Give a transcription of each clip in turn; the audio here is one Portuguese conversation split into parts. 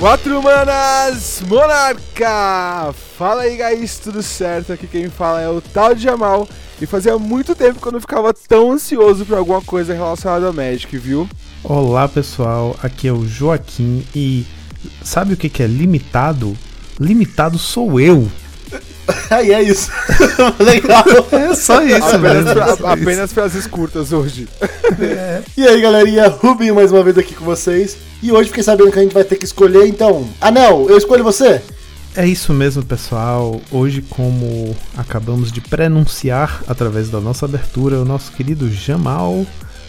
Quatro manas, Monarca! Fala aí, guys, tudo certo? Aqui quem fala é o tal de Jamal. E fazia muito tempo que eu não ficava tão ansioso por alguma coisa relacionada ao Magic, viu? Olá pessoal, aqui é o Joaquim e sabe o que, que é limitado? Limitado sou eu. Aí é isso. Legal. É só isso, apenas, mesmo. fra- só apenas frases curtas hoje. E aí, galerinha, Rubinho mais uma vez aqui com vocês. E hoje fiquei sabendo que a gente vai ter que escolher, então. Anel, eu escolho você? É isso mesmo, pessoal. Hoje, como acabamos de prenunciar através da nossa abertura, o nosso querido Jamal,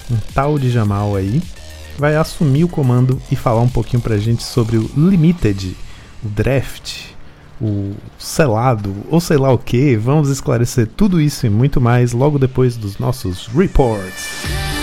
um tal de Jamal aí, vai assumir o comando e falar um pouquinho pra gente sobre o Limited, o draft, o selado, ou sei lá o que. Vamos esclarecer tudo isso e muito mais logo depois dos nossos reports.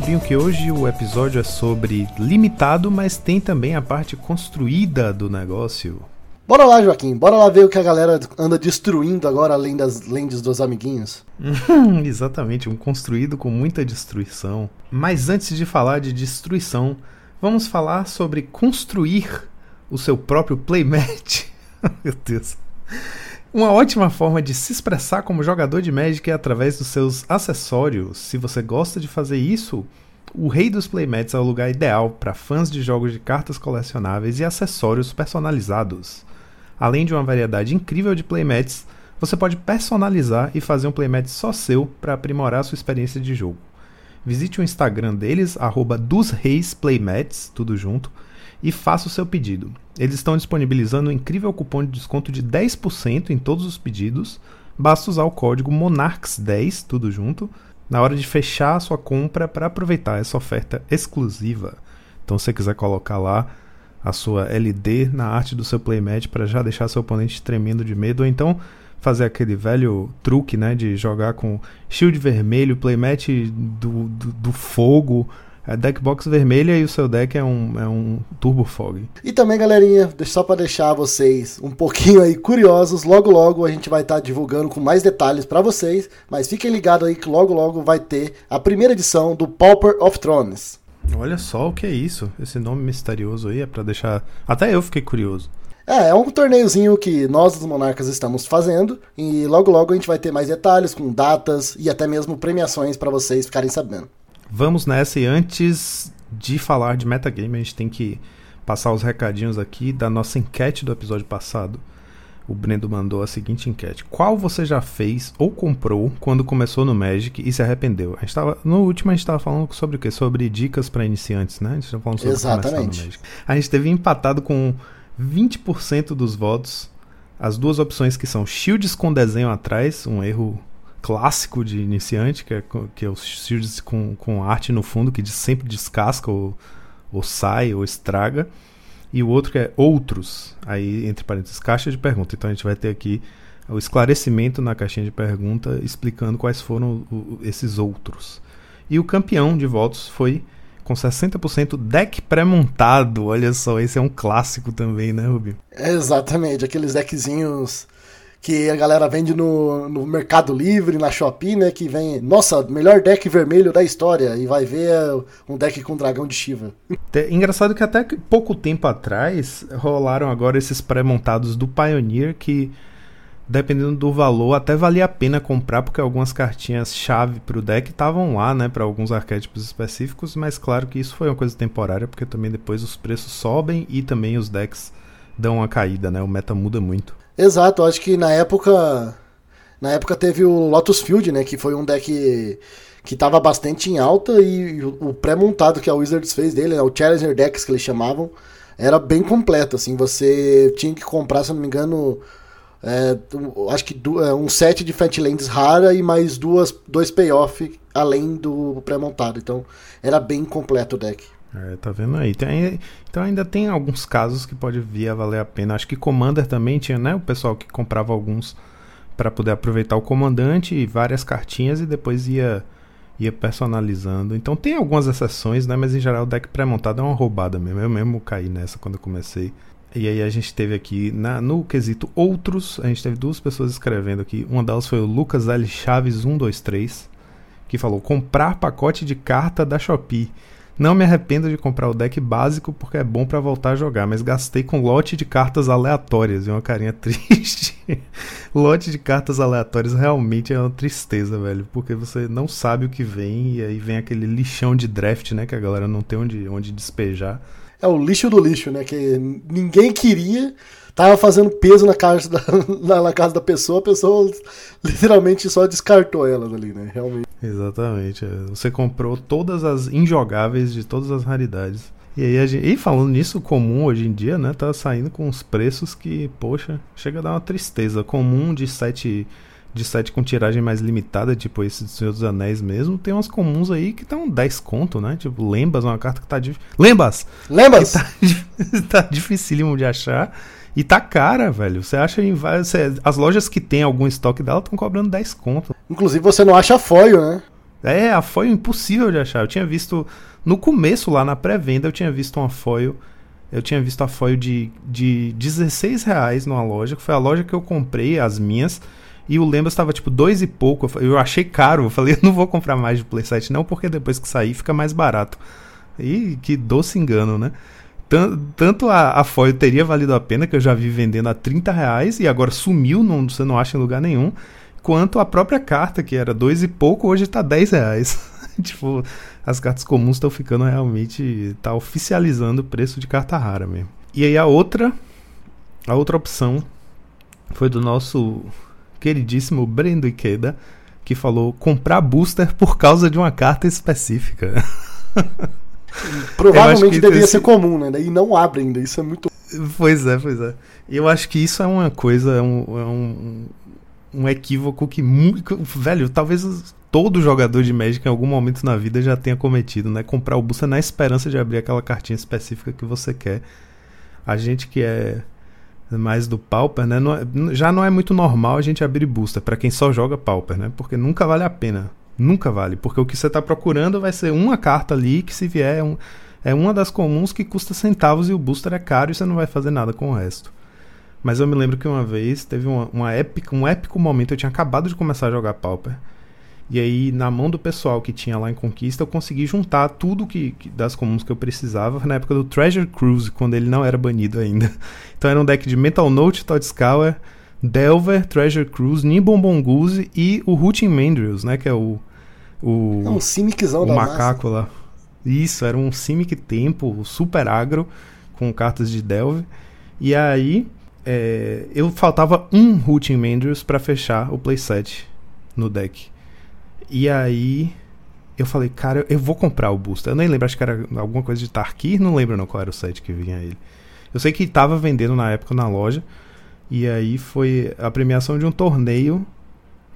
Rubinho, que hoje o episódio é sobre limitado, mas tem também a parte construída do negócio. Bora lá, Joaquim. Bora lá ver o que a galera anda destruindo agora, além das lentes dos amiguinhos. Exatamente, um construído com muita destruição. Mas antes de falar de destruição, vamos falar sobre construir o seu próprio playmat. Meu Deus. Uma ótima forma de se expressar como jogador de Magic é através dos seus acessórios. Se você gosta de fazer isso, o Rei dos Playmats é o lugar ideal para fãs de jogos de cartas colecionáveis e acessórios personalizados. Além de uma variedade incrível de playmats, você pode personalizar e fazer um playmat só seu para aprimorar sua experiência de jogo. Visite o Instagram deles, arroba tudo junto, e faça o seu pedido. Eles estão disponibilizando um incrível cupom de desconto de 10% em todos os pedidos. Basta usar o código MONARCHS10, tudo junto, na hora de fechar a sua compra para aproveitar essa oferta exclusiva. Então, se você quiser colocar lá a sua LD na arte do seu playmat para já deixar seu oponente tremendo de medo, ou então fazer aquele velho truque, né, de jogar com shield vermelho, playmat do, do, do fogo, a deckbox vermelha e o seu deck é um, é um Turbo Fog. E também, galerinha, só para deixar vocês um pouquinho aí curiosos, logo logo a gente vai estar divulgando com mais detalhes para vocês, mas fiquem ligados aí que logo logo vai ter a primeira edição do Pauper of Thrones. Olha só o que é isso, esse nome misterioso aí é para deixar. Até eu fiquei curioso. É, é um torneiozinho que nós dos Monarcas estamos fazendo e logo logo a gente vai ter mais detalhes com datas e até mesmo premiações para vocês ficarem sabendo. Vamos nessa e antes de falar de metagame, a gente tem que passar os recadinhos aqui da nossa enquete do episódio passado. O Brendo mandou a seguinte enquete: Qual você já fez ou comprou quando começou no Magic e se arrependeu? A gente tava, no último a gente estava falando sobre o quê? Sobre dicas para iniciantes, né? A gente estava falando sobre Exatamente. Magic. A gente teve empatado com 20% dos votos as duas opções que são shields com desenho atrás, um erro clássico de iniciante, que é, que é os shields com, com arte no fundo, que sempre descasca ou, ou sai ou estraga. E o outro que é outros, aí entre parênteses, caixa de pergunta. Então a gente vai ter aqui o esclarecimento na caixinha de pergunta explicando quais foram o- o- esses outros. E o campeão de votos foi com 60% deck pré-montado. Olha só, esse é um clássico também, né, Rubinho? Exatamente, aqueles deckzinhos que a galera vende no, no Mercado Livre, na Shopee, né? Que vem, nossa, melhor deck vermelho da história. E vai ver é, um deck com dragão de Shiva. Te- Engraçado que até pouco tempo atrás rolaram agora esses pré-montados do Pioneer que, dependendo do valor, até valia a pena comprar, porque algumas cartinhas chave pro deck estavam lá, né, para alguns arquétipos específicos, mas claro que isso foi uma coisa temporária, porque também depois os preços sobem e também os decks dão uma caída, né? O meta muda muito. Exato, acho que na época. Na época teve o Lotus Field, né? Que foi um deck que tava bastante em alta e o pré-montado que a Wizards fez dele, né, o Challenger Decks que eles chamavam, era bem completo, assim, você tinha que comprar, se não me engano, é, acho que é, um set de Fatlands rara e mais duas, dois payoff além do pré-montado, então era bem completo o deck. É, tá vendo aí? Tem, então ainda tem alguns casos que pode vir a valer a pena. Acho que Commander também tinha, né? O pessoal que comprava alguns para poder aproveitar o comandante e várias cartinhas e depois ia ia personalizando. Então tem algumas exceções, né? Mas em geral o deck pré-montado é uma roubada mesmo. Eu mesmo caí nessa quando eu comecei. E aí a gente teve aqui na, no quesito outros, a gente teve duas pessoas escrevendo aqui. Uma delas foi o Lucas L Chaves 123, que falou: comprar pacote de carta da Shopee. Não me arrependo de comprar o deck básico porque é bom para voltar a jogar, mas gastei com lote de cartas aleatórias e uma carinha triste. lote de cartas aleatórias realmente é uma tristeza, velho, porque você não sabe o que vem e aí vem aquele lixão de draft, né, que a galera não tem onde, onde despejar. É o lixo do lixo, né, que ninguém queria, tava fazendo peso na casa da, na, na, casa da pessoa, a pessoa literalmente só descartou elas ali, né? Realmente. Exatamente. É. Você comprou todas as injogáveis de todas as raridades. E aí, gente, e falando nisso, comum hoje em dia, né? Tá saindo com os preços que, poxa, chega a dar uma tristeza. Comum de sete de site com tiragem mais limitada, tipo esse do Senhor dos Anéis mesmo, tem umas comuns aí que estão 10 conto, né? Tipo, Lembas, uma carta que tá difícil. Lembas! Lembas! Tá, tá dificílimo de achar. E tá cara, velho. Você acha em várias. As lojas que tem algum estoque dela estão cobrando 10 conto. Inclusive você não acha foil, né? É, a foil é impossível de achar. Eu tinha visto. No começo, lá na pré-venda, eu tinha visto uma foil. Eu tinha visto a foil de, de 16 reais numa loja, que foi a loja que eu comprei, as minhas. E o Lembas estava tipo dois e pouco. Eu achei caro. Eu falei, eu não vou comprar mais de Playset, não, porque depois que sair fica mais barato. E que doce engano, né? Tanto a, a foil teria valido a pena, que eu já vi vendendo a 30 reais e agora sumiu, não, você não acha em lugar nenhum, quanto a própria carta, que era dois e pouco, hoje está 10 reais. tipo, as cartas comuns estão ficando realmente. tá oficializando o preço de carta rara mesmo. E aí a outra, a outra opção foi do nosso queridíssimo Brendo Ikeda, que falou comprar booster por causa de uma carta específica. Provavelmente deveria esse... ser comum, né? E não abre ainda. Isso é muito. Pois é, pois é. Eu acho que isso é uma coisa, é um, é um, um equívoco que muito. Velho, talvez todo jogador de Magic em algum momento na vida já tenha cometido, né? Comprar o booster na esperança de abrir aquela cartinha específica que você quer. A gente que é mais do Pauper, né? Não é, já não é muito normal a gente abrir booster para quem só joga Pauper, né? Porque nunca vale a pena. Nunca vale, porque o que você está procurando vai ser uma carta ali que se vier é, um, é uma das comuns que custa centavos e o booster é caro e você não vai fazer nada com o resto. Mas eu me lembro que uma vez teve uma, uma épica, um épico momento, eu tinha acabado de começar a jogar Pauper. E aí, na mão do pessoal que tinha lá em Conquista, eu consegui juntar tudo que, que, das comuns que eu precisava na época do Treasure Cruise, quando ele não era banido ainda. Então era um deck de Metal Note, Todscour, Delver, Treasure Cruise, Nimbon e o Rooting Mandrills, né? Que é o, o, é um Simiczão da macaco massa. lá. Isso, era um Simic Tempo, super agro, com cartas de Delve. E aí, é, eu faltava um Rooting Mandrius para fechar o playset no deck. E aí, eu falei, cara, eu vou comprar o booster. Eu nem lembro, acho que era alguma coisa de Tarkir, não lembro não qual era o set que vinha ele. Eu sei que tava vendendo na época na loja. E aí foi a premiação de um torneio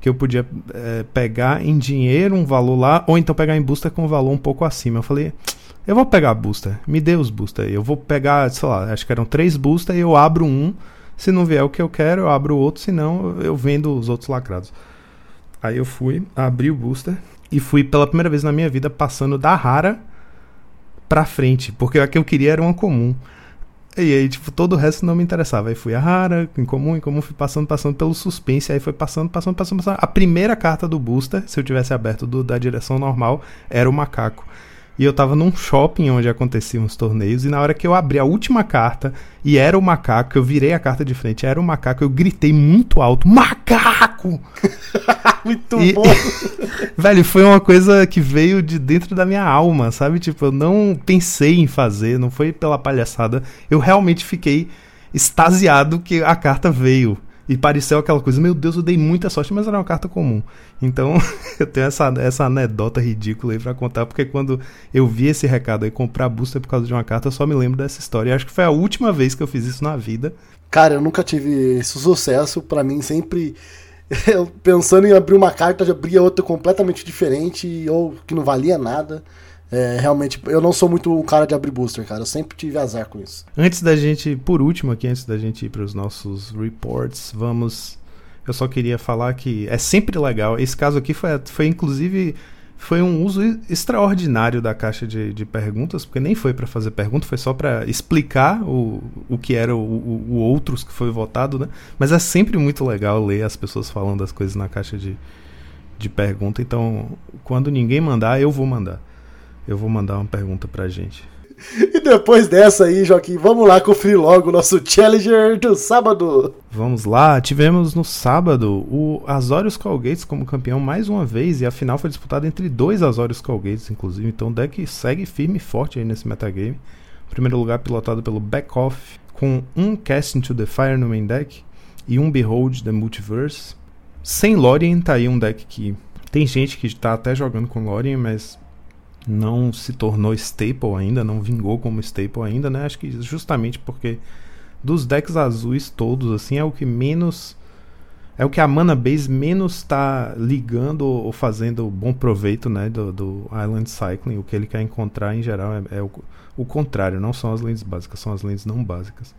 que eu podia é, pegar em dinheiro um valor lá, ou então pegar em booster com um valor um pouco acima. Eu falei, eu vou pegar booster, me dê os booster aí. Eu vou pegar, sei lá, acho que eram três booster e eu abro um. Se não vier o que eu quero, eu abro o outro, senão eu vendo os outros lacrados. Aí eu fui, abri o booster e fui pela primeira vez na minha vida passando da rara pra frente, porque a que eu queria era uma comum. E aí, tipo, todo o resto não me interessava. Aí fui a rara, em comum, em comum, fui passando, passando pelo suspense. Aí foi passando, passando, passando, passando. A primeira carta do booster, se eu tivesse aberto do, da direção normal, era o macaco. E eu tava num shopping onde aconteciam os torneios. E na hora que eu abri a última carta e era o macaco, eu virei a carta de frente, era o macaco, eu gritei muito alto: Macaco! muito e, bom! velho, foi uma coisa que veio de dentro da minha alma, sabe? Tipo, eu não pensei em fazer, não foi pela palhaçada. Eu realmente fiquei extasiado que a carta veio. E pareceu aquela coisa, meu Deus, eu dei muita sorte, mas era uma carta comum. Então, eu tenho essa, essa anedota ridícula aí pra contar, porque quando eu vi esse recado aí, comprar booster por causa de uma carta, eu só me lembro dessa história. E acho que foi a última vez que eu fiz isso na vida. Cara, eu nunca tive esse sucesso. para mim, sempre. pensando em abrir uma carta, já abria outra completamente diferente, ou que não valia nada. É, realmente, eu não sou muito um cara de abrir booster, cara. Eu sempre tive azar com isso. Antes da gente, por último aqui, antes da gente ir para os nossos reports, vamos. Eu só queria falar que é sempre legal. Esse caso aqui foi, foi inclusive foi um uso extraordinário da caixa de, de perguntas, porque nem foi para fazer pergunta, foi só para explicar o, o que era o, o, o, outros que foi votado, né? Mas é sempre muito legal ler as pessoas falando as coisas na caixa de, de pergunta. Então, quando ninguém mandar, eu vou mandar. Eu vou mandar uma pergunta pra gente. E depois dessa aí, Joaquim, vamos lá conferir logo o nosso Challenger do sábado. Vamos lá, tivemos no sábado o Azorius Colgates como campeão mais uma vez e a final foi disputada entre dois Azorius Colgates, inclusive. Então o deck segue firme e forte aí nesse metagame. Primeiro lugar pilotado pelo Backoff, com um Cast into the Fire no main deck e um Behold the Multiverse. Sem Lorien, tá aí um deck que tem gente que está até jogando com Lorien, mas não se tornou staple ainda, não vingou como staple ainda, né? Acho que justamente porque dos decks azuis todos, assim, é o que menos. É o que a mana base menos está ligando ou fazendo bom proveito né, do, do, Island Cycling. O que ele quer encontrar em geral é, é o, o, contrário, não são as lentes básicas, são as lentes não básicas.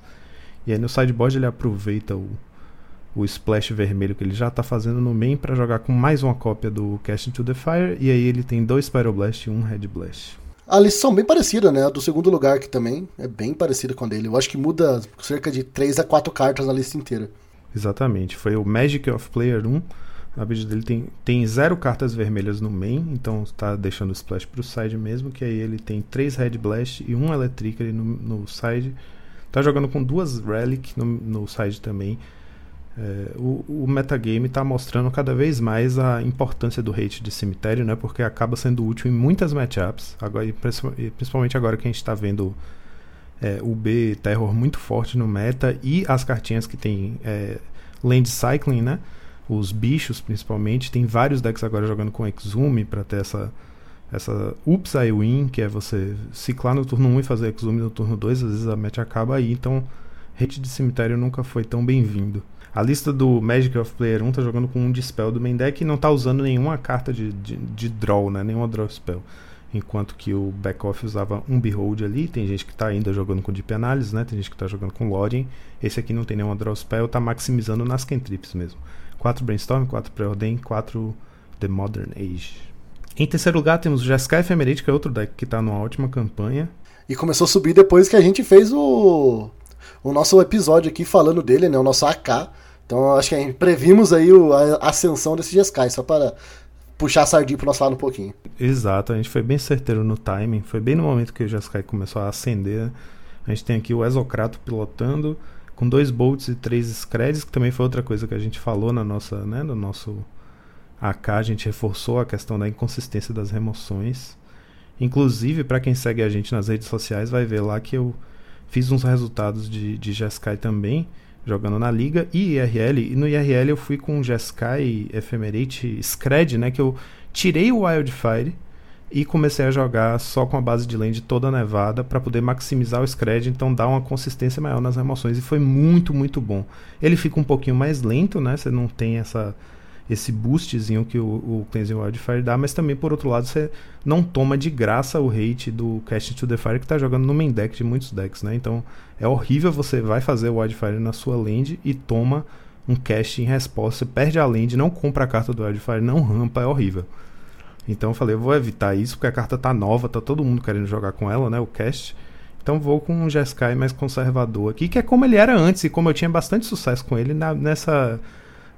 E aí no sideboard ele aproveita o, o splash vermelho que ele já está fazendo no main para jogar com mais uma cópia do Cast into the Fire. E aí ele tem dois Pyroblast e um Red Blast. A lista são bem parecidas, né? A do segundo lugar aqui também é bem parecida com a dele. Eu acho que muda cerca de 3 a 4 cartas na lista inteira. Exatamente. Foi o Magic of Player 1. A build dele tem, tem zero cartas vermelhas no main, então está deixando o splash para o side mesmo, que aí ele tem 3 Red Blast e um Electric no, no side. Tá jogando com duas Relic no, no side também. É, o, o metagame está mostrando cada vez mais a importância do hate de cemitério, né? Porque acaba sendo útil em muitas matchups, agora, principalmente agora que a gente está vendo é, o B terror muito forte no meta e as cartinhas que tem é, land cycling, né? Os bichos, principalmente, tem vários decks agora jogando com Exume para ter essa essa Ups I Win, que é você ciclar no turno 1 e fazer Exume no turno 2, às vezes a match acaba aí, então hate de cemitério nunca foi tão bem-vindo. A lista do Magic of Player 1 tá jogando com um Dispel do main deck e não tá usando nenhuma carta de, de, de draw, né? Nenhuma draw spell. Enquanto que o Backoff usava um Behold ali. Tem gente que tá ainda jogando com Deep Analysis, né? Tem gente que tá jogando com Lorien. Esse aqui não tem nenhuma draw spell, tá maximizando nas cantrips mesmo. 4 Brainstorm, 4 Preordain, 4 The Modern Age. Em terceiro lugar temos o Jeskai Ephemerate, que é outro deck que tá numa ótima campanha. E começou a subir depois que a gente fez o, o nosso episódio aqui falando dele, né? O nosso AK então acho que previmos aí a ascensão desse Jeskai, só para puxar a sardinha para nosso lado um pouquinho. Exato, a gente foi bem certeiro no timing, foi bem no momento que o Jeskai começou a acender. A gente tem aqui o Exocrato pilotando, com dois bolts e três screds, que também foi outra coisa que a gente falou na nossa, né, no nosso AK, a gente reforçou a questão da inconsistência das remoções. Inclusive, para quem segue a gente nas redes sociais, vai ver lá que eu fiz uns resultados de, de também jogando na liga e IRL. E no IRL eu fui com Jeskai, Ephemerate, Scred, né? Que eu tirei o Wildfire e comecei a jogar só com a base de land toda nevada para poder maximizar o Scred, então dar uma consistência maior nas remoções. E foi muito, muito bom. Ele fica um pouquinho mais lento, né? Você não tem essa esse boostzinho que o, o Cleansing Wildfire dá, mas também por outro lado você não toma de graça o hate do Cast to the Fire que está jogando no main deck de muitos decks, né? Então é horrível você vai fazer o Wildfire na sua land e toma um cast em resposta, você perde a land, não compra a carta do Wildfire, não rampa, é horrível. Então eu falei, eu vou evitar isso porque a carta tá nova, tá todo mundo querendo jogar com ela, né, o cast. Então vou com um Jeskai mais conservador aqui, que é como ele era antes e como eu tinha bastante sucesso com ele na, nessa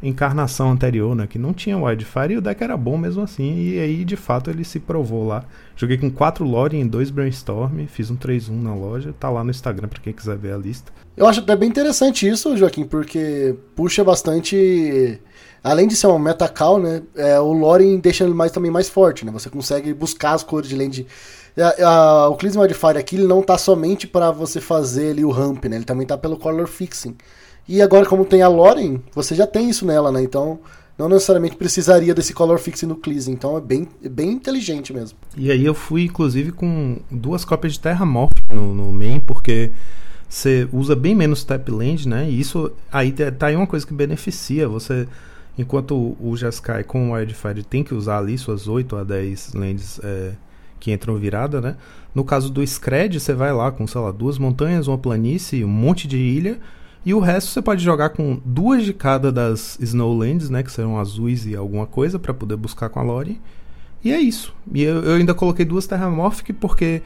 encarnação anterior, né? Que não tinha Wildfire e o deck era bom mesmo assim. E aí, de fato, ele se provou lá. Joguei com 4 Lore em 2 Brainstorm, fiz um 3-1 na loja. Tá lá no Instagram para quem quiser ver a lista. Eu acho até bem interessante isso, Joaquim, porque puxa bastante. Além de ser uma meta call, né? É, o Lore deixa ele mais, também mais forte, né? Você consegue buscar as cores de land. A, a, o Cleansing Wildfire aqui ele não tá somente para você fazer ali o ramp, né? Ele também tá pelo color fixing. E agora, como tem a Loren, você já tem isso nela, né? Então, não necessariamente precisaria desse color fix no Clease. Então, é bem, bem inteligente mesmo. E aí, eu fui, inclusive, com duas cópias de Terra Morph no, no main, porque você usa bem menos tap land, né? E isso aí tá aí uma coisa que beneficia. Você, enquanto o Jeskai com o Wildfire tem que usar ali suas 8 a 10 lands é, que entram virada, né? No caso do Scred, você vai lá com, sei lá, duas montanhas, uma planície, um monte de ilha, e o resto você pode jogar com duas de cada das Snowlands, né? Que serão azuis e alguma coisa para poder buscar com a Lore. E é isso. E eu, eu ainda coloquei duas Terramorphic porque,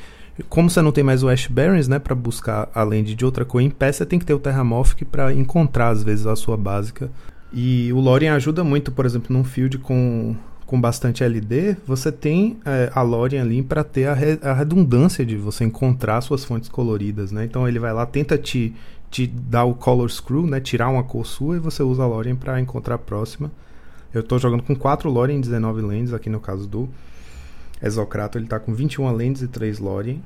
como você não tem mais o Ash Barrens, né? Pra buscar a land de outra cor em pé, você tem que ter o Terramorphic para encontrar, às vezes, a sua básica. E o Lorien ajuda muito, por exemplo, num field com com bastante LD, você tem é, a Lorien ali para ter a, re, a, redundância de você encontrar suas fontes coloridas, né? Então ele vai lá, tenta te, te dar o color screw, né? Tirar uma cor sua e você usa a Lorien para encontrar a próxima. Eu estou jogando com 4 Lorien e 19 lands, aqui no caso do Exocrato, ele está com 21 lands e 3 Lorien.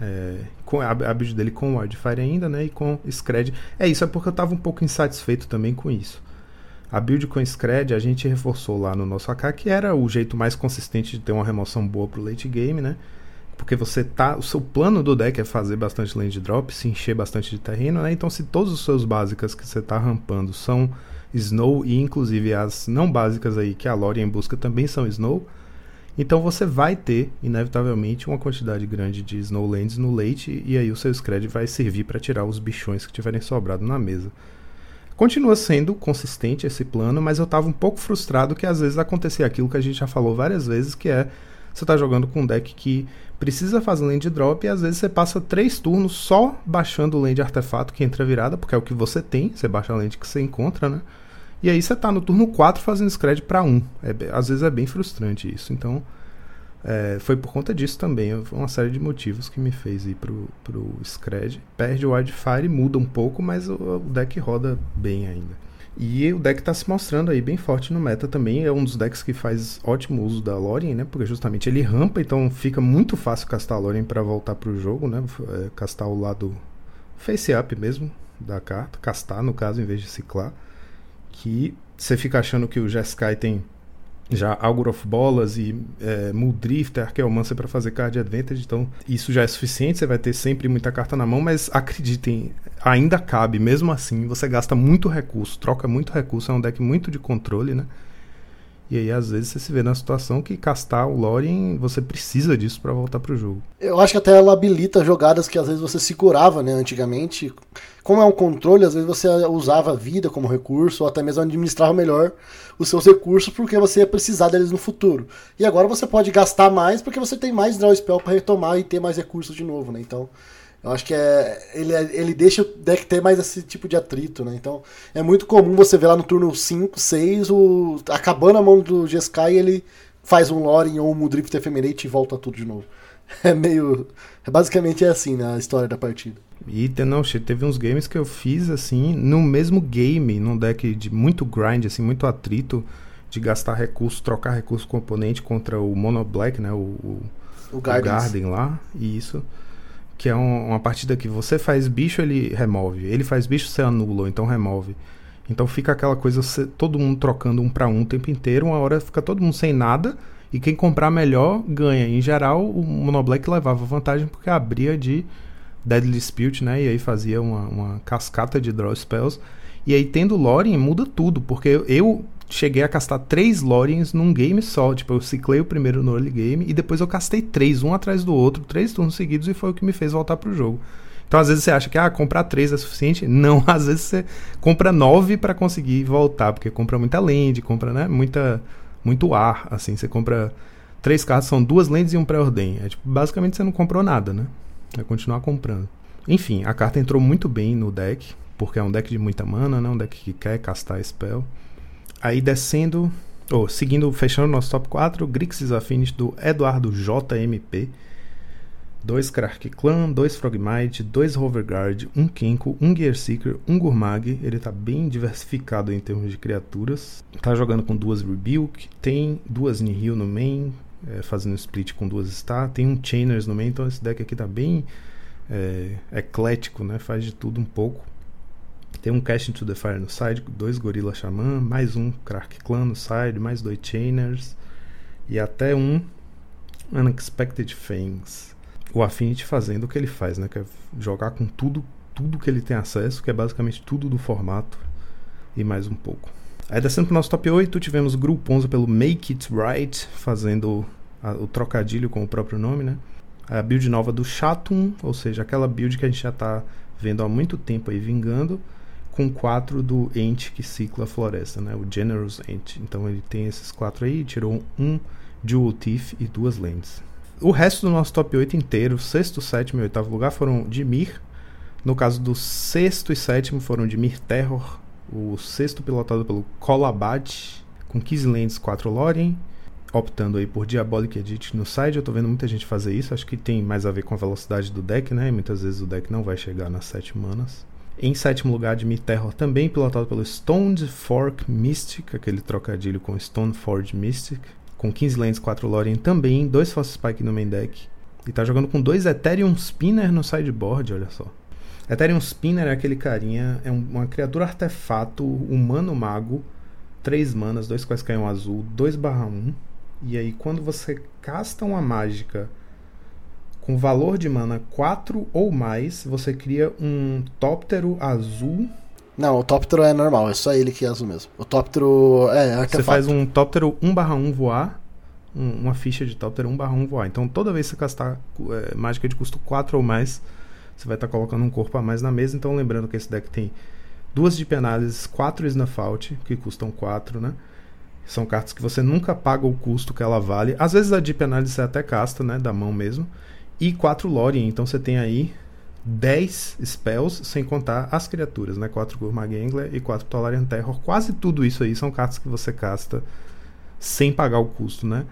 É, com a, a build dele com Wildfire ainda, né? E com Scred. É isso, é porque eu estava um pouco insatisfeito também com isso. A build com Scred a gente reforçou lá no nosso AK, que era o jeito mais consistente de ter uma remoção boa pro late game, né? Porque você tá. O seu plano do deck é fazer bastante land drop, se encher bastante de terreno, né? Então se todos os seus básicas que você tá rampando são Snow e inclusive as não básicas aí que a Lorien busca também são Snow, então você vai ter, inevitavelmente, uma quantidade grande de Snowlands no late e aí o seu Scred vai servir para tirar os bichões que tiverem sobrado na mesa. Continua sendo consistente esse plano, mas eu estava um pouco frustrado que às vezes acontecia aquilo que a gente já falou várias vezes, que é você está jogando com um deck que precisa fazer land drop e às vezes você passa três turnos só baixando o land artefato que entra virada, porque é o que você tem, você baixa a land que você encontra, né? E aí você está no turno 4 fazendo scred para 1. É, às vezes é bem frustrante isso. Então, é, foi por conta disso também. Foi uma série de motivos que me fez ir pro, pro Scred. Perde o Wildfire, muda um pouco, mas o, o deck roda bem ainda. E o deck está se mostrando aí bem forte no meta também. É um dos decks que faz ótimo uso da Lorien, né? Porque justamente ele rampa, então fica muito fácil castar a Lorien para voltar pro jogo, né? É, castar o lado face up mesmo da carta. Castar, no caso, em vez de ciclar. Que você fica achando que o Jeskai tem já Augur of Bolas e é, Muldrifter, Arqueomancer para fazer card advantage, então isso já é suficiente, você vai ter sempre muita carta na mão, mas acreditem, ainda cabe, mesmo assim, você gasta muito recurso, troca muito recurso, é um deck muito de controle, né? E aí, às vezes, você se vê na situação que castar o Lorien, você precisa disso para voltar pro jogo. Eu acho que até ela habilita jogadas que às vezes você se curava, né, antigamente. Como é um controle, às vezes você usava a vida como recurso, ou até mesmo administrava melhor os seus recursos, porque você ia precisar deles no futuro. E agora você pode gastar mais, porque você tem mais draw spell para retomar e ter mais recursos de novo, né? Então, eu acho que é ele, é, ele deixa o deck ter mais esse tipo de atrito, né? Então é muito comum você ver lá no turno 5, 6, o, acabando a mão do Jeskai ele faz um Lorin ou um Mudrift Ephemerate e volta tudo de novo. É meio. É basicamente é assim, né? A história da partida. E não, teve uns games que eu fiz assim, no mesmo game, num deck de muito grind, assim, muito atrito, de gastar recurso, trocar recurso componente contra o Mono Black, né? O, o, o, o Garden lá. E isso que é um, uma partida que você faz bicho, ele remove. Ele faz bicho, você anula, então remove. Então fica aquela coisa, você, todo mundo trocando um para um o tempo inteiro, uma hora fica todo mundo sem nada, e quem comprar melhor ganha. Em geral, o Monoblack levava vantagem porque abria de Deadly Dispute, né? E aí fazia uma, uma cascata de draw spells. E aí, tendo Lorien, muda tudo, porque eu, cheguei a castar três Loriens num game só. Tipo, eu ciclei o primeiro no early game e depois eu castei três, um atrás do outro, três turnos seguidos, e foi o que me fez voltar pro jogo. Então, às vezes você acha que ah, comprar três é suficiente. Não, às vezes você compra nove para conseguir voltar, porque compra muita land, compra né, muita, muito ar. Assim, você compra três cartas, são duas lentes e um pré-ordem. É, tipo, basicamente você não comprou nada, né? É continuar comprando. Enfim, a carta entrou muito bem no deck, porque é um deck de muita mana, né? Um deck que quer castar spell. Aí descendo, ou seguindo, fechando nosso top 4, Grixis Affinity do Eduardo JMP. Dois Krark Clan, dois Frogmite, dois Hoverguard, um Kenko, um Gearseeker, um Gurmag. Ele tá bem diversificado em termos de criaturas. Tá jogando com duas Rebuke, tem duas Nihil no main, é, fazendo split com duas Star, tem um Chainers no main, então esse deck aqui tá bem é, eclético, né? Faz de tudo um pouco. Tem um Cast into the Fire no side, dois Gorilla Xamã, mais um Crack Clan no side, mais dois Chainers e até um Unexpected Things. O Affinity fazendo o que ele faz, né? Que é jogar com tudo, tudo que ele tem acesso, que é basicamente tudo do formato e mais um pouco. Aí descendo pro nosso top 8, tivemos o Grupo 11 pelo Make It Right, fazendo a, o trocadilho com o próprio nome, né? A build nova do Chatum, ou seja, aquela build que a gente já está vendo há muito tempo aí vingando, com quatro do Ent que cicla a floresta, né? O Generous Ent. Então ele tem esses quatro aí, tirou um Jewel Thief e duas lentes. O resto do nosso top 8 inteiro, sexto, sétimo e oitavo lugar, foram de Mir. No caso do sexto e sétimo foram de Mir Terror. O sexto pilotado pelo Colabad, com 15 lentes, 4 Lorien. Optando aí por Diabolic Edit no side. Eu tô vendo muita gente fazer isso. Acho que tem mais a ver com a velocidade do deck, né? Muitas vezes o deck não vai chegar nas 7 manas. Em sétimo lugar, Mir Terror, também pilotado pelo Stone Fork Mystic, aquele trocadilho com Stone Forge Mystic, com 15 lentes, 4 Lorien também, dois Force Spike no main deck. E tá jogando com dois Ethereum Spinner no sideboard, olha só. Ethereum Spinner é aquele carinha, é uma criatura artefato humano mago, 3 manas, 2 quais caem azul, 2 barra 1. E aí quando você casta uma mágica com valor de mana 4 ou mais, você cria um Tóptero azul. Não, o Tóptero é normal, é só ele que é azul mesmo. O Tóptero é artefato. Você faz um Tóptero 1/1 voar, um, uma ficha de Tóptero 1/1 voar. Então toda vez que você castar é, mágica de custo 4 ou mais, você vai estar tá colocando um corpo a mais na mesa. Então lembrando que esse deck tem duas de penalidades, 4 Snuff Out, que custam 4, né? São cartas que você nunca paga o custo que ela vale. Às vezes a Deep Analysis você até casta, né? Da mão mesmo e 4 Lorien. Então você tem aí 10 spells, sem contar as criaturas, né? 4 Gurmag Angler e 4 Tolarian Terror. Quase tudo isso aí são cartas que você casta sem pagar o custo, né?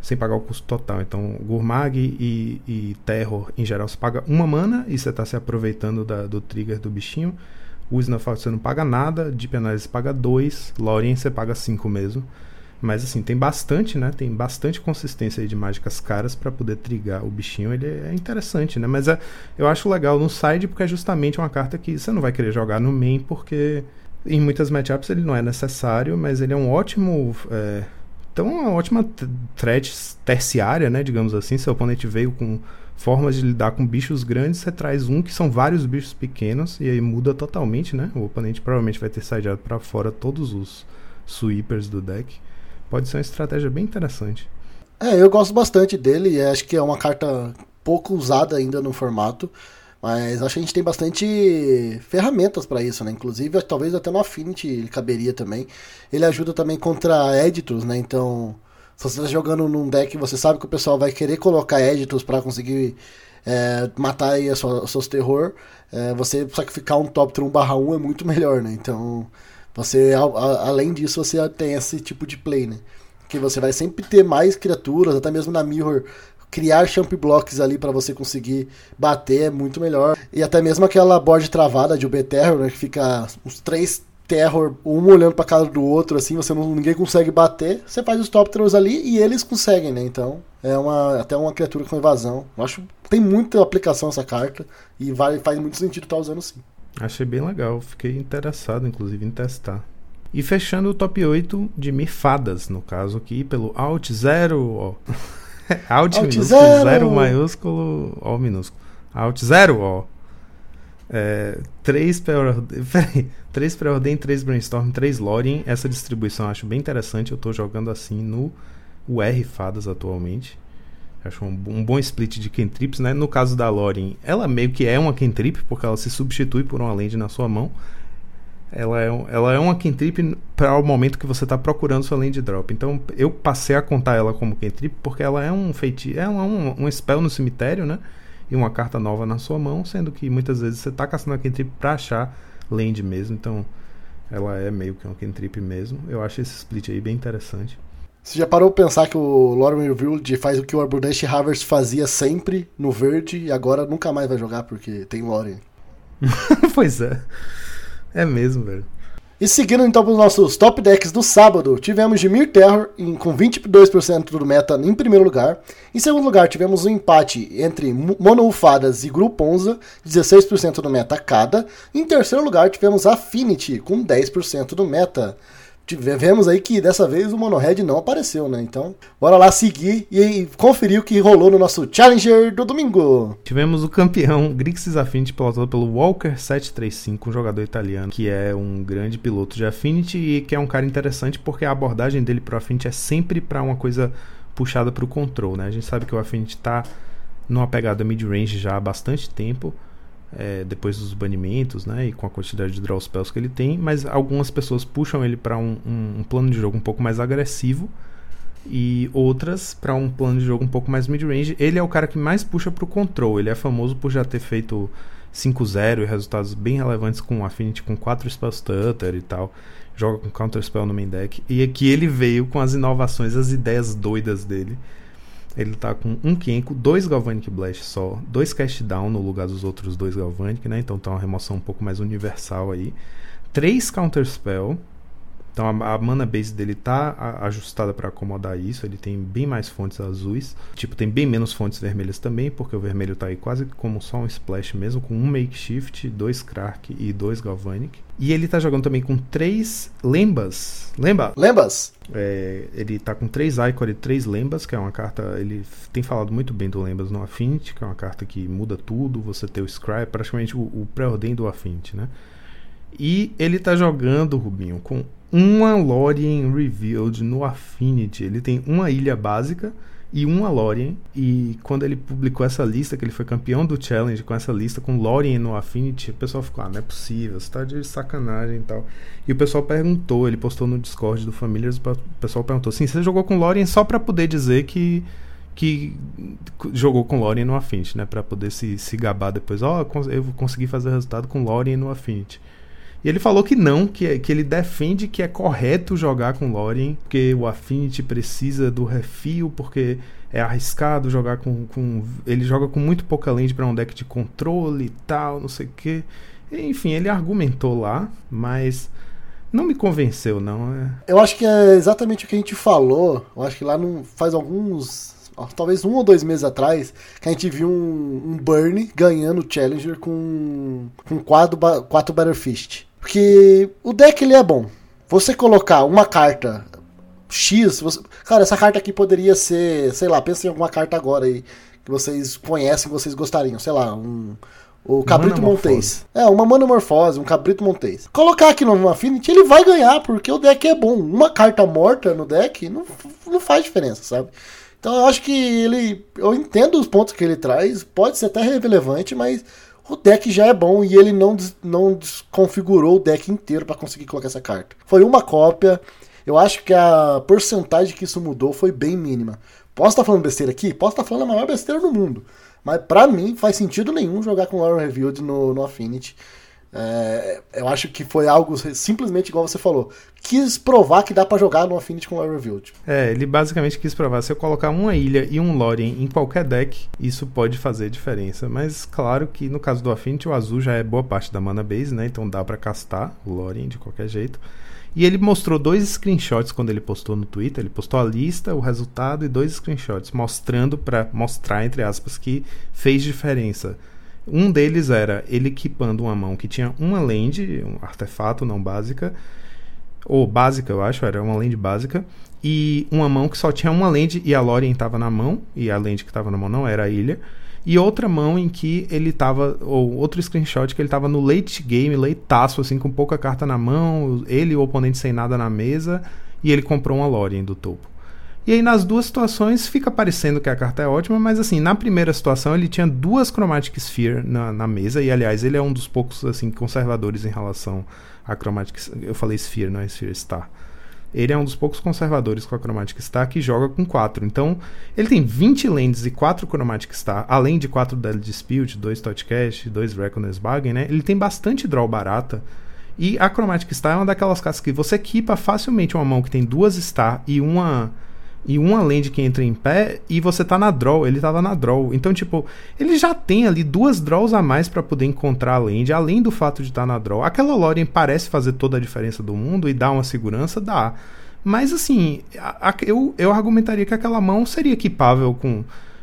Sem pagar o custo total. Então, Gurmag e, e Terror, em geral, você paga uma mana e você está se aproveitando da, do trigger do bichinho. O Snowfall você não paga nada, Deep Analysis paga 2, Lorien você paga 5 mesmo. Mas assim, tem bastante, né? Tem bastante consistência de mágicas caras para poder trigar o bichinho. Ele é interessante, né? Mas é, eu acho legal no side porque é justamente uma carta que você não vai querer jogar no main porque em muitas matchups ele não é necessário, mas ele é um ótimo. É, então, uma ótima threat terciária, né? Digamos assim. Se o oponente veio com formas de lidar com bichos grandes, você traz um que são vários bichos pequenos e aí muda totalmente, né? O oponente provavelmente vai ter sideado para fora todos os sweepers do deck pode ser uma estratégia bem interessante. É, eu gosto bastante dele, acho que é uma carta pouco usada ainda no formato, mas acho que a gente tem bastante ferramentas para isso, né? Inclusive, talvez até no Affinity ele caberia também. Ele ajuda também contra Editors, né? Então, se você está jogando num deck você sabe que o pessoal vai querer colocar Editors para conseguir é, matar aí os seus terror, é, você sacrificar um top 1 barra 1 é muito melhor, né? Então, você, a, a, além disso, você tem esse tipo de play, né? Que você vai sempre ter mais criaturas, até mesmo na Mirror, criar champ blocks ali para você conseguir bater é muito melhor. E até mesmo aquela board travada de UB Terror, né, que fica uns três Terror, um olhando para cara do outro, assim, você não, ninguém consegue bater, você faz os top throws ali e eles conseguem, né? Então, é uma, até uma criatura com evasão. Eu acho tem muita aplicação essa carta e vai, faz muito sentido estar tá usando sim. Achei bem legal, fiquei interessado inclusive em testar. E fechando o top 8 de mifadas, no caso aqui, pelo Alt 0, ó. Alt, Alt minúsculo, 0 maiúsculo, O minúsculo. Alt 0, ó. É, 3 pré-ordem, 3 pré-ordem, 3 brainstorm, 3 lorien. Essa distribuição eu acho bem interessante. Eu estou jogando assim no UR Fadas atualmente. Acho um, um, bom split de cantrips, né? No caso da Lorin, ela meio que é uma cantrip, porque ela se substitui por uma land na sua mão. Ela é, ela é uma cantrip para o momento que você está procurando sua land drop. Então eu passei a contar ela como cantrip porque ela é um feitiço, é um, um spell no cemitério, né? E uma carta nova na sua mão, sendo que muitas vezes você está caçando a cantrip para achar land mesmo. Então ela é meio que uma cantrip mesmo. Eu acho esse split aí bem interessante. Você já parou pra pensar que o Lorimer Village faz o que o Arbonest Harvest fazia sempre no verde e agora nunca mais vai jogar porque tem Lorien? pois é. É mesmo, velho. E seguindo então para os nossos top decks do sábado, tivemos Dimir Terror em, com 22% do meta em primeiro lugar. Em segundo lugar, tivemos um empate entre Mono Ufadas e Gruponza, 16% do meta cada. Em terceiro lugar, tivemos Affinity com 10% do meta vemos aí que dessa vez o Monohead não apareceu, né? Então, bora lá seguir e conferir o que rolou no nosso Challenger do domingo. Tivemos o campeão Grixis Affinity pilotado pelo Walker 735, um jogador italiano que é um grande piloto de Affinity e que é um cara interessante porque a abordagem dele pro Affinity é sempre para uma coisa puxada para o control, né? A gente sabe que o Affinity está numa pegada mid-range já há bastante tempo, é, depois dos banimentos, né? E com a quantidade de draw spells que ele tem, mas algumas pessoas puxam ele para um, um, um, plano de jogo um pouco mais agressivo e outras para um plano de jogo um pouco mais mid-range. Ele é o cara que mais puxa para o control. Ele é famoso por já ter feito 5-0 e resultados bem relevantes com Affinity com 4 spells stutter e tal. Joga com Counter Spell no main deck. E aqui ele veio com as inovações, as ideias doidas dele. Ele tá com um Kenko, dois Galvanic Blast só, dois Cast Down no lugar dos outros dois Galvanic, né? Então tá uma remoção um pouco mais universal aí. Três Counter Spell, então a, a mana base dele tá ajustada para acomodar isso. Ele tem bem mais fontes azuis. Tipo, tem bem menos fontes vermelhas também, porque o vermelho tá aí quase como só um splash mesmo, com um makeshift, dois crack e dois galvanic. E ele tá jogando também com três lembas. Lembas? Lembas? É, ele tá com três Icor e três lembas, que é uma carta. Ele tem falado muito bem do lembas no Affinity, que é uma carta que muda tudo. Você tem o Scry, praticamente o, o pré-ordem do Affinity, né? E ele tá jogando, Rubinho, com uma Lorien Revealed no Affinity. Ele tem uma ilha básica e uma Lorien. E quando ele publicou essa lista, que ele foi campeão do Challenge com essa lista, com Lorien no Affinity, o pessoal ficou, ah, não é possível, você tá de sacanagem e tal. E o pessoal perguntou, ele postou no Discord do Familiars, o pessoal perguntou assim, você jogou com Lorien só para poder dizer que que jogou com Lorien no Affinity, né? Pra poder se, se gabar depois. Ó, oh, eu consegui fazer resultado com Lorien no Affinity. E ele falou que não, que, é, que ele defende que é correto jogar com Lorien, porque o Affinity precisa do refil, porque é arriscado jogar com. com ele joga com muito pouca land para um deck de controle e tal, não sei o que. Enfim, ele argumentou lá, mas não me convenceu, não. É... Eu acho que é exatamente o que a gente falou. Eu acho que lá não faz alguns. Talvez um ou dois meses atrás, que a gente viu um, um Burn ganhando o Challenger com, com quatro, quatro Battle Fist. Porque o deck ele é bom. Você colocar uma carta X, você... cara, essa carta aqui poderia ser, sei lá, pensa em alguma carta agora aí que vocês conhecem, que vocês gostariam, sei lá, um o Cabrito Montês. É, uma Manamorfose, um Cabrito Montês. Colocar aqui no Affinity, ele vai ganhar, porque o deck é bom. Uma carta morta no deck não, não faz diferença, sabe? Então eu acho que ele. Eu entendo os pontos que ele traz, pode ser até relevante, mas o deck já é bom e ele não, não desconfigurou o deck inteiro para conseguir colocar essa carta. Foi uma cópia. Eu acho que a porcentagem que isso mudou foi bem mínima. Posso estar falando besteira aqui? Posso estar falando a maior besteira do mundo. Mas para mim faz sentido nenhum jogar com Lauren Revealed no, no Affinity. É, eu acho que foi algo simplesmente igual você falou. Quis provar que dá para jogar no Affinity com o Revealed. É, ele basicamente quis provar. Se eu colocar uma ilha e um Lorien em qualquer deck, isso pode fazer diferença. Mas claro que no caso do Affinity, o azul já é boa parte da mana base, né? Então dá para castar o Lorien de qualquer jeito. E ele mostrou dois screenshots quando ele postou no Twitter. Ele postou a lista, o resultado e dois screenshots mostrando para mostrar entre aspas que fez diferença um deles era ele equipando uma mão que tinha uma land, um artefato não básica, ou básica, eu acho, era uma land básica, e uma mão que só tinha uma land e a Lorien estava na mão, e a land que estava na mão não era a ilha, e outra mão em que ele estava, ou outro screenshot que ele estava no late game, leitaço, assim, com pouca carta na mão, ele e o oponente sem nada na mesa, e ele comprou uma Lorien do topo. E aí nas duas situações fica parecendo que a carta é ótima, mas assim, na primeira situação ele tinha duas Chromatic Sphere na, na mesa, e aliás, ele é um dos poucos assim conservadores em relação a Chromatic Eu falei Sphere, não é Sphere Star. Ele é um dos poucos conservadores com a Chromatic Star que joga com 4. Então, ele tem 20 lands e 4 Chromatic Star, além de 4 Dead Dispute, 2 Totcast, 2 Reckoner's Bargain, né? Ele tem bastante draw barata. E a Chromatic Star é uma daquelas cartas que você equipa facilmente uma mão que tem duas Star e uma e uma land que entra em pé e você tá na draw, ele tava na draw. Então, tipo, ele já tem ali duas draws a mais para poder encontrar a land, além do fato de estar tá na draw. Aquela Lorien parece fazer toda a diferença do mundo e dá uma segurança, dá. Mas assim, a, a, eu, eu argumentaria que aquela mão seria equipável com,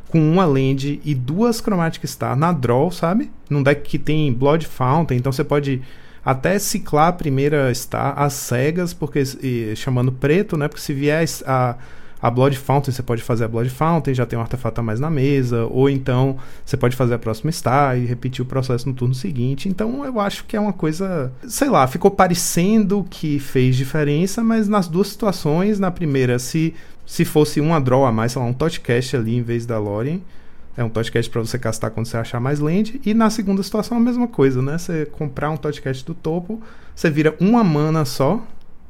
com uma land e duas Chromatic Star na draw, sabe? Num deck que tem Blood Fountain, então você pode até ciclar a primeira Star às cegas, porque e, chamando preto, né? Porque se vier a a Blood Fountain, você pode fazer a Blood Fountain, já tem um artefato a mais na mesa, ou então você pode fazer a próxima Star e repetir o processo no turno seguinte. Então eu acho que é uma coisa, sei lá, ficou parecendo que fez diferença, mas nas duas situações, na primeira, se Se fosse uma draw a mais, sei lá, um Totcast ali em vez da Lorien. É um Totcast para você castar quando você achar mais land. E na segunda situação a mesma coisa, né? Você comprar um Totcast do topo, você vira uma mana só,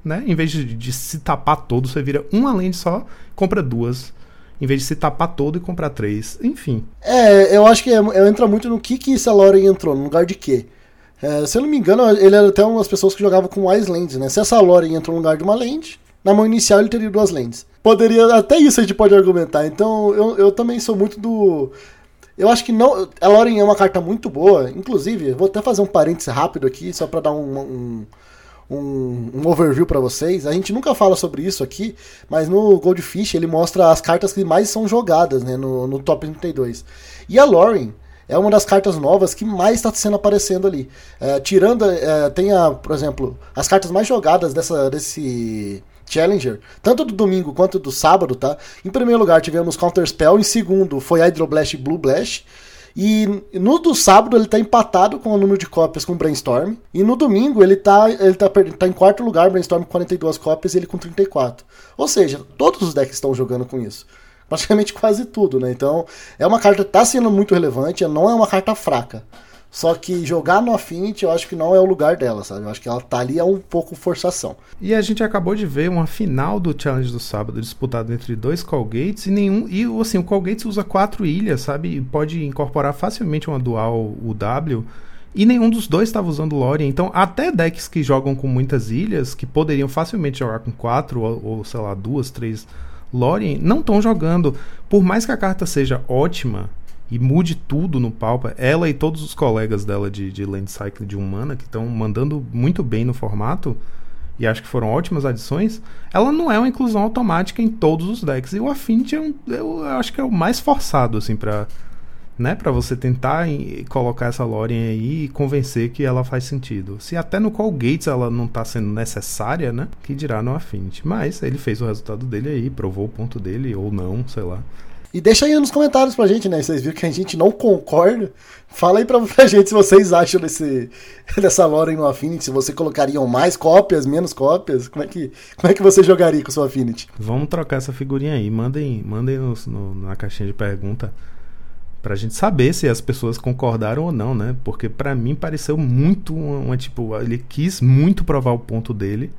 né? Em vez de, de se tapar todo, você vira uma land só, compra duas em vez de se tapar todo e comprar três. Enfim. É, eu acho que é, é, entra muito no que que essa Lore entrou, no lugar de quê? É, se eu não me engano, ele era até uma das pessoas que jogavam com mais lands, né? Se essa Lore entrou no lugar de uma land, na mão inicial ele teria duas lands. Poderia, até isso a gente pode argumentar. Então eu, eu também sou muito do. Eu acho que não. A Loren é uma carta muito boa. Inclusive, vou até fazer um parênteses rápido aqui, só para dar um, um um, um overview para vocês. A gente nunca fala sobre isso aqui, mas no Goldfish ele mostra as cartas que mais são jogadas né, no, no top 32. E a Lauren é uma das cartas novas que mais está sendo aparecendo ali. É, tirando, é, tem a, por exemplo, as cartas mais jogadas dessa, desse Challenger, tanto do domingo quanto do sábado, tá? Em primeiro lugar tivemos Counter Spell, em segundo foi Hydroblast e Blue Blast. E no do sábado ele tá empatado com o número de cópias com o Brainstorm. E no domingo ele tá, ele tá, tá em quarto lugar, Brainstorm com 42 cópias e ele com 34. Ou seja, todos os decks estão jogando com isso. Praticamente quase tudo, né? Então é uma carta que tá sendo muito relevante, não é uma carta fraca. Só que jogar no Affinity eu acho que não é o lugar dela, sabe? Eu acho que ela tá ali é um pouco forçação. E a gente acabou de ver uma final do Challenge do sábado disputado entre dois Colgates e nenhum. E assim, o Colgates usa quatro ilhas, sabe? E pode incorporar facilmente uma dual UW. E nenhum dos dois estava usando Lorien. Então, até decks que jogam com muitas ilhas, que poderiam facilmente jogar com quatro ou, ou sei lá, duas, três Lorien, não estão jogando. Por mais que a carta seja ótima, e mude tudo no Palpa. Ela e todos os colegas dela de, de Land Cycle de Humana, que estão mandando muito bem no formato, e acho que foram ótimas adições, ela não é uma inclusão automática em todos os decks. E o Affinity é um, eu acho que é o mais forçado, assim, pra, né, pra você tentar colocar essa Lorien aí e convencer que ela faz sentido. Se até no Call Gates ela não tá sendo necessária, né, que dirá no Affinity. Mas ele fez o resultado dele aí, provou o ponto dele, ou não, sei lá. E deixa aí nos comentários pra gente, né? Vocês viram que a gente não concorda. Fala aí pra, pra gente se vocês acham desse, dessa lore no Affinity. Se você colocariam mais cópias, menos cópias. Como é que, como é que você jogaria com o seu Affinity? Vamos trocar essa figurinha aí. Mandem, mandem no, na caixinha de pergunta pra gente saber se as pessoas concordaram ou não, né? Porque para mim pareceu muito uma, uma, tipo, ele quis muito provar o ponto dele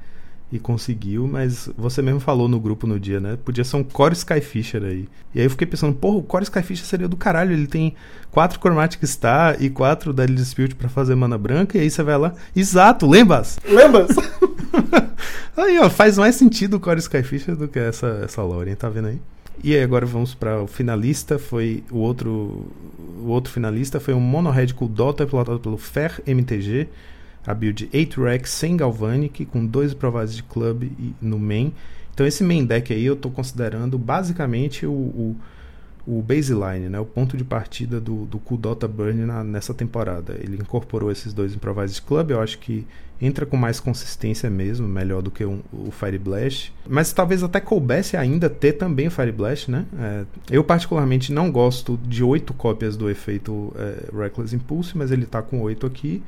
e conseguiu, mas você mesmo falou no grupo no dia, né? Podia ser um Core Skyfisher aí. E aí eu fiquei pensando, porra, o Core Skyfisher seria do caralho, ele tem quatro Chromatic Star e quatro Deadly Dispute para fazer mana branca, e aí você vai lá. Exato, lembras? Lembras? aí, ó, faz mais sentido o Core Skyfisher do que essa, essa Lore, tá vendo aí? E aí agora vamos para o finalista, foi o outro o outro finalista foi um Mono Red com Dota pilotado pelo Fer MTG a build 8 Rex sem Galvanic, com dois provados de club no main. Então esse main deck aí eu estou considerando basicamente o, o, o, baseline, né? o ponto de partida do, do Cool Dota Burn na, nessa temporada. Ele incorporou esses dois improvised club, eu acho que entra com mais consistência mesmo, melhor do que um, o Fire Blast. Mas talvez até coubesse ainda ter também o Fire Blast, né? É, eu particularmente não gosto de oito cópias do efeito é, Reckless Impulse, mas ele está com oito aqui.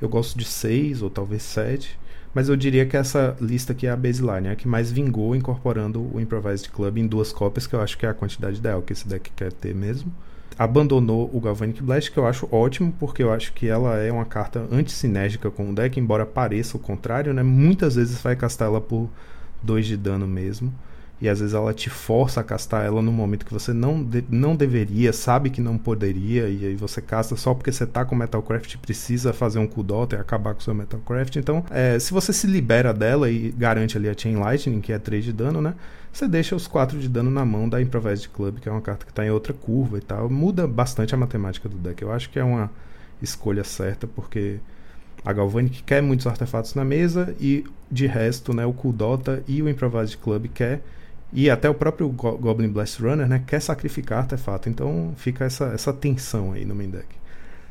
Eu gosto de seis ou talvez sete. Mas eu diria que essa lista aqui é a baseline, é a que mais vingou incorporando o Improvised Club em duas cópias, que eu acho que é a quantidade ideal que esse deck quer ter mesmo. Abandonou o Galvanic Blast, que eu acho ótimo, porque eu acho que ela é uma carta antissinérgica com o deck, embora pareça o contrário, né? Muitas vezes vai castar ela por 2 de dano mesmo e às vezes ela te força a castar ela no momento que você não, de, não deveria, sabe que não poderia, e aí você casta só porque você tá com Metalcraft precisa fazer um cool e acabar com seu Metalcraft. Então, é, se você se libera dela e garante ali a Chain Lightning, que é 3 de dano, né? Você deixa os 4 de dano na mão da Improvised Club, que é uma carta que tá em outra curva e tal. Muda bastante a matemática do deck. Eu acho que é uma escolha certa, porque a Galvanic quer muitos artefatos na mesa e de resto, né, o Kuldota e o Improvised Club quer e até o próprio Goblin Blast Runner né, quer sacrificar artefato. Então fica essa, essa tensão aí no main deck.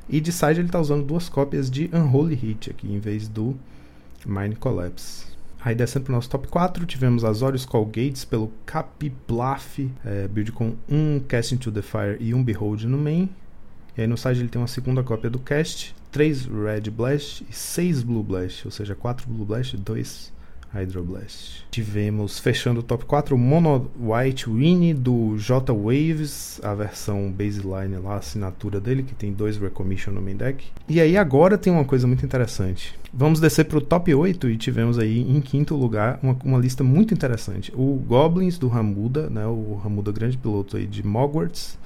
E de side ele está usando duas cópias de Unholy Hit aqui, em vez do Mind Collapse. Aí descendo para o nosso top 4, tivemos Azorius Call Gates pelo Capiblaf, é, build com um Cast into the Fire e um Behold no main. E aí no side ele tem uma segunda cópia do Cast, 3 Red Blast e 6 Blue Blast, ou seja, 4 Blue Blast e 2 Hydroblast. Tivemos, fechando o top 4, Mono White Winnie do J Waves, a versão baseline lá, a assinatura dele, que tem dois Recommission no main deck. E aí agora tem uma coisa muito interessante. Vamos descer para o top 8 e tivemos aí em quinto lugar uma, uma lista muito interessante. O Goblins do Ramuda, né, o Ramuda grande piloto aí de Mogwarts.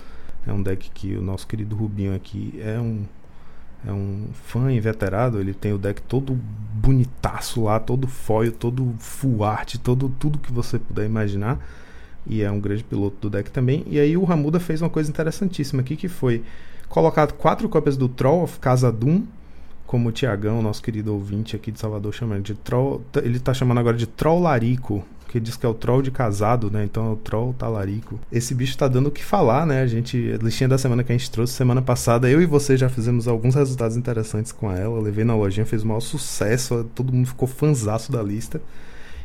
É um deck que o nosso querido Rubinho aqui é um é um fã inveterado, ele tem o deck todo bonitaço lá, todo foil, todo full art, todo tudo que você puder imaginar. E é um grande piloto do deck também. E aí o Ramuda fez uma coisa interessantíssima aqui que foi colocado quatro cópias do Troll of Casa Doom, como o Tiagão, nosso querido ouvinte aqui de Salvador, chama de Troll. Ele tá chamando agora de Troll Larico que diz que é o troll de casado, né? Então é o troll talarico. Esse bicho tá dando o que falar, né? A gente, a listinha da semana que a gente trouxe semana passada, eu e você já fizemos alguns resultados interessantes com ela. Levei na lojinha, fez o maior sucesso, todo mundo ficou fanzaço da lista.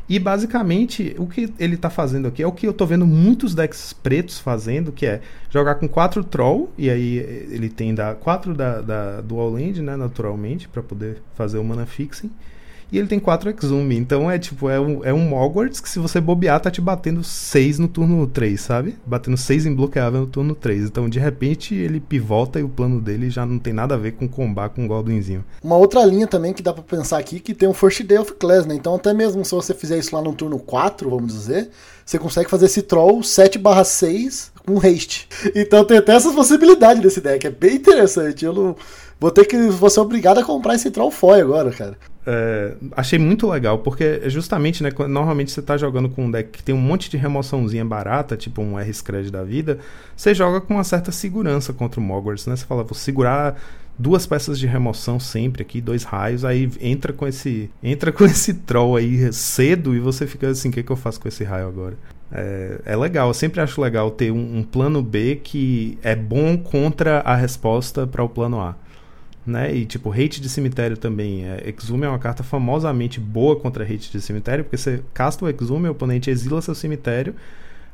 E basicamente o que ele tá fazendo aqui é o que eu tô vendo muitos decks pretos fazendo, que é jogar com quatro troll, e aí ele tem da, quatro da, da dual land, né, naturalmente, para poder fazer o mana fixing. E ele tem 4 Exume. Então é tipo, é um, é um Hogwarts que se você bobear, tá te batendo 6 no turno 3, sabe? Batendo 6 bloqueável no turno 3. Então, de repente, ele pivota e o plano dele já não tem nada a ver com combar com um Goblinzinho. Uma outra linha também que dá pra pensar aqui que tem um First Day of Class, né? Então, até mesmo se você fizer isso lá no turno 4, vamos dizer, você consegue fazer esse troll 7/6 com haste. Então tem até essas possibilidades desse deck. É bem interessante. Eu não. Vou ter que. Vou ser obrigado a comprar esse troll foil agora, cara é, achei muito legal, porque justamente, né, normalmente você tá jogando com um deck que tem um monte de remoçãozinha barata, tipo um R-Scred da vida, você joga com uma certa segurança contra o Mogwarts, né? Você fala, vou segurar duas peças de remoção sempre aqui, dois raios, aí entra com esse entra com esse troll aí cedo e você fica assim, o que, que eu faço com esse raio agora? É, é legal, eu sempre acho legal ter um, um plano B que é bom contra a resposta para o plano A né? E tipo, hate de cemitério também. É, Exume é uma carta famosamente boa contra hate de cemitério, porque você casta o Exume, o oponente exila seu cemitério,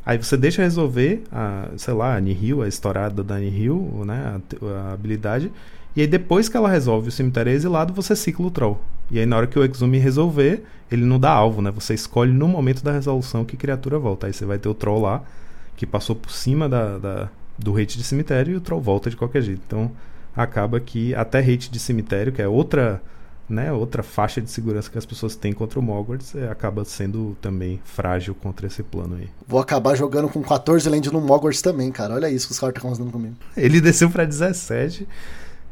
aí você deixa resolver a, sei lá, a Nihil, a estourada da Nihil, né? A, a, habilidade. E aí depois que ela resolve o cemitério exilado, você cicla o troll. E aí na hora que o Exume resolver, ele não dá alvo, né? Você escolhe no momento da resolução que criatura volta. Aí você vai ter o troll lá, que passou por cima da, da do hate de cemitério, e o troll volta de qualquer jeito. Então acaba que até hate de cemitério, que é outra, né, outra faixa de segurança que as pessoas têm contra o Mogwarts, é, acaba sendo também frágil contra esse plano aí. Vou acabar jogando com 14 land no Mogwarts também, cara. Olha isso que os caras estão fazendo comigo. Ele desceu para 17.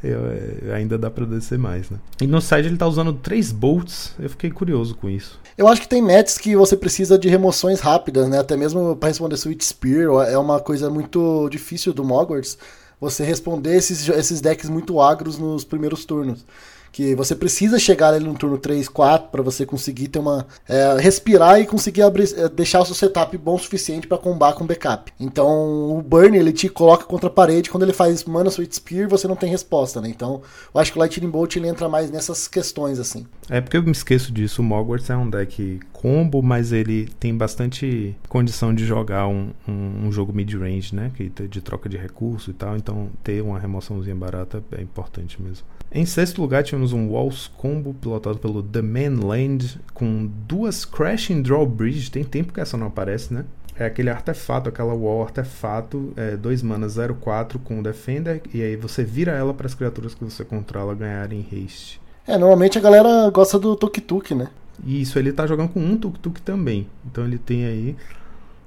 Eu, eu, ainda dá pra descer mais, né? E no side ele tá usando 3 bolts. Eu fiquei curioso com isso. Eu acho que tem matches que você precisa de remoções rápidas, né? Até mesmo para responder Sweet Spear é uma coisa muito difícil do Mogwarts você responder esses, esses decks muito agros nos primeiros turnos que você precisa chegar ali no turno 3, 4 para você conseguir ter uma é, respirar e conseguir abrir, é, deixar o seu setup bom o suficiente para combar com backup. Então, o burn ele te coloca contra a parede, quando ele faz mana sweet spear, você não tem resposta, né? Então, eu acho que o Lightning Bolt ele entra mais nessas questões assim. É porque eu me esqueço disso, o Mogwarts é um deck combo, mas ele tem bastante condição de jogar um, um, um jogo mid-range, né? Que de troca de recurso e tal, então ter uma remoçãozinha barata é importante mesmo. Em sexto lugar, tivemos um Walls Combo pilotado pelo The Mainland com duas Crashing Draw Bridge. Tem tempo que essa não aparece, né? É aquele artefato, aquela wall artefato, é, dois manas 04 com Defender, e aí você vira ela para as criaturas que você controla ganharem haste. É, normalmente a galera gosta do Tuk Tuk, né? Isso, ele tá jogando com um Tuk Tuk também. Então ele tem aí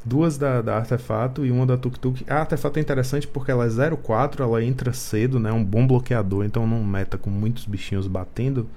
duas da, da Artefato e uma da Tuk Tuk. A Artefato é interessante porque ela é 04, ela entra cedo, né? Um bom bloqueador, então não meta com muitos bichinhos batendo,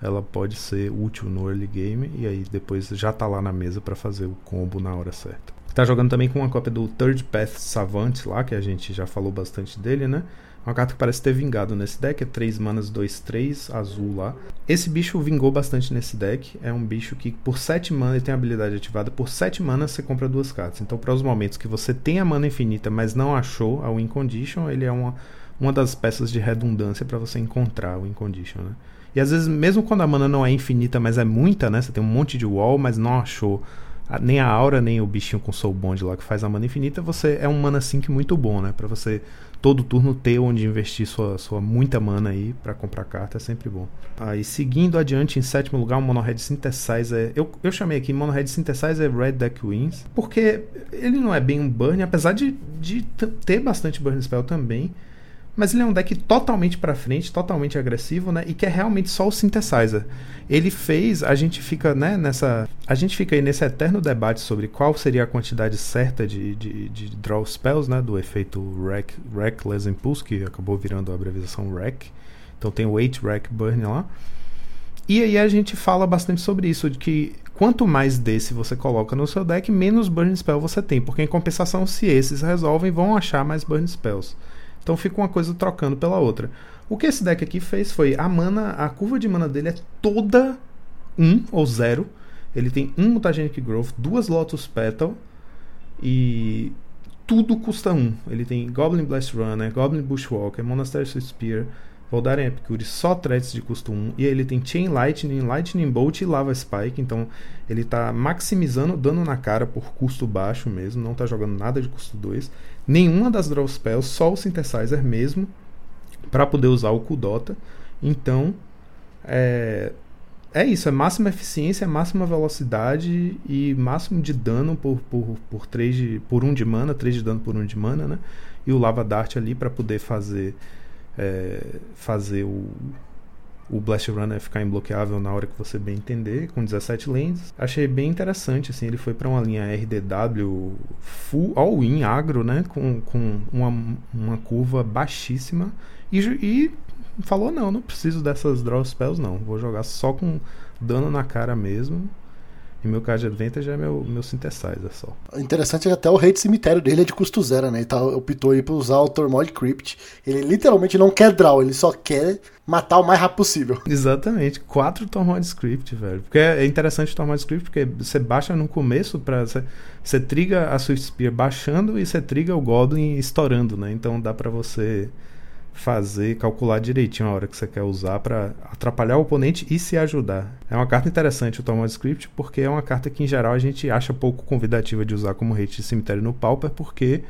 ela pode ser útil no early game e aí depois já tá lá na mesa para fazer o combo na hora certa. Tá jogando também com uma cópia do Third Path Savant lá, que a gente já falou bastante dele, né? Uma carta que parece ter vingado nesse deck, é 3 manas 2, 3, azul lá. Esse bicho vingou bastante nesse deck, é um bicho que por 7 manas, ele tem a habilidade ativada, por 7 manas você compra duas cartas. Então para os momentos que você tem a mana infinita, mas não achou a Win Condition, ele é uma, uma das peças de redundância para você encontrar o Win Condition, né? E às vezes, mesmo quando a mana não é infinita, mas é muita, né? Você tem um monte de wall, mas não achou a- nem a aura, nem o bichinho com soul bond lá que faz a mana infinita, você é um mana sync muito bom, né? Pra você todo turno ter onde investir sua, sua muita mana aí pra comprar carta é sempre bom. Aí seguindo adiante em sétimo lugar, o Mono Red Synthesizer. Eu, eu chamei aqui Mono Red Synthesizer Red Deck Wins, porque ele não é bem um burn, apesar de, de ter bastante burn spell também. Mas ele é um deck totalmente pra frente, totalmente agressivo, né? E que é realmente só o synthesizer. Ele fez, a gente fica, né, nessa. A gente fica aí nesse eterno debate sobre qual seria a quantidade certa de, de, de draw spells, né? Do efeito Rec, Reckless Impulse, que acabou virando a abreviação Rec. Então tem o 8 Rec Burn lá. E aí a gente fala bastante sobre isso, de que quanto mais desse você coloca no seu deck, menos burn spell você tem, porque em compensação, se esses resolvem, vão achar mais burn spells. Então fica uma coisa trocando pela outra. O que esse deck aqui fez foi a mana, a curva de mana dele é toda 1 ou 0. Ele tem um Mutagenic Growth, duas Lotus Petal e tudo custa 1. Ele tem Goblin Blast Runner, Goblin Bushwalker, Monastery Spear, Voldaren Epicure, só threats de custo 1. E ele tem Chain Lightning, Lightning Bolt e Lava Spike. Então ele tá maximizando dano na cara por custo baixo mesmo. Não tá jogando nada de custo 2. Nenhuma das Draw Spells, só o Synthesizer mesmo. para poder usar o Kudota. Então é, é isso, é máxima eficiência, máxima velocidade e máximo de dano por, por, por, 3 de, por 1 de mana, 3 de dano por 1 de mana, né? E o Lava Dart ali para poder fazer é, fazer o, o Blast Runner ficar imbloqueável na hora que você bem entender, com 17 lanes. Achei bem interessante, assim, ele foi para uma linha RDW full all-in agro, né? Com, com uma, uma curva baixíssima e, e falou não, não preciso dessas draw spells não, vou jogar só com dano na cara mesmo. E meu card advantage é meu, meu synthesizer só. Interessante é até o rei de cemitério dele é de custo zero, né? Ele tá, optou aí pra usar o Tormod Crypt. Ele literalmente não quer draw, ele só quer matar o mais rápido possível. Exatamente, quatro Tormod Script, velho. Porque é interessante o Tormod Script porque você baixa no começo para você, você triga a Swift Spear baixando e você triga o Goblin estourando, né? Então dá para você fazer, calcular direitinho a hora que você quer usar para atrapalhar o oponente e se ajudar. É uma carta interessante o Tormod Script, porque é uma carta que em geral a gente acha pouco convidativa de usar como hate de cemitério no Pauper, porque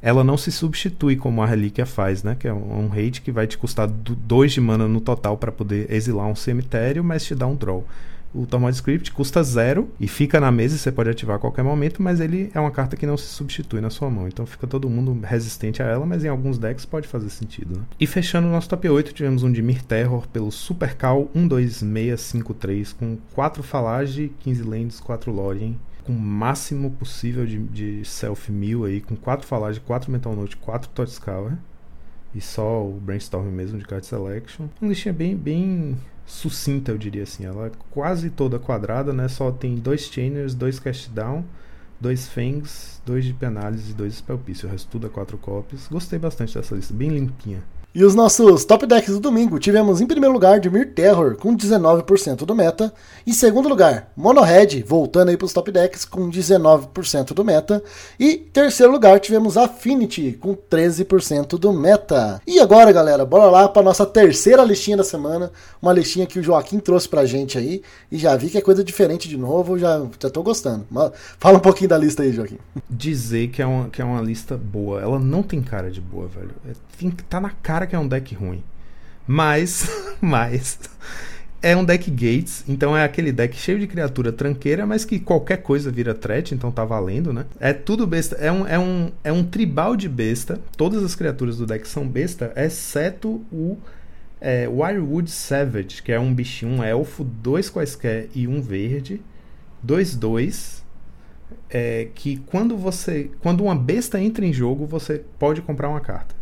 ela não se substitui como a relíquia faz, né? Que é um hate que vai te custar 2 de mana no total para poder exilar um cemitério, mas te dá um draw. O Tormod Script custa zero e fica na mesa você pode ativar a qualquer momento, mas ele é uma carta que não se substitui na sua mão. Então fica todo mundo resistente a ela, mas em alguns decks pode fazer sentido. Né? E fechando o nosso top 8, tivemos um Dimir Terror pelo Super Cal 12653 com 4 Falage, 15 Lands, 4 Lorien com o máximo possível de, de self mill aí, com 4 Falage, 4 Mental Note, 4 Totscour e só o Brainstorm mesmo de Card Selection. Uma listinha bem, bem sucinta, eu diria assim. Ela é quase toda quadrada, né? Só tem dois Chainers, dois Cast Down, dois Fangs, dois de Penálise e dois Spell Piece. O resto tudo é quatro copies. Gostei bastante dessa lista, bem limpinha. E os nossos top decks do domingo, tivemos em primeiro lugar Dimir Terror com 19% do meta, em segundo lugar Mono Red, voltando aí para os top decks com 19% do meta, e terceiro lugar tivemos Affinity com 13% do meta. E agora, galera, bora lá para nossa terceira listinha da semana, uma listinha que o Joaquim trouxe pra gente aí, e já vi que é coisa diferente de novo, já já tô gostando. Fala um pouquinho da lista aí, Joaquim. Dizer que é uma, que é uma lista boa, ela não tem cara de boa, velho. Tem que tá na cara que é um deck ruim. Mas, mas é um deck Gates, então é aquele deck cheio de criatura tranqueira, mas que qualquer coisa vira threat, então tá valendo, né? É tudo besta, é um, é um, é um tribal de besta. Todas as criaturas do deck são besta, exceto o é, Wirewood Savage, que é um bichinho, um elfo, dois quaisquer e um verde, dois dois. É, que quando você. Quando uma besta entra em jogo, você pode comprar uma carta.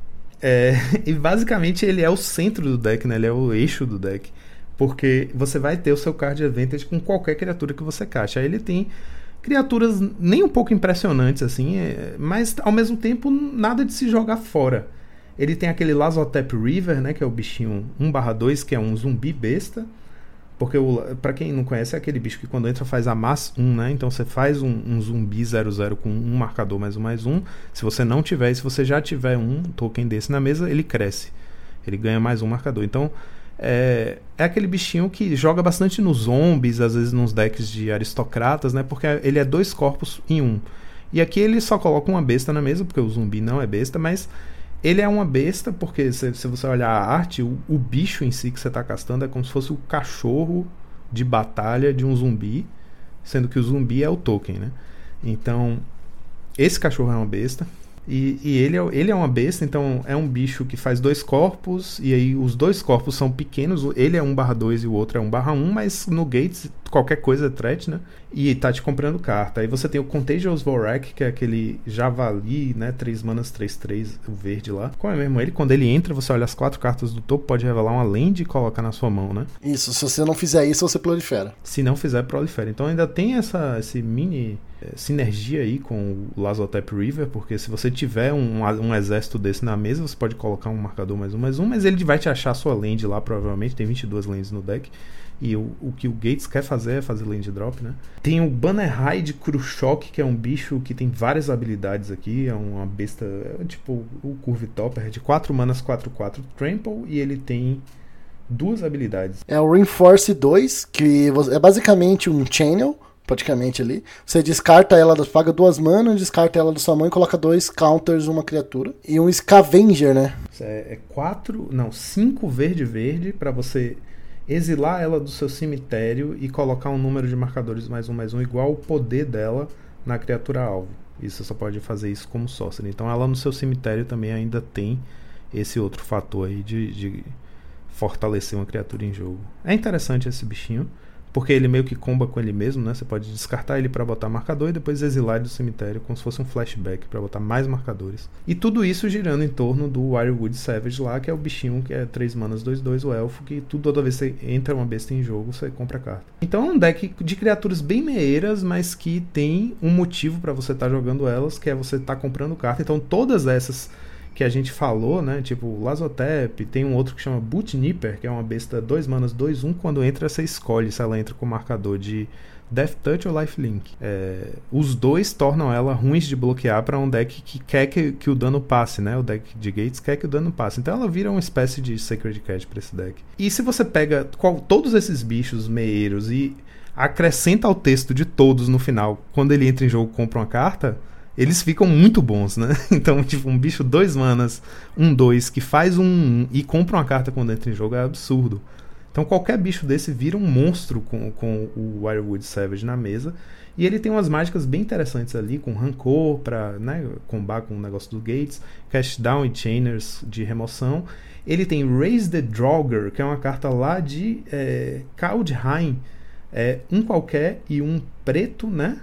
É, e basicamente ele é o centro do deck, né? Ele é o eixo do deck. Porque você vai ter o seu card advantage com qualquer criatura que você caixa. Aí ele tem criaturas nem um pouco impressionantes, assim, é, mas ao mesmo tempo nada de se jogar fora. Ele tem aquele Lazotep River, né? Que é o bichinho 1/2, que é um zumbi besta. Porque, para quem não conhece, é aquele bicho que quando entra faz a mass 1, né? Então você faz um, um zumbi 00 com um marcador mais um mais um. Se você não tiver, e se você já tiver um token desse na mesa, ele cresce. Ele ganha mais um marcador. Então é, é aquele bichinho que joga bastante nos zombies, às vezes nos decks de aristocratas, né? Porque ele é dois corpos em um. E aqui ele só coloca uma besta na mesa, porque o zumbi não é besta, mas ele é uma besta, porque se, se você olhar a arte, o, o, bicho em si que você está castando é como se fosse o cachorro de batalha de um zumbi, sendo que o zumbi é o token, né? Então, esse cachorro é uma besta. E, e, ele, é, ele é uma besta, então é um bicho que faz dois corpos, e aí os dois corpos são pequenos, ele é 1 barra 2 e o outro é 1 barra 1, mas no Gates qualquer coisa é threat, né? E tá te comprando carta. Aí você tem o Contagious Vorak, que é aquele javali, né? 3 manas, 3, 3, o verde lá. Como é mesmo ele? Quando ele entra, você olha as quatro cartas do topo, pode revelar uma land e colocar na sua mão, né? Isso, se você não fizer isso, você prolifera. Se não fizer, prolifera. Então ainda tem essa, esse mini é, sinergia aí com o Lazotep River, porque se você tiver um, um exército desse na mesa, você pode colocar um marcador mais um, mais um, mas ele vai te achar sua land lá, provavelmente. Tem 22 lands no deck. E o, o que o Gates quer fazer é fazer land drop, né? Tem o Banner de Khrushchok, que é um bicho que tem várias habilidades aqui. É uma besta, é tipo o Curve Topper, de 4 manas, 4, 4 Trample. E ele tem duas habilidades. É o Reinforce 2, que é basicamente um Channel praticamente ali. Você descarta ela, paga duas manas, descarta ela da sua mão e coloca dois counters uma criatura. E um Scavenger, né? É, é quatro, não, cinco verde verde para você exilar ela do seu cemitério e colocar um número de marcadores mais um mais um igual ao poder dela na criatura alvo. Isso você só pode fazer isso como sorcerer. Então ela no seu cemitério também ainda tem esse outro fator aí de, de fortalecer uma criatura em jogo. É interessante esse bichinho. Porque ele meio que comba com ele mesmo, né? Você pode descartar ele para botar marcador e depois exilar ele do cemitério como se fosse um flashback para botar mais marcadores. E tudo isso girando em torno do Wirewood Savage lá, que é o bichinho que é 3 manas 2-2, o elfo, que tudo, toda vez que entra uma besta em jogo, você compra a carta. Então é um deck de criaturas bem meieiras, mas que tem um motivo para você estar tá jogando elas, que é você estar tá comprando carta. Então todas essas que a gente falou, né? Tipo, Lazotep, tem um outro que chama Boot Nipper, que é uma besta 2 manas 2 1, quando entra você escolhe se ela entra com marcador de Death Touch ou Lifelink. É, os dois tornam ela ruins de bloquear para um deck que quer que, que, o dano passe, né? O deck de Gates quer que o dano passe. Então ela vira uma espécie de Sacred Cat para esse deck. E se você pega qual, todos esses bichos meieiros e acrescenta ao texto de todos no final, quando ele entra em jogo compra uma carta, eles ficam muito bons, né? Então, tipo, um bicho dois manas, um dois, que faz um, um e compra uma carta quando entra em jogo é absurdo. Então qualquer bicho desse vira um monstro com, com o Wirewood Savage na mesa. E ele tem umas mágicas bem interessantes ali, com rancor para né, combar com o negócio do Gates, Cast Down e Chainers de remoção. Ele tem Raise the Draugr, que é uma carta lá de é, Kaldheim. É, um qualquer e um preto, né?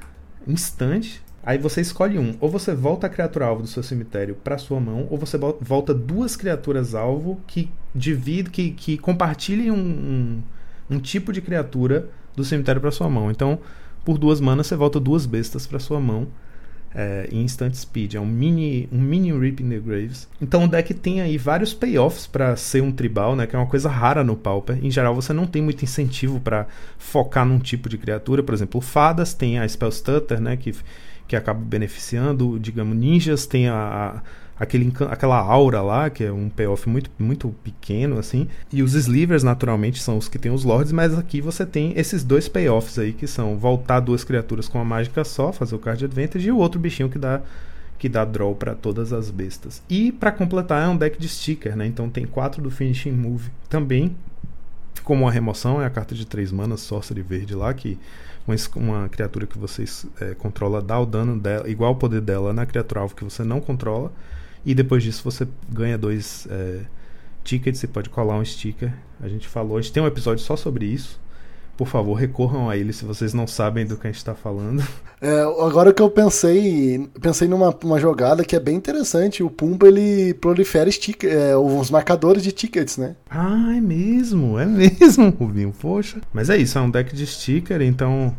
Instante. Aí você escolhe um. Ou você volta a criatura alvo do seu cemitério para sua mão, ou você volta duas criaturas alvo que dividem, que, que compartilhem um, um, um tipo de criatura do cemitério para sua mão. Então, por duas manas você volta duas bestas para sua mão. É, em Instant Speed, é um mini, um mini Rip in the Graves. Então o deck tem aí vários payoffs para ser um tribal, né, que é uma coisa rara no Pauper. Em geral, você não tem muito incentivo para focar num tipo de criatura. Por exemplo, Fadas tem a Spell Stutter, né, que que acaba beneficiando, digamos, ninjas tem a, a aquele, aquela aura lá, que é um payoff muito, muito pequeno, assim. E os slivers, naturalmente, são os que tem os lords, mas aqui você tem esses dois payoffs aí, que são voltar duas criaturas com uma mágica só, fazer o card advantage, e o outro bichinho que dá que dá draw para todas as bestas. E para completar é um deck de sticker, né? Então tem quatro do finishing move também. Como a remoção é a carta de três manas, sorcery verde lá que uma, criatura que você é, controla dá o dano dela, igual ao poder dela na criatura alvo que você não controla. E depois disso você ganha dois é, tickets, você pode colar um sticker. A gente falou, a gente tem um episódio só sobre isso. Por favor, recorram a ele se vocês não sabem do que a gente está falando. É, agora que eu pensei, pensei numa uma jogada que é bem interessante. O Pumba ele prolifera é, os marcadores de tickets, né? Ah, é mesmo, é mesmo, Rubinho. Poxa. Mas é isso, é um deck de sticker, então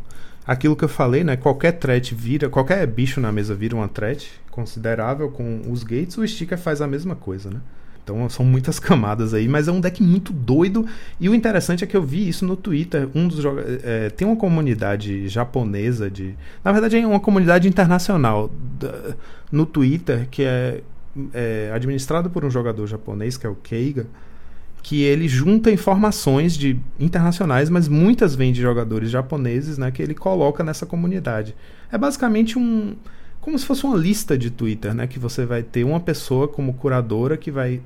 aquilo que eu falei, né? Qualquer threat vira, qualquer bicho na mesa vira uma threat considerável com os gates, o sticker faz a mesma coisa, né? Então são muitas camadas aí, mas é um deck muito doido. E o interessante é que eu vi isso no Twitter. Um dos é, tem uma comunidade japonesa de, na verdade é uma comunidade internacional da, no Twitter que é, é por um jogador japonês que é o Keiga que ele junta informações de internacionais, mas muitas vêm de jogadores japoneses, né, que ele coloca nessa comunidade. É basicamente um como se fosse uma lista de Twitter, né, que você vai ter uma pessoa como curadora que vai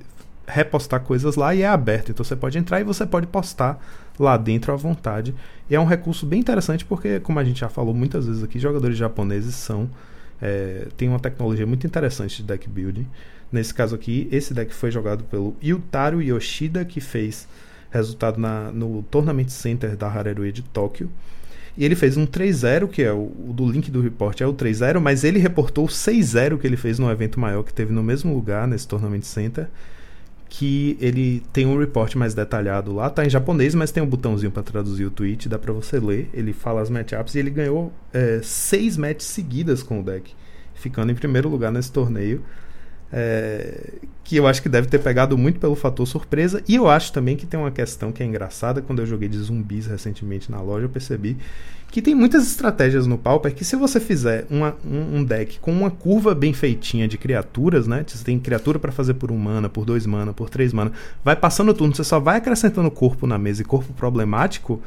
repostar coisas lá e é aberto. Então você pode entrar e você pode postar lá dentro à vontade. E é um recurso bem interessante porque, como a gente já falou muitas vezes aqui, jogadores japoneses são é, tem uma tecnologia muito interessante de deck building. Nesse caso aqui, esse deck foi jogado pelo Yutaro Yoshida, que fez resultado na, no Tournament Center da Harerue de Tóquio. E ele fez um 3-0, que é o, o, do link do report é o 3-0, mas ele reportou o 6-0 que ele fez no evento maior que teve no mesmo lugar, nesse Tournament Center. Que ele tem um report mais detalhado lá, tá em japonês, mas tem um botãozinho para traduzir o tweet, dá para você ler. Ele fala as matchups e ele ganhou é, seis matches seguidas com o deck, ficando em primeiro lugar nesse torneio. É, que eu acho que deve ter pegado muito pelo fator surpresa. E eu acho também que tem uma questão que é engraçada. Quando eu joguei de zumbis recentemente na loja, eu percebi que tem muitas estratégias no Pauper que se você fizer uma, um, um, deck com uma curva bem feitinha de criaturas, né? Você tem criatura para fazer por um mana, por dois mana, por três mana. Vai passando o turno, você só vai acrescentando corpo na mesa e corpo problemático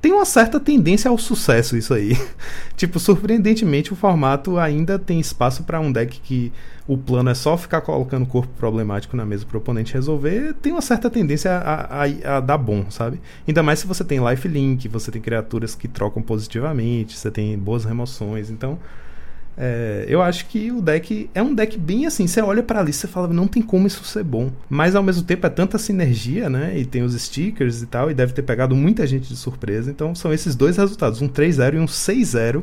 tem uma certa tendência ao sucesso isso aí. tipo, surpreendentemente, o formato ainda tem espaço para um deck que o plano é só ficar colocando corpo problemático na mesa para o oponente resolver. Tem uma certa tendência a, a, a, dar bom, sabe? Ainda mais se você tem life link, você tem criaturas que trocam positivamente, você tem boas remoções. Então, é, eu acho que o deck é um deck bem assim. Você olha para ali e fala, não tem como isso ser bom. Mas ao mesmo tempo é tanta sinergia, né? E tem os stickers e tal, e deve ter pegado muita gente de surpresa. Então são esses dois resultados, um 3-0 e um 6-0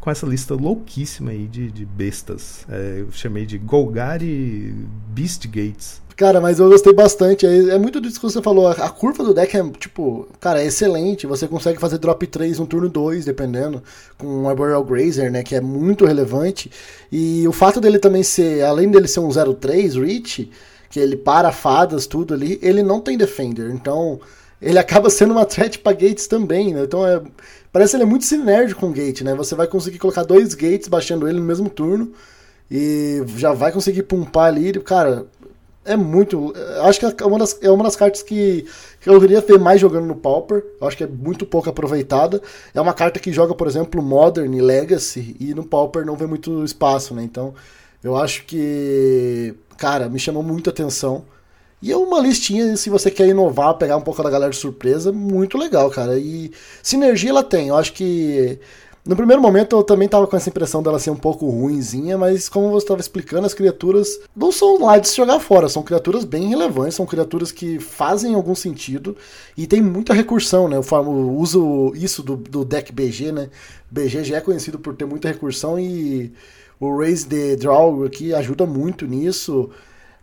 com essa lista louquíssima aí de, de bestas. É, eu chamei de Golgari Beast Gates. Cara, mas eu gostei bastante. É, é muito disso que você falou. A, curva do deck é, tipo, cara, é excelente. Você consegue fazer drop 3 no turno 2, dependendo, com o Arboreal Grazer, né, que é muito relevante. E o fato dele também ser, além dele ser um 0-3 Reach, que ele para fadas, tudo ali, ele não tem Defender. Então, ele acaba sendo uma threat para Gates também, né? Então, é, Parece que ele é muito sinérgico com gate, né? Você vai conseguir colocar dois gates baixando ele no mesmo turno e já vai conseguir pumpar ali. Cara, é muito. Acho que é uma das, é uma das cartas que, que eu queria ver mais jogando no Pauper. Eu acho que é muito pouco aproveitada. É uma carta que joga, por exemplo, Modern e Legacy e no Pauper não vê muito espaço, né? Então eu acho que. Cara, me chamou muito atenção. E é uma listinha, se você quer inovar, pegar um pouco da galera de surpresa, muito legal, cara. E sinergia ela tem. Eu acho que. No primeiro momento eu também tava com essa impressão dela ser um pouco ruinzinha, mas como você estava explicando, as criaturas não são lá de se jogar fora, são criaturas bem relevantes, são criaturas que fazem algum sentido e tem muita recursão, né? Eu uso isso do, do deck BG, né? BG já é conhecido por ter muita recursão e o Raise the Draw aqui ajuda muito nisso.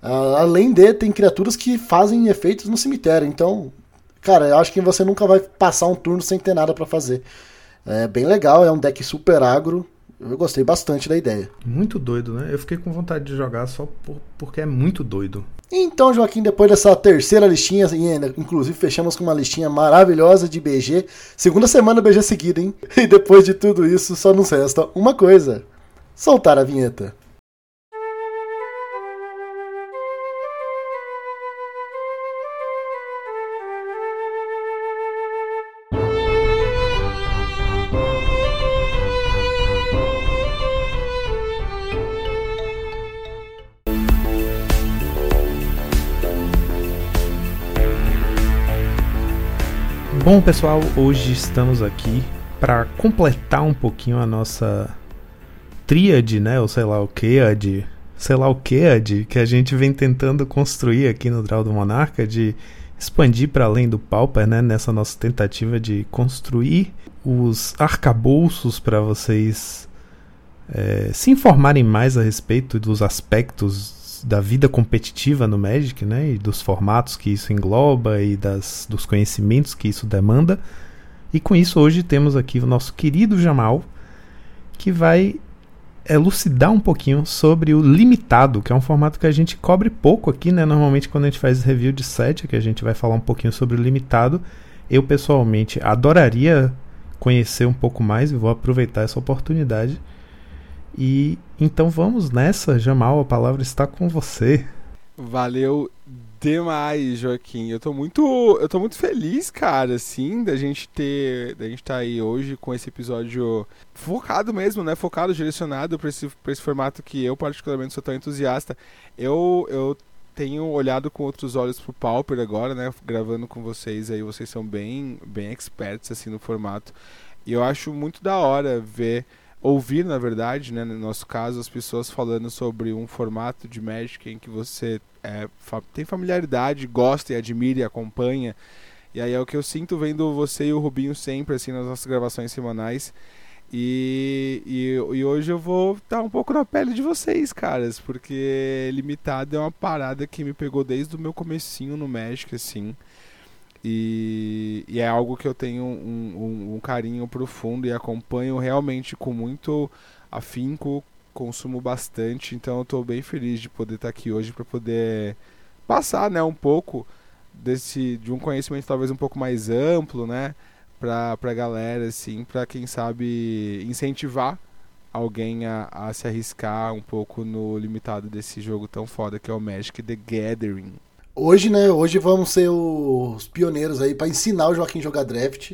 Uh, além de, tem criaturas que fazem efeitos no cemitério. Então, cara, eu acho que você nunca vai passar um turno sem ter nada para fazer. É bem legal, é um deck super agro. Eu gostei bastante da ideia. Muito doido, né? Eu fiquei com vontade de jogar só por, porque é muito doido. Então, Joaquim, depois dessa terceira listinha, inclusive fechamos com uma listinha maravilhosa de BG. Segunda semana BG seguida, hein? E depois de tudo isso, só nos resta uma coisa: soltar a vinheta. Bom, pessoal, hoje estamos aqui para completar um pouquinho a nossa tríade, né? Ou sei lá o que, de sei lá o que, de que a gente vem tentando construir aqui no Draw do Monarca, de expandir para além do Pauper, né? Nessa nossa tentativa de construir os arcabouços para vocês é, se informarem mais a respeito dos aspectos da vida competitiva no Magic, né, e dos formatos que isso engloba e das, dos conhecimentos que isso demanda. E com isso hoje temos aqui o nosso querido Jamal, que vai elucidar um pouquinho sobre o limitado, que é um formato que a gente cobre pouco aqui, né? Normalmente quando a gente faz review de set, que a gente vai falar um pouquinho sobre o limitado. Eu pessoalmente adoraria conhecer um pouco mais e vou aproveitar essa oportunidade. E então vamos nessa, Jamal, a palavra está com você. Valeu demais, Joaquim. Eu tô muito, eu tô muito feliz, cara, assim, da gente ter, da gente estar tá aí hoje com esse episódio focado mesmo, né? Focado, direcionado para esse, esse formato que eu particularmente sou tão entusiasta. Eu, eu tenho olhado com outros olhos pro Pauper agora, né? Gravando com vocês aí, vocês são bem, bem experts assim no formato. E eu acho muito da hora ver ouvir, na verdade, né, no nosso caso, as pessoas falando sobre um formato de Magic em que você é, fa tem familiaridade, gosta e admira e acompanha. E aí é o que eu sinto vendo você e o Rubinho sempre, assim, nas nossas gravações semanais. E, e, e, hoje eu vou estar um pouco na pele de vocês, caras, porque limitado é uma parada que me pegou desde o meu comecinho no Magic, assim. E, e, é algo que eu tenho um, um, um, carinho profundo e acompanho realmente com muito afinco, consumo bastante, então eu estou bem feliz de poder estar aqui hoje para poder passar né, um pouco desse de um conhecimento talvez um pouco mais amplo, né, para a galera, assim, para quem sabe incentivar alguém a, a se arriscar um pouco no limitado desse jogo tão foda que é o Magic The Gathering. Hoje, né? Hoje vamos ser os pioneiros aí para ensinar o Joaquim a jogar draft.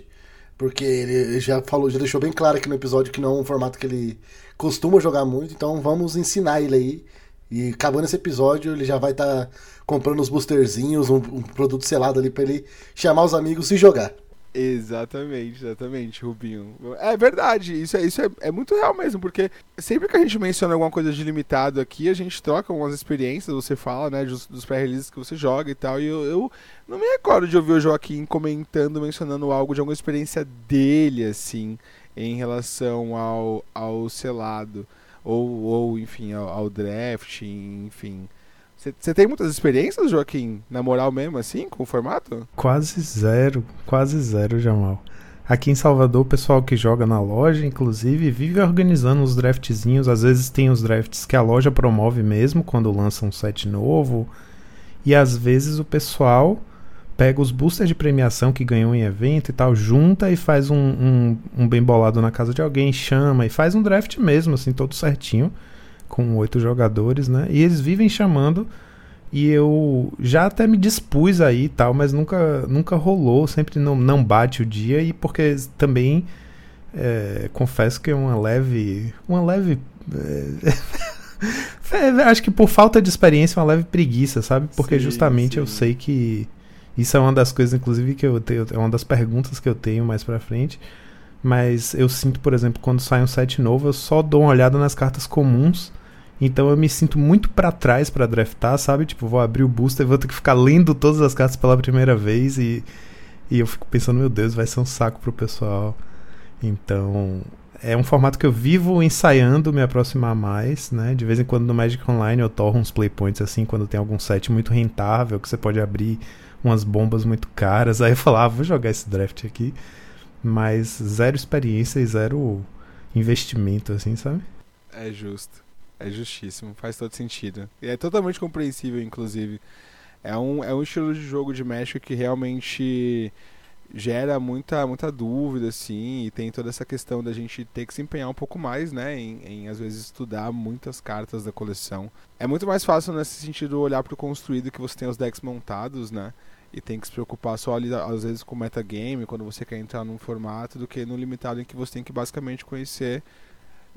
Porque ele já falou, já deixou bem claro aqui no episódio que não é um formato que ele costuma jogar muito, então vamos ensinar ele aí. E acabando esse episódio, ele já vai estar tá comprando os boosterzinhos, um, um produto selado ali para ele chamar os amigos e jogar. Exatamente, exatamente, Rubinho. É verdade, isso, é, isso é, é, muito real mesmo, porque sempre que a gente menciona alguma coisa de limitado aqui, a gente troca algumas experiências, você fala, né, dos, dos pré-releases que você joga e tal, e eu, eu, não me recordo de ouvir o Joaquim comentando, mencionando algo de alguma experiência dele, assim, em relação ao, ao selado, ou, ou enfim, ao, ao draft, enfim. Você tem muitas experiências, Joaquim, na moral mesmo, assim, com o formato? Quase zero, quase zero, Jamal. Aqui em Salvador, o pessoal que joga na loja, inclusive, vive organizando os draftzinhos. Às vezes tem os drafts que a loja promove mesmo, quando lança um set novo. E às vezes o pessoal pega os boosters de premiação que ganhou em evento e tal, junta e faz um, um, um bem bolado na casa de alguém, chama e faz um draft mesmo, assim, todo certinho com oito jogadores, né? E eles vivem chamando e eu já até me dispus aí e tal, mas nunca, nunca rolou, sempre não, não bate o dia e porque também é, confesso que é uma leve, uma leve é, acho que por falta de experiência, uma leve preguiça, sabe? Porque sim, justamente sim. eu sei que isso é uma das coisas, inclusive, que eu tenho, é uma das perguntas que eu tenho mais pra frente. Mas eu sinto, por exemplo, quando sai um set novo, eu só dou uma olhada nas cartas comuns então eu me sinto muito para trás para draftar, sabe? Tipo, vou abrir o booster e vou ter que ficar lendo todas as cartas pela primeira vez e, e eu fico pensando, meu Deus, vai ser um saco pro pessoal. Então, é um formato que eu vivo ensaiando me aproximar mais, né? De vez em quando no Magic Online eu torro uns playpoints assim, quando tem algum set muito rentável, que você pode abrir umas bombas muito caras. Aí eu falo, ah, vou jogar esse draft aqui. Mas zero experiência e zero investimento, assim, sabe? É justo. É justíssimo, faz todo sentido. E é totalmente compreensível, inclusive. É um, é um estilo de jogo de México que realmente gera muita, muita dúvida, assim, e tem toda essa questão da gente ter que se empenhar um pouco mais, né, em, em às vezes estudar muitas cartas da coleção. É muito mais fácil nesse sentido olhar para o construído que você tem os decks montados, né, e tem que se preocupar só ali, às vezes com metagame, quando você quer entrar num formato, do que no limitado em que você tem que basicamente conhecer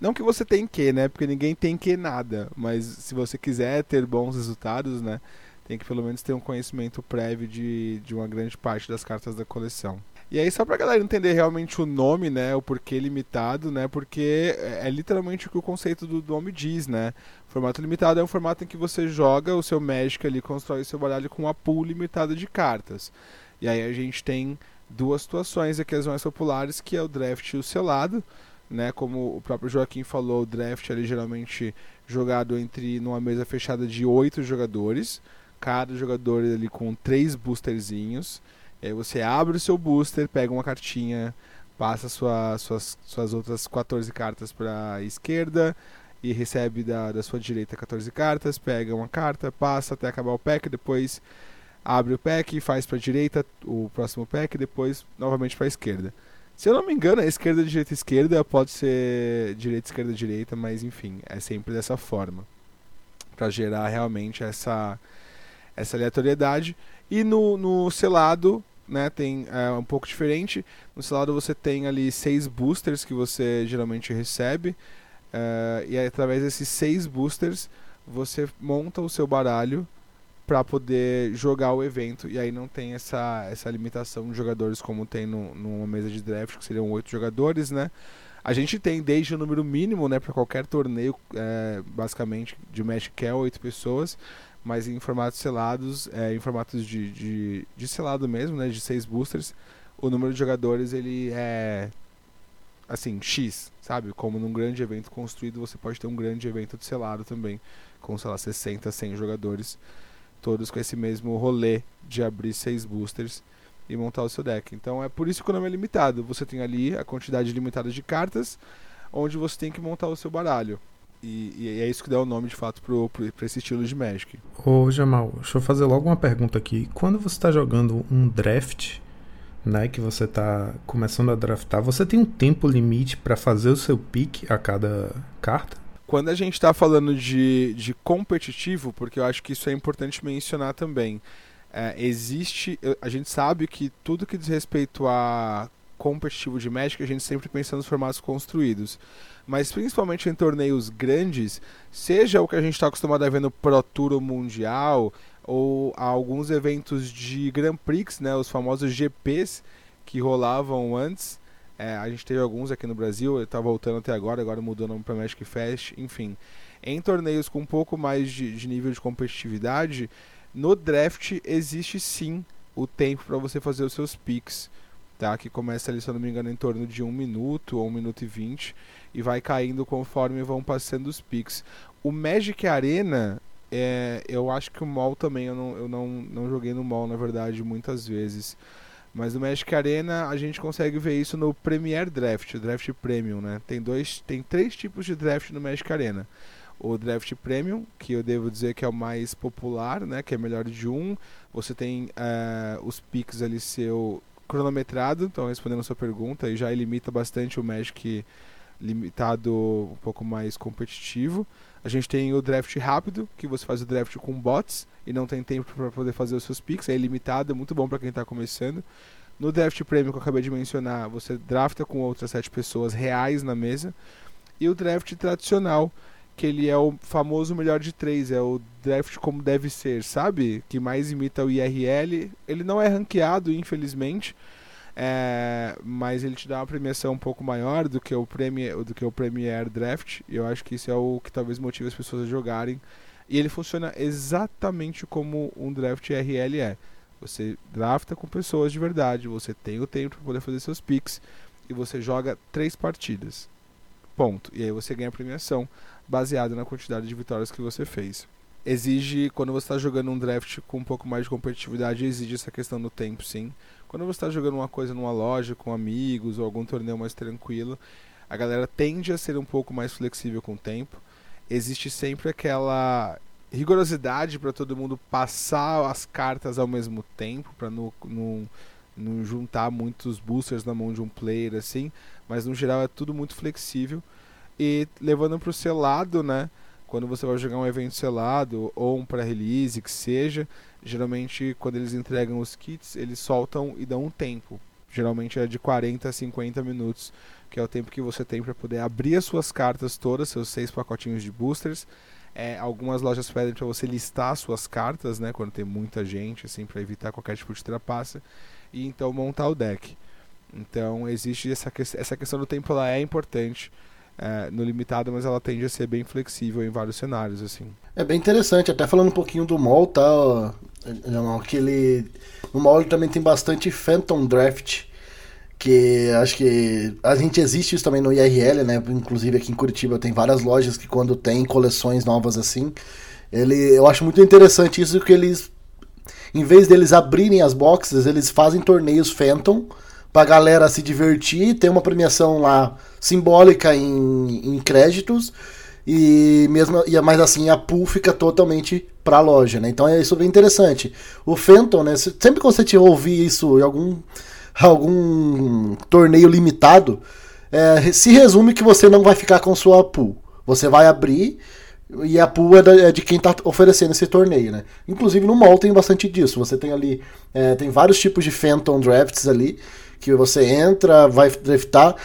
não que você tem que, né? Porque ninguém tem que nada. Mas se você quiser ter bons resultados, né? Tem que pelo menos ter um conhecimento prévio de, de uma grande parte das cartas da coleção. E aí, só pra galera entender realmente o nome, né? O porquê limitado, né? Porque é, é literalmente o que o conceito do nome diz, né? Formato limitado é um formato em que você joga o seu Magic ali, constrói o seu baralho com uma pool limitada de cartas. E aí a gente tem duas situações aqui, as mais populares, que é o draft e o selado né? Como o próprio Joaquim falou, o draft é geralmente jogado entre numa mesa fechada de oito jogadores, cada jogador ali com três boosterzinhos. E aí você abre o seu booster, pega uma cartinha, passa sua, suas, suas outras 14 cartas para a esquerda e recebe da, da sua direita 14 cartas, pega uma carta, passa até acabar o pack, depois abre o pack, faz para a direita o próximo pack, depois novamente para a esquerda. Se eu não me engano, é esquerda, direita, esquerda, pode ser direita, esquerda, direita, mas enfim, é sempre dessa forma. para gerar realmente essa, essa aleatoriedade. E no, no selado, né, tem é, um pouco diferente. No selado você tem ali seis boosters que você geralmente recebe. Uh, e através desses seis boosters você monta o seu baralho para poder jogar o evento e aí não tem essa, essa limitação de jogadores como tem no, numa mesa de draft que seriam oito jogadores, né? A gente tem desde o número mínimo, né, para qualquer torneio, é, basicamente de Magic que é oito pessoas, mas em formatos selados, é, em formatos de, de, de selado mesmo, né, de seis boosters, o número de jogadores ele é assim X, sabe? Como num grande evento construído você pode ter um grande evento de selado também, com sei lá 60, 100 jogadores todos com esse mesmo rolê de abrir seis boosters e montar o seu deck. Então é por isso que o nome é limitado. Você tem ali a quantidade limitada de cartas, onde você tem que montar o seu baralho. E, e é isso que dá o nome de fato para esse estilo de Magic. Ô Jamal, deixa eu fazer logo uma pergunta aqui. Quando você está jogando um draft, né, que você está começando a draftar, você tem um tempo limite para fazer o seu pick a cada carta? Quando a gente está falando de, de competitivo, porque eu acho que isso é importante mencionar também, é, existe. A gente sabe que tudo que diz respeito a competitivo de Magic, a gente sempre pensa nos formatos construídos. Mas principalmente em torneios grandes, seja o que a gente está acostumado a ver no Pro Tour Mundial, ou alguns eventos de Grand Prix, né, os famosos GPs que rolavam antes, é, a gente teve alguns aqui no Brasil, está voltando até agora, agora mudou o nome para Magic Fest, enfim. Em torneios com um pouco mais de, de nível de competitividade, no draft existe sim o tempo para você fazer os seus picks, tá? Que começa ali, se eu não me engano, em torno de um minuto ou um minuto e vinte e vai caindo conforme vão passando os picks. O Magic Arena, é, eu acho que o mall também, eu, não, eu não, não joguei no mall, na verdade, muitas vezes. Mas no Magic Arena a gente consegue ver isso no Premier Draft, o Draft Premium, né? Tem dois, tem três tipos de draft no Magic Arena. O Draft Premium, que eu devo dizer que é o mais popular, né? Que é melhor de um. Você tem uh, os picks ali seu cronometrado, então respondendo a sua pergunta, e já limita bastante o Magic limitado um pouco mais competitivo. A gente tem o draft rápido, que você faz o draft com bots e não tem tempo para poder fazer os seus picks, é ilimitado, é muito bom para quem está começando. No draft premium que eu acabei de mencionar, você drafta com outras sete pessoas reais na mesa. E o draft tradicional, que ele é o famoso melhor de três, é o draft como deve ser, sabe? Que mais imita o IRL. Ele não é ranqueado, infelizmente, é, mas ele te dá uma premiação um pouco maior do que o Premier, do que o Premier Draft. E eu acho que isso é o que talvez motive as pessoas a jogarem. E ele funciona exatamente como um draft RL é. Você drafta com pessoas de verdade, você tem o tempo para poder fazer seus picks e você joga três partidas. Ponto. E aí você ganha a premiação baseada na quantidade de vitórias que você fez. Exige, quando você está jogando um draft com um pouco mais de competitividade, exige essa questão do tempo, sim. Quando você está jogando uma coisa numa loja com amigos ou algum torneio mais tranquilo, a galera tende a ser um pouco mais flexível com o tempo. Existe sempre aquela rigorosidade para todo mundo passar as cartas ao mesmo tempo, para não, não, não juntar muitos boosters na mão de um player assim, mas no geral é tudo muito flexível. E levando para o selado, né? Quando você vai jogar um evento selado ou um pré-release, que seja, geralmente quando eles entregam os kits, eles soltam e dão um tempo. Geralmente é de 40 a 50 minutos, que é o tempo que você tem para poder abrir as suas cartas todas, seus seis pacotinhos de boosters. É, algumas lojas pedem para você listar suas cartas, né, quando tem muita gente, assim, para evitar qualquer tipo de trapaça, e então montar o deck. Então existe essa, essa questão do tempo, ela é importante é, no limitado, mas ela tende a ser bem flexível em vários cenários, assim. É bem interessante, até falando um pouquinho do mall, tá? Aquele, no mall também tem bastante Phantom Draft, que acho que a gente existe isso também no IRL, né? Inclusive aqui em Curitiba tem várias lojas que quando tem coleções novas assim, ele, eu acho muito interessante isso que eles, em vez deles abrirem as boxes, eles fazem torneios Phantom pra galera se divertir, tem uma premiação lá simbólica em, em créditos e mesmo e mais assim a pool fica totalmente para a loja, né? Então é isso bem interessante. O Phantom, né? Sempre que você ouvir isso em algum algum torneio limitado, é, se resume que você não vai ficar com sua pool. Você vai abrir E a pool é, da, é de quem tá oferecendo esse torneio, né? Inclusive no mall tem bastante disso. Você tem ali. É, tem vários tipos de Phantom Drafts ali. Que você entra, vai draftar.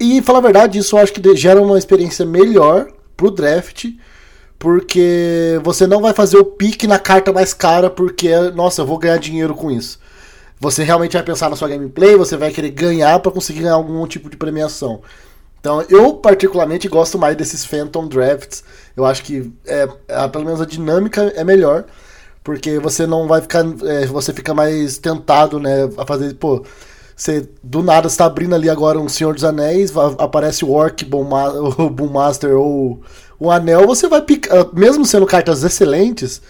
E, e falar a verdade, isso eu acho que gera uma experiência melhor pro draft. Porque você não vai fazer o pique na carta mais cara, porque, nossa, eu vou ganhar dinheiro com isso. Você realmente vai pensar na sua gameplay, você vai querer ganhar para conseguir ganhar algum tipo de premiação. Então, eu particularmente gosto mais desses Phantom Drafts. Eu acho que, é, é, pelo menos a dinâmica é melhor, porque você não vai ficar. É, você fica mais tentado, né? A fazer. Pô, você do nada está abrindo ali agora um Senhor dos Anéis, aparece o Orc, o Boommaster ou o Anel, você vai picar. Mesmo sendo cartas excelentes,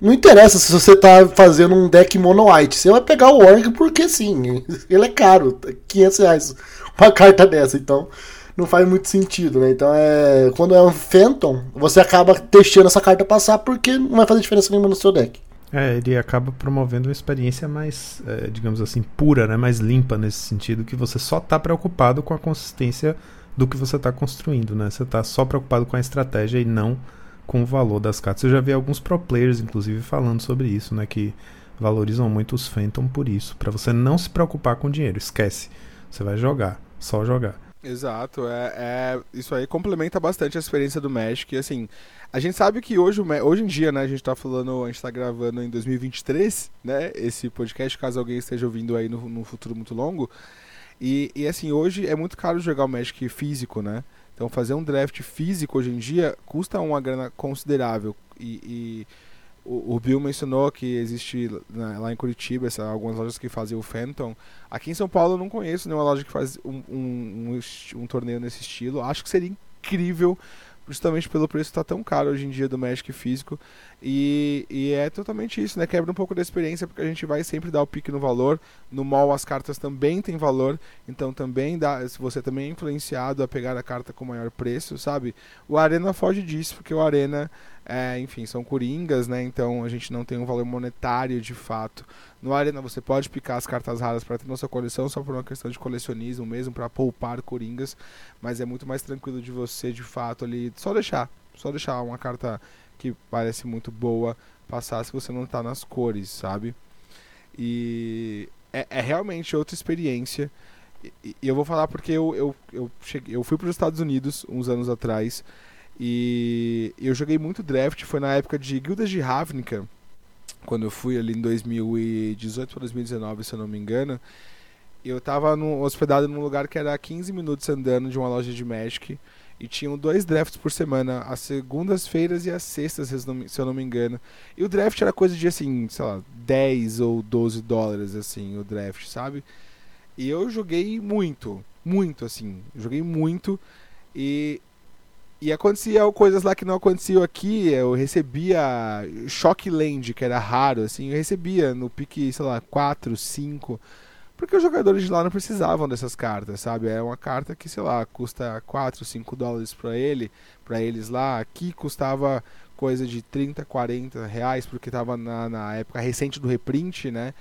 não interessa se você está fazendo um deck mono white. Você vai pegar o Orc porque sim, ele é caro, 500 reais uma carta dessa, então não faz muito sentido, né? Então é. Quando é um Phantom, você acaba deixando essa carta passar porque não vai fazer diferença nenhuma no seu deck. É, ele acaba promovendo uma experiência mais, é, digamos assim, pura, né? mais limpa nesse sentido, que você só está preocupado com a consistência do que você está construindo, né? Você está só preocupado com a estratégia e não com o valor das cartas. Eu já vi alguns pro players, inclusive, falando sobre isso, né? Que valorizam muito os Phantom por isso, para você não se preocupar com dinheiro. Esquece. Você vai jogar, só jogar. Exato, é, é, isso aí complementa bastante a experiência do Magic. E assim, a gente sabe que hoje, hoje em dia, né, a gente tá falando, a gente tá gravando em 2023, né, esse podcast, caso alguém esteja ouvindo aí no, no futuro muito longo. E, e assim, hoje é muito caro jogar o Magic físico, né? Então fazer um draft físico hoje em dia custa uma grana considerável. E, e o, Bill mencionou que existe lá em Curitiba essa, algumas lojas que fazem o Phantom. Aqui em São Paulo eu não conheço nenhuma loja que faz um, um, um, um torneio nesse estilo. Acho que seria incrível justamente pelo preço estar tá tão caro hoje em dia do Magic físico. E, e, é totalmente isso, né? Quebra um pouco da experiência, porque a gente vai sempre dar o pique no valor. No mall as cartas também têm valor, então também dá. Se você também é influenciado a pegar a carta com maior preço, sabe? O Arena foge disso, porque o Arena é, enfim, são coringas, né? Então a gente não tem um valor monetário de fato. No Arena você pode picar as cartas raras para ter na sua coleção só por uma questão de colecionismo mesmo, para poupar coringas, mas é muito mais tranquilo de você de fato ali só deixar, só deixar uma carta que parece muito boa passar se você não tá nas cores, sabe? E é, é realmente outra experiência. E, e, eu vou falar porque eu, eu, eu, cheguei, eu fui para os Estados Unidos uns anos atrás. E eu joguei muito draft, foi na época de Guildas de Ravnica, quando eu fui ali em 2018 para 2019, se eu não me engano. Eu estava hospedado num lugar que era 15 minutos andando de uma loja de Magic. E tinham dois drafts por semana, as segundas-feiras e as sextas, se eu não me engano. E o draft era coisa de, assim, sei lá, 10 ou 12 dólares, assim, o draft, sabe? E eu joguei muito, muito, assim. Joguei muito. E e acontecia coisas lá que não aconteciam aqui. Eu recebia Shockland, que era raro, assim. Eu recebia no pique, sei lá, 4, 5. Porque os jogadores de lá não precisavam dessas cartas, sabe? É uma carta que, sei lá, custa 4, 5 dólares para ele, para eles lá. Aqui custava coisa de 30, 40 reais, porque estava na, na época recente do reprint, né?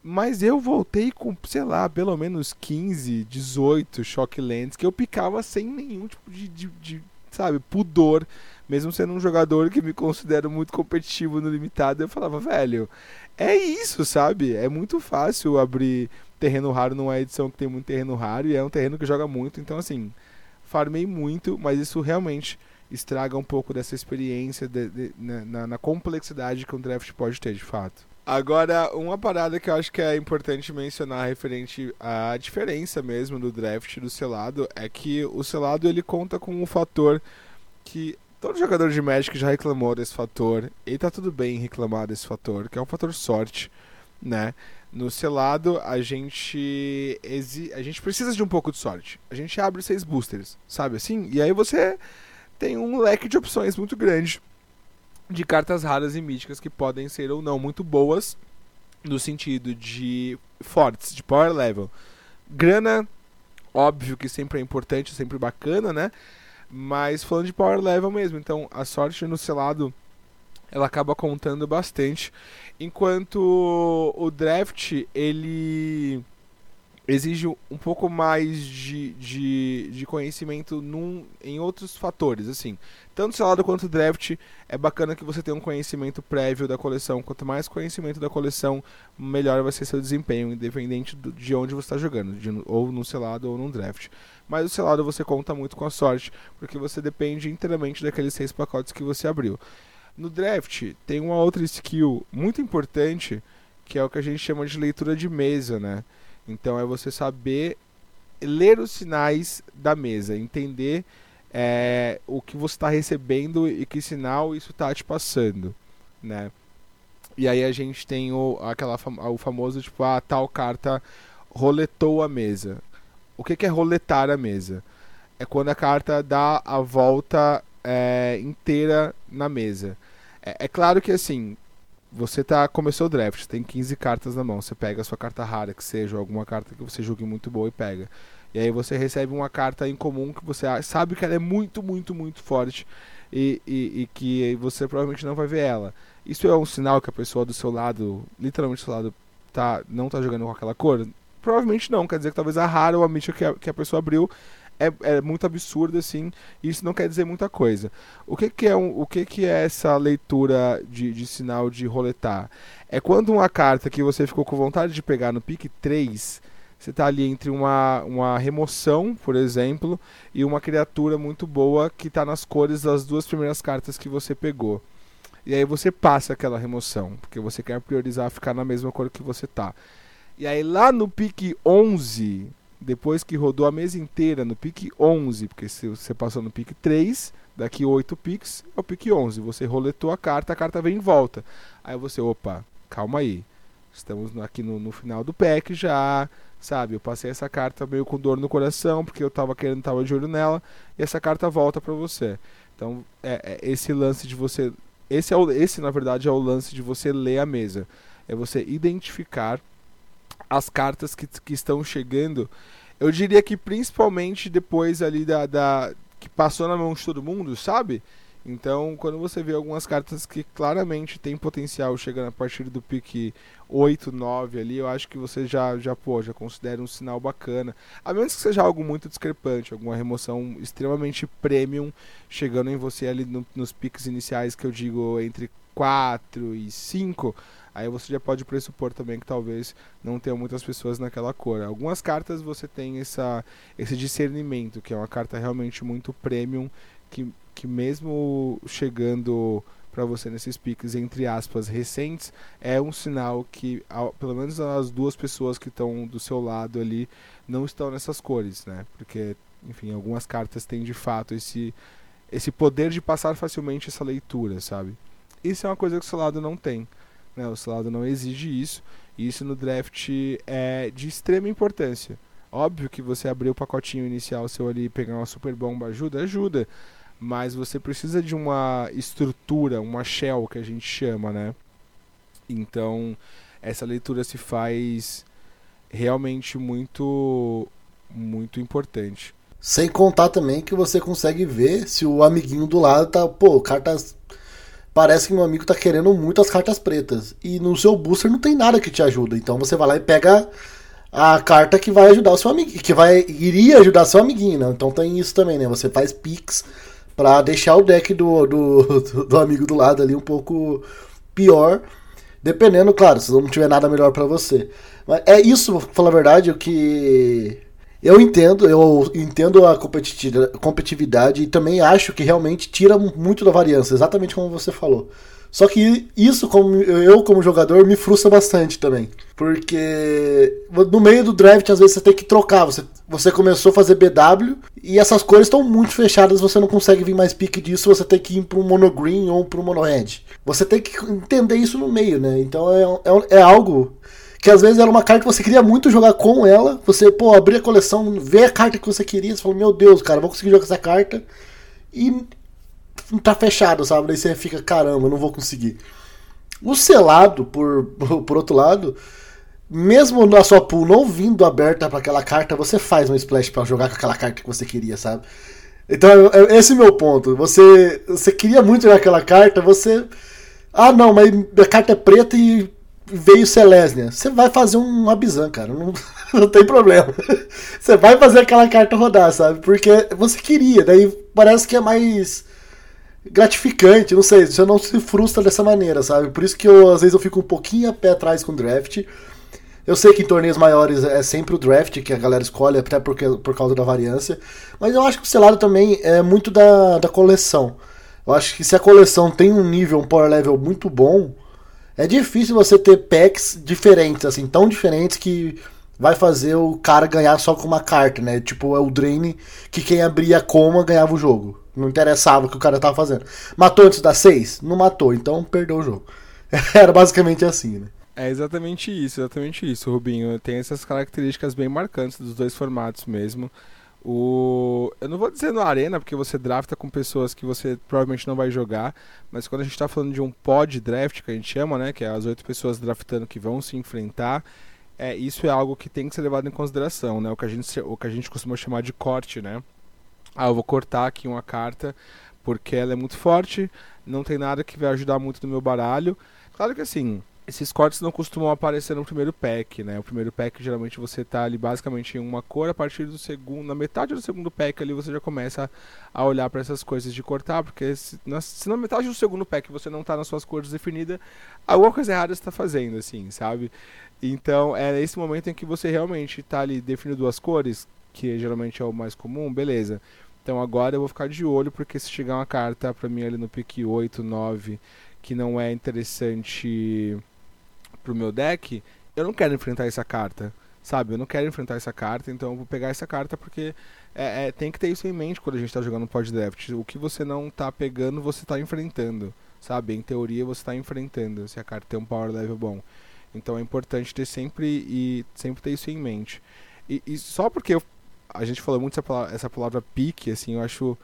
Mas eu voltei com, sei lá, pelo menos 15, 18 Shocklands que eu picava sem nenhum tipo de, de, de sabe, pudor, mesmo sendo um jogador que me considero muito competitivo no limitado, eu falava, velho, é isso, sabe? É muito fácil abrir terreno raro numa edição que tem muito terreno raro e é um terreno que joga muito, então assim, farmei muito, mas isso realmente estraga um pouco dessa experiência de, de, na, na complexidade que um draft pode ter de fato. Agora, uma parada que eu acho que é importante mencionar referente à diferença mesmo do draft do selado é que o selado ele conta com um fator que todo jogador de Magic já reclamou desse fator e tá tudo bem reclamar desse fator, que é um fator sorte, né? No selado a gente exi a gente precisa de um pouco de sorte. A gente abre seis boosters, sabe assim? E aí você tem um leque de opções muito grande de cartas raras e míticas que podem ser ou não muito boas no sentido de fortes, de power level. Grana, óbvio que sempre é importante, sempre bacana, né? Mas falando de power level mesmo, então a sorte no selado ela acaba contando bastante, enquanto o draft ele exige um pouco mais de, de, de conhecimento num, em outros fatores, assim. Tanto selado quanto draft, é bacana que você tenha um conhecimento prévio da coleção. Quanto mais conhecimento da coleção, melhor vai ser seu desempenho, independente do, de onde você está jogando, de, ou no selado ou no draft. Mas o selado você conta muito com a sorte, porque você depende inteiramente daqueles seis pacotes que você abriu. No draft, tem uma outra skill muito importante, que é o que a gente chama de leitura de mesa, né? Então é você saber ler os sinais da mesa, entender é, o que você está recebendo e que sinal isso está te passando, né? E aí a gente tem o, aquela, o famoso tipo, a ah, tal carta roletou a mesa. O que, que é roletar a mesa? É quando a carta dá a volta é, inteira na mesa. É, é, claro que assim, você tá começou o draft, tem 15 cartas na mão, você pega a sua carta rara, que seja alguma carta que você julgue muito boa e pega. E aí você recebe uma carta em comum que você sabe que ela é muito, muito, muito forte e, e, e que você provavelmente não vai ver ela. Isso é um sinal que a pessoa do seu lado, literalmente do seu lado, tá, não tá jogando com aquela cor? Provavelmente não, quer dizer que talvez a rara ou a mítica que a, que a pessoa abriu é, é muito absurdo assim, e isso não quer dizer muita coisa. O que, que é um, o que, que é essa leitura de, de sinal de roletar? É quando uma carta que você ficou com vontade de pegar no pique 3, você está ali entre uma, uma remoção, por exemplo, e uma criatura muito boa que está nas cores das duas primeiras cartas que você pegou. E aí você passa aquela remoção, porque você quer priorizar ficar na mesma cor que você tá. E aí lá no pique 11, depois que rodou a mesa inteira no pique 11, porque se você passou no pique 3, daqui 8 piques é o pique 11. Você roletou a carta, a carta vem em volta. Aí você, opa, calma aí. Estamos aqui no, no final do pack já, sabe? Eu passei essa carta meio com dor no coração, porque eu tava querendo, tava de olho nela, e essa carta volta para você. Então, é, é, esse lance de você. Esse, é o, esse, na verdade, é o lance de você ler a mesa. É você identificar as cartas que, que estão chegando. Eu diria que principalmente depois ali da, da que passou na mão de todo mundo, sabe? Então, quando você vê algumas cartas que claramente tem potencial chegando a partir do pique 8, 9 ali, eu acho que você já, já, pô, já considera um sinal bacana. A menos que seja algo muito discrepante, alguma remoção extremamente premium chegando em você ali no, nos piques iniciais que eu digo entre 4 e 5 aí você já pode pressupor também que talvez não tenha muitas pessoas naquela cor. Algumas cartas você tem essa, esse discernimento, que é uma carta realmente muito premium, que, que mesmo chegando para você nesses piques entre aspas recentes é um sinal que ao, pelo menos as duas pessoas que estão do seu lado ali não estão nessas cores, né? Porque enfim, algumas cartas têm de fato esse esse poder de passar facilmente essa leitura, sabe? Isso é uma coisa que o seu lado não tem. Né? O seu lado não exige isso. E isso no draft é de extrema importância. Óbvio que você abrir o pacotinho inicial seu ali e pegar uma super bomba ajuda, ajuda. Mas você precisa de uma estrutura, uma shell que a gente chama, né? Então, essa leitura se faz realmente muito muito importante. Sem contar também que você consegue ver se o amiguinho do lado tá, pô, cartas parece que meu amigo tá querendo muito as cartas pretas. E no seu booster não tem nada que te ajuda. Então você vai lá e pega a carta que vai ajudar o seu amigo. Que vai, iria ajudar seu amiguinho, né? Então tem isso também, né? Você faz picks para deixar o deck do, do, do, amigo do lado ali um pouco pior. Dependendo, claro, se não tiver nada melhor para você. Mas é isso, pra falar a verdade, o que eu entendo, eu entendo a competitividade e também acho que realmente tira muito da variância, exatamente como você falou. Só que isso, como eu como jogador, me frustra bastante também. Porque no meio do draft, às vezes, você tem que trocar. Você, você começou a fazer BW e essas cores estão muito fechadas, você não consegue vir mais pique disso, você tem que ir para um mono green ou para um mono red. Você tem que entender isso no meio, né? Então é, é, é algo que às vezes era uma carta que você queria muito jogar com ela, você, pô, abrir a coleção, ver a carta que você queria, você falou, meu Deus, cara, vou conseguir jogar essa carta, e tá fechado, sabe? Daí você fica, caramba, não vou conseguir. O selado, por, por outro lado, mesmo na sua pool não vindo aberta para aquela carta, você faz um splash para jogar com aquela carta que você queria, sabe? Então, é, é, esse é o meu ponto. Você, você queria muito jogar aquela carta, você. Ah, não, mas a carta é preta e veio Selesnia. Você vai fazer um Abizan, cara. Não, não tem problema. Você vai fazer aquela carta rodar, sabe? Porque você queria. Daí parece que é mais gratificante, não sei. Você não se frustra dessa maneira, sabe? Por isso que eu, às vezes, eu fico um pouquinho a pé atrás com o draft. Eu sei que em torneios maiores é sempre o draft que a galera escolhe, até porque, por causa da variância. Mas eu acho que o selado também é muito da, da coleção. Eu acho que se a coleção tem um nível, um power level muito bom, é difícil você ter packs diferentes, assim, tão diferentes que vai fazer o cara ganhar só com uma carta, né? Tipo, é o Drain que quem abria a coma ganhava o jogo. Não interessava o que o cara tava fazendo. Matou antes das 6? Não matou, então perdeu o jogo. Era basicamente assim, né? É exatamente isso, exatamente isso, Rubinho. Tem essas características bem marcantes dos dois formatos mesmo. O... Eu não vou dizer no Arena, porque você drafta com pessoas que você provavelmente não vai jogar, mas quando a gente está falando de um pod draft, que a gente chama, né, que é as oito pessoas draftando que vão se enfrentar, é, isso é algo que tem que ser levado em consideração, né, o que a gente, o que a gente costuma chamar de corte, né. Ah, eu vou cortar aqui uma carta porque ela é muito forte, não tem nada que vai ajudar muito no meu baralho. Claro que assim, esses cortes não costumam aparecer no primeiro pack, né? O primeiro pack geralmente você tá ali basicamente em uma cor, a partir do segundo, na metade do segundo pack ali você já começa a olhar para essas coisas de cortar, porque se na, se na, metade do segundo pack você não tá nas suas cores definidas, alguma coisa errada está fazendo, assim, sabe? Então é nesse momento em que você realmente tá ali definindo duas cores, que geralmente é o mais comum, beleza. Então agora eu vou ficar de olho, porque se chegar uma carta para mim ali no pick 8, 9, que não é interessante pro meu deck, eu não quero enfrentar essa carta, sabe? Eu não quero enfrentar essa carta, então eu vou pegar essa carta porque é, é, tem que ter isso em mente quando a gente está jogando pod draft. O que você não está pegando, você está enfrentando, sabe? Em teoria você está enfrentando se a carta tem um power level bom. Então é importante ter sempre e sempre ter isso em mente. E, e só porque eu, a gente falou muito essa palavra, essa palavra pique, assim, eu acho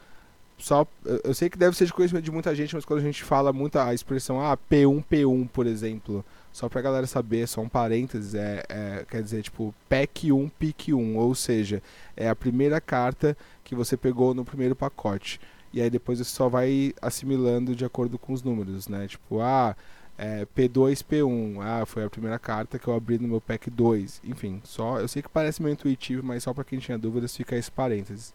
só eu sei que deve ser de conhecimento de muita gente, mas quando a gente fala muito a expressão ah, P1 P1, por exemplo, só pra galera saber, só um parênteses, é, é, quer dizer, tipo, PEC 1, PIC 1, ou seja, é a primeira carta que você pegou no primeiro pacote. E aí depois você só vai assimilando de acordo com os números, né? Tipo, ah, é, P2, P1, ah, foi a primeira carta que eu abri no meu pack 2. Enfim, só, eu sei que parece meio intuitivo, mas só para quem tinha dúvidas fica esse parênteses.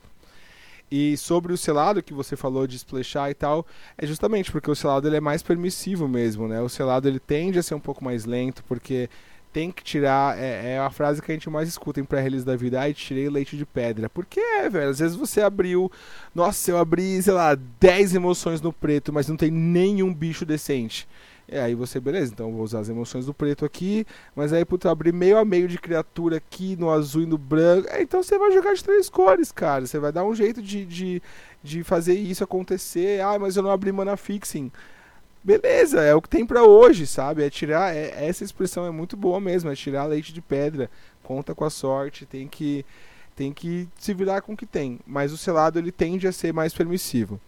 E sobre o selado que você falou de splashar e tal, é justamente porque o selado ele é mais permissivo mesmo, né? O selado ele tende a ser um pouco mais lento, porque tem que tirar. É, é a frase que a gente mais escuta em pré-release da vida. Ai, tirei leite de pedra. Porque é, velho. Às vezes você abriu. Nossa, eu abri, sei lá, 10 emoções no preto, mas não tem nenhum bicho decente. É, aí você, beleza, então vou usar as emoções do preto aqui, mas aí, puta, abrir meio a meio de criatura aqui no azul e no branco. É, então você vai jogar de três cores, cara. Você vai dar um jeito de, de, de fazer isso acontecer. Ah, mas eu não abri mana fixing. Beleza, é o que tem para hoje, sabe? É tirar. É, essa expressão é muito boa mesmo, é tirar leite de pedra. Conta com a sorte, tem que, tem que se virar com o que tem. Mas o selado ele tende a ser mais permissivo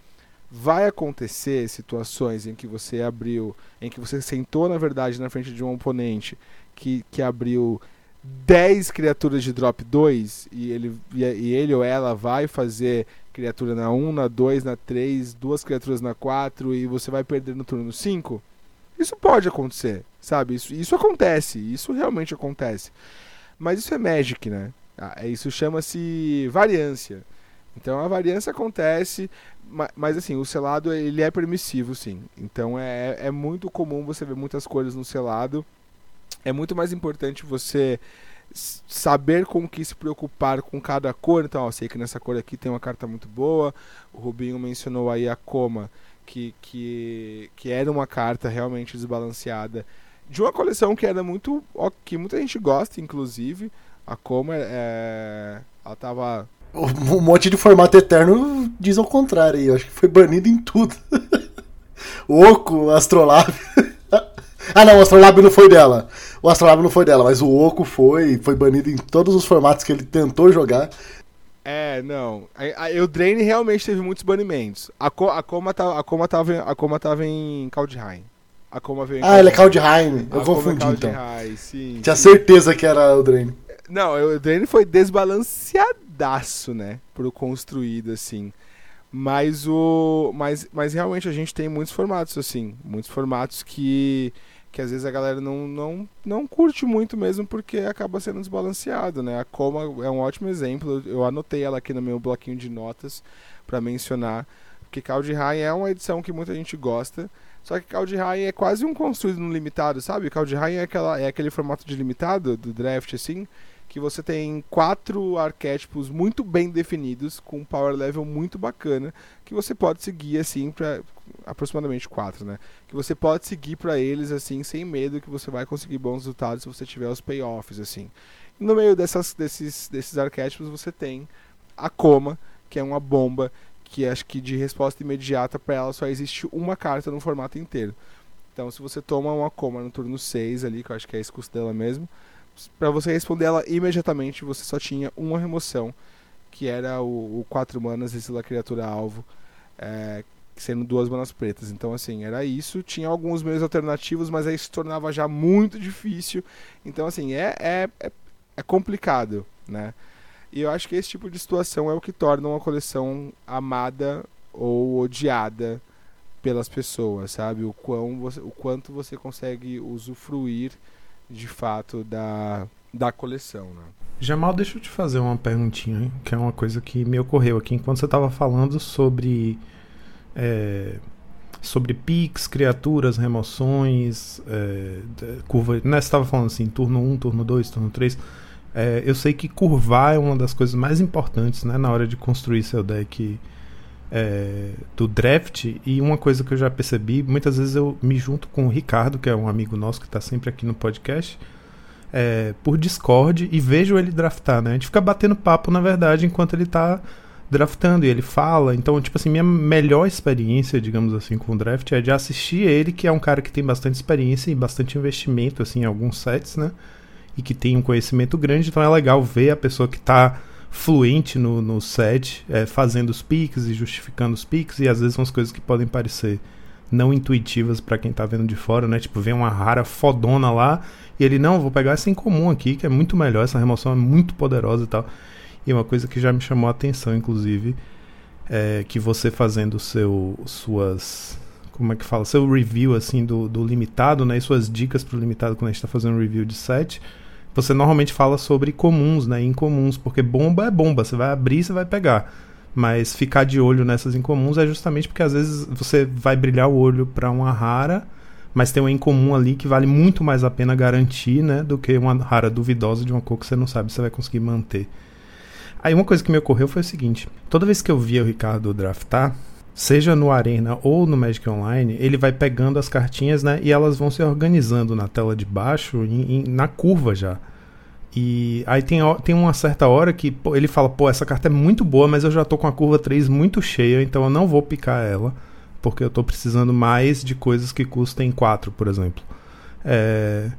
vai acontecer situações em que você abriu, em que você sentou na verdade na frente de um oponente que, que abriu 10 criaturas de drop 2 e ele, e ele ou ela vai fazer criatura na 1, na 2, na 3, duas criaturas na 4 e você vai perder no turno 5. Isso pode acontecer, sabe? Isso, isso acontece, isso realmente acontece. Mas isso é Magic, né? Ah, isso chama-se variância. Então a variância acontece, mas assim, o selado ele é permissivo, sim. Então é, é muito comum você ver muitas cores no selado. É muito mais importante você saber com que se preocupar com cada cor. Então, ó, sei que nessa cor aqui tem uma carta muito boa. O Rubinho mencionou aí a Coma, que, que, que era uma carta realmente desbalanceada. De uma coleção que era muito. Que muita gente gosta, inclusive. A Coma é. Ela tava um monte de formato eterno diz ao contrário aí. Eu acho que foi banido em tudo. Oco, Astrolab. ah não, o Astrolab não foi dela. O Astrolab não foi dela, mas o Oco foi. Foi banido em todos os formatos que ele tentou jogar. É, não. o Drain realmente teve muitos banimentos. A, Co a, Coma, tá, a, Coma tava, a Coma tava em Kaldheim. A Coma veio Ah, ele é Kaldheim. Eu a confundi é então. Sim, Tinha sim. certeza que era o Drain. Não, o Drain foi desbalanceado pedaço, né, pro construído assim. Mas o mas, mas realmente a gente tem muitos formatos assim, muitos formatos que que às vezes a galera não, não, não curte muito mesmo porque acaba sendo desbalanceado, né? A Coma é um ótimo exemplo, eu anotei ela aqui no meu bloquinho de notas para mencionar, porque Caldi High é uma edição que muita gente gosta, só que Caldi High é quase um construído no limitado, sabe? Caldi High é, aquela, é aquele formato de limitado do draft, assim, que você tem quatro arquétipos muito bem definidos, com um power level muito bacana, que você pode seguir assim para aproximadamente quatro, né? Que você pode seguir para eles assim sem medo que você vai conseguir bons resultados se você tiver os payoffs assim. E no meio dessas, desses desses arquétipos você tem a coma, que é uma bomba que acho que de resposta imediata para ela só existe uma carta no formato inteiro. Então, se você toma uma coma no turno 6 ali, que eu acho que é esse custo dela mesmo, para você responder ela imediatamente, você só tinha uma remoção, que era o, o 4 manas, exila criatura alvo, é, sendo duas manas pretas. Então, assim, era isso. Tinha alguns meios alternativos, mas aí se tornava já muito difícil. Então, assim, é, é, é, é complicado, né? E eu acho que esse tipo de situação é o que torna uma coleção amada ou odiada pelas pessoas, sabe? O, quão você, o quanto você consegue usufruir de fato da, da coleção. Né? Jamal, deixa eu te fazer uma perguntinha, hein? que é uma coisa que me ocorreu aqui enquanto você estava falando sobre. É, sobre pics, criaturas, remoções, é, curva. Né, você estava falando assim, turno 1, turno 2, turno 3. É, eu sei que curvar é uma das coisas mais importantes né, na hora de construir seu deck é, do draft. E uma coisa que eu já percebi, muitas vezes eu me junto com o Ricardo, que é um amigo nosso que está sempre aqui no podcast, é, por Discord e vejo ele draftar. Né? A gente fica batendo papo, na verdade, enquanto ele está draftando e ele fala. Então, tipo assim, minha melhor experiência, digamos assim, com o draft é de assistir ele, que é um cara que tem bastante experiência e bastante investimento assim, em alguns sets, né? E que tem um conhecimento grande, então é legal ver a pessoa que está fluente no, no set, é, fazendo os piques e justificando os piques, e às vezes umas coisas que podem parecer não intuitivas para quem tá vendo de fora, né? Tipo, vem uma rara fodona lá e ele, não, vou pegar essa em comum aqui, que é muito melhor, essa remoção é muito poderosa e tal. E uma coisa que já me chamou a atenção, inclusive, é que você fazendo seu suas como é que fala, seu review assim do, do limitado, né, e suas dicas pro limitado quando a gente tá fazendo um review de set, você normalmente fala sobre comuns, né? Incomuns, porque bomba é bomba, você vai abrir você vai pegar. Mas ficar de olho nessas incomuns é justamente porque às vezes você vai brilhar o olho para uma rara, mas tem uma incomum ali que vale muito mais a pena garantir, né? Do que uma rara duvidosa de uma cor que você não sabe se vai conseguir manter. Aí uma coisa que me ocorreu foi o seguinte: toda vez que eu via o Ricardo draftar, seja no Arena ou no Magic Online, ele vai pegando as cartinhas, né? E elas vão se organizando na tela de baixo, em, em, na curva já. E aí tem, tem uma certa hora que pô, ele fala, pô, essa carta é muito boa, mas eu já tô com a curva 3 muito cheia, então eu não vou picar ela, porque eu tô precisando mais de coisas que custem 4, por exemplo. É...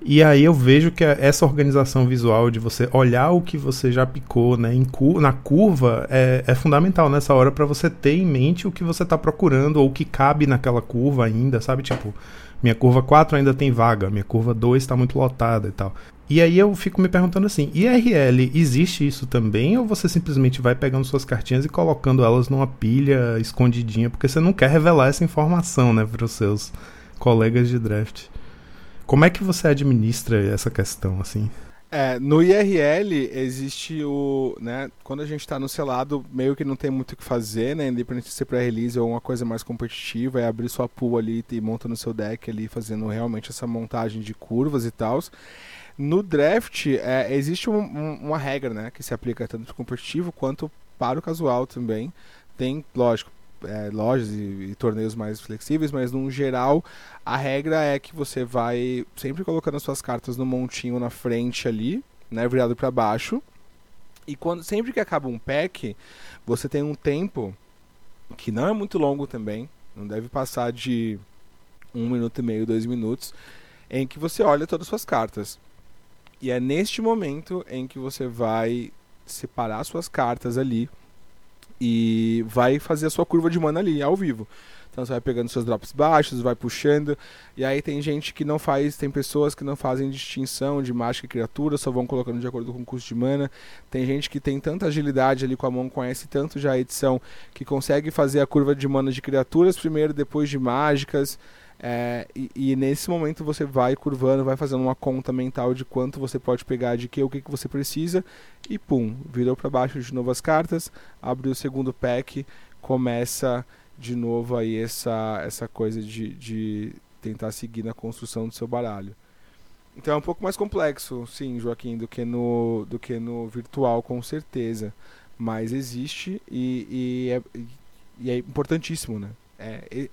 E aí eu vejo que essa organização visual de você olhar o que você já picou né, cu na curva é, é fundamental nessa hora para você ter em mente o que você está procurando ou o que cabe naquela curva ainda, sabe? Tipo, minha curva 4 ainda tem vaga, minha curva 2 está muito lotada e tal. E aí eu fico me perguntando assim, IRL, existe isso também ou você simplesmente vai pegando suas cartinhas e colocando elas numa pilha escondidinha, porque você não quer revelar essa informação, né, para os seus colegas de draft? Como é que você administra essa questão, assim? É, no IRL existe o, né, quando a gente está no selado, meio que não tem muito o que fazer, né, independente de ser pré-release ou uma coisa mais competitiva, é abrir sua pool ali e monta no seu deck ali, fazendo realmente essa montagem de curvas e tal. No draft, é, existe um, um, uma regra, né, que se aplica tanto para o competitivo quanto para o casual também. Tem, lógico, é, lojas e, e, torneios mais flexíveis, mas no geral a regra é que você vai sempre colocando as suas cartas no montinho na frente ali, né, virado para baixo. E quando sempre que acaba um pack, você tem um tempo que não é muito longo também, não deve passar de um minuto e meio, dois minutos, em que você olha todas as suas cartas. E é neste momento em que você vai separar suas cartas ali e vai fazer a sua curva de mana ali, ao vivo. Então você vai pegando seus drops baixos, vai puxando. E aí tem gente que não faz, tem pessoas que não fazem distinção de mágica e criatura, só vão colocando de acordo com o custo de mana. Tem gente que tem tanta agilidade ali com a mão, conhece tanto já a edição, que consegue fazer a curva de mana de criaturas primeiro, depois de mágicas. É, e, e, nesse momento você vai curvando, vai fazendo uma conta mental de quanto você pode pegar de que, o que, que você precisa, e pum, virou para baixo de novo as cartas, abriu o segundo pack, começa de novo aí essa, essa coisa de, de tentar seguir na construção do seu baralho. Então é um pouco mais complexo, sim, Joaquim, do que no, do que no virtual, com certeza. Mas existe e, e, é, e é importantíssimo, né? É,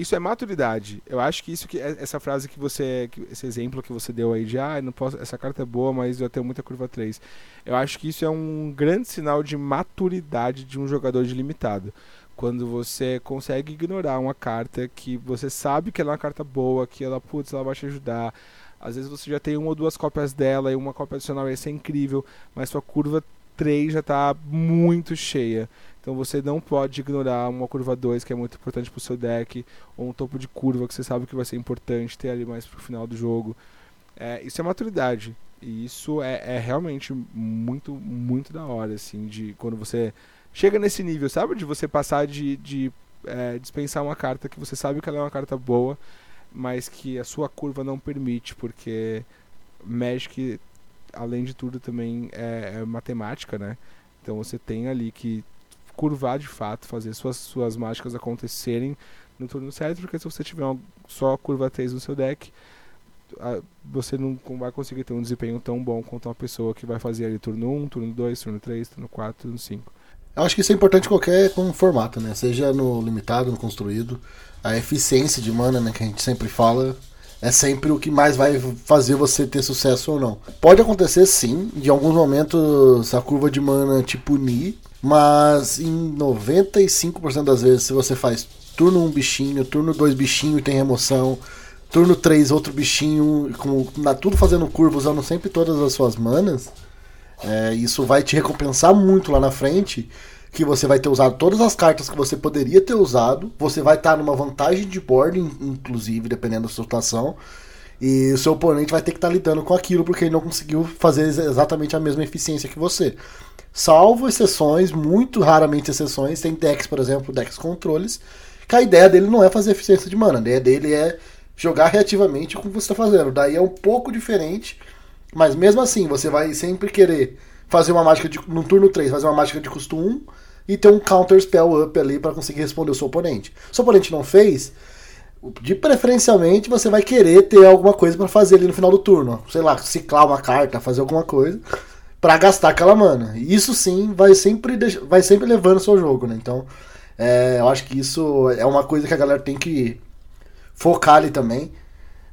isso é maturidade. Eu acho que isso que é, essa frase que você, esse exemplo que você deu aí de ah, não posso, essa carta é boa, mas eu tenho muita curva 3. Eu acho que isso é um grande sinal de maturidade de um jogador de limitado. Quando você consegue ignorar uma carta que você sabe que ela é uma carta boa, que ela, putz, ela vai te ajudar. Às vezes você já tem uma ou duas cópias dela e uma cópia adicional, essa é incrível, mas sua curva 3 já está muito cheia. Então você não pode ignorar uma curva 2 que é muito importante para o seu deck, ou um topo de curva que você sabe que vai ser importante ter ali mais para o final do jogo. É, isso é maturidade. E isso é, é, realmente muito, muito da hora, assim, de quando você chega nesse nível, sabe? De você passar de, de é, dispensar uma carta que você sabe que ela é uma carta boa, mas que a sua curva não permite, porque Magic, além de tudo, também é, é matemática, né? Então você tem ali que curvar de fato, fazer suas, suas mágicas acontecerem no turno certo, porque se você tiver só curva 3 no seu deck, a, você não vai conseguir ter um desempenho tão bom quanto uma pessoa que vai fazer ali turno 1, turno 2, turno 3, turno 4, turno 5. Eu acho que isso é importante qualquer formato, né? Seja no limitado, no construído. A eficiência de mana, né, que a gente sempre fala, é sempre o que mais vai fazer você ter sucesso ou não. Pode acontecer sim, de alguns momentos a curva de mana te punir, mas em 95% das vezes, se você faz turno 1 bichinho, turno 2 bichinho e tem remoção, turno 3 outro bichinho, com, na, tudo fazendo curva, usando sempre todas as suas manas, é, isso vai te recompensar muito lá na frente. Que você vai ter usado todas as cartas que você poderia ter usado. Você vai estar numa vantagem de board, inclusive, dependendo da situação. E o seu oponente vai ter que estar lidando com aquilo porque ele não conseguiu fazer exatamente a mesma eficiência que você. Salvo exceções, muito raramente exceções, tem decks, por exemplo, decks controles, que a ideia dele não é fazer eficiência de mana, a ideia dele é jogar reativamente com o que você está fazendo. Daí é um pouco diferente, mas mesmo assim, você vai sempre querer fazer uma mágica de, no turno 3, fazer uma mágica de custo 1 e ter um counter spell up ali para conseguir responder o seu oponente. Se o oponente não fez, de preferencialmente você vai querer ter alguma coisa para fazer ali no final do turno. Sei lá, ciclar uma carta, fazer alguma coisa para gastar aquela mana. Isso sim vai sempre, vai sempre levando o seu jogo, né? Então, é, eu acho que isso é uma coisa que a galera tem que focar ali também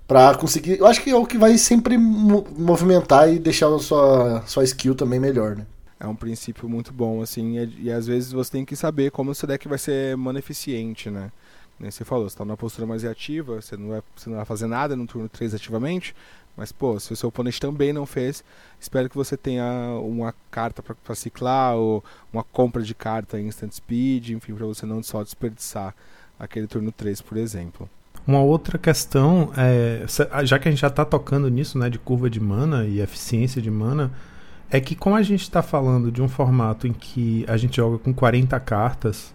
para conseguir. Eu acho que é o que vai sempre movimentar e deixar a sua, sua skill também melhor, né? É um princípio muito bom, assim, e, e às vezes você tem que saber como o seu deck vai ser mana eficiente, né? Você falou, você tá numa postura mais reativa, você não, vai, você não vai fazer nada no turno 3 ativamente, mas, pô, se o seu oponente também não fez, espero que você tenha uma carta para ciclar ou uma compra de carta em instant speed, enfim, para você não só desperdiçar aquele turno 3, por exemplo. Uma outra questão, é, já que a gente já está tocando nisso, né, de curva de mana e eficiência de mana, é que como a gente está falando de um formato em que a gente joga com 40 cartas,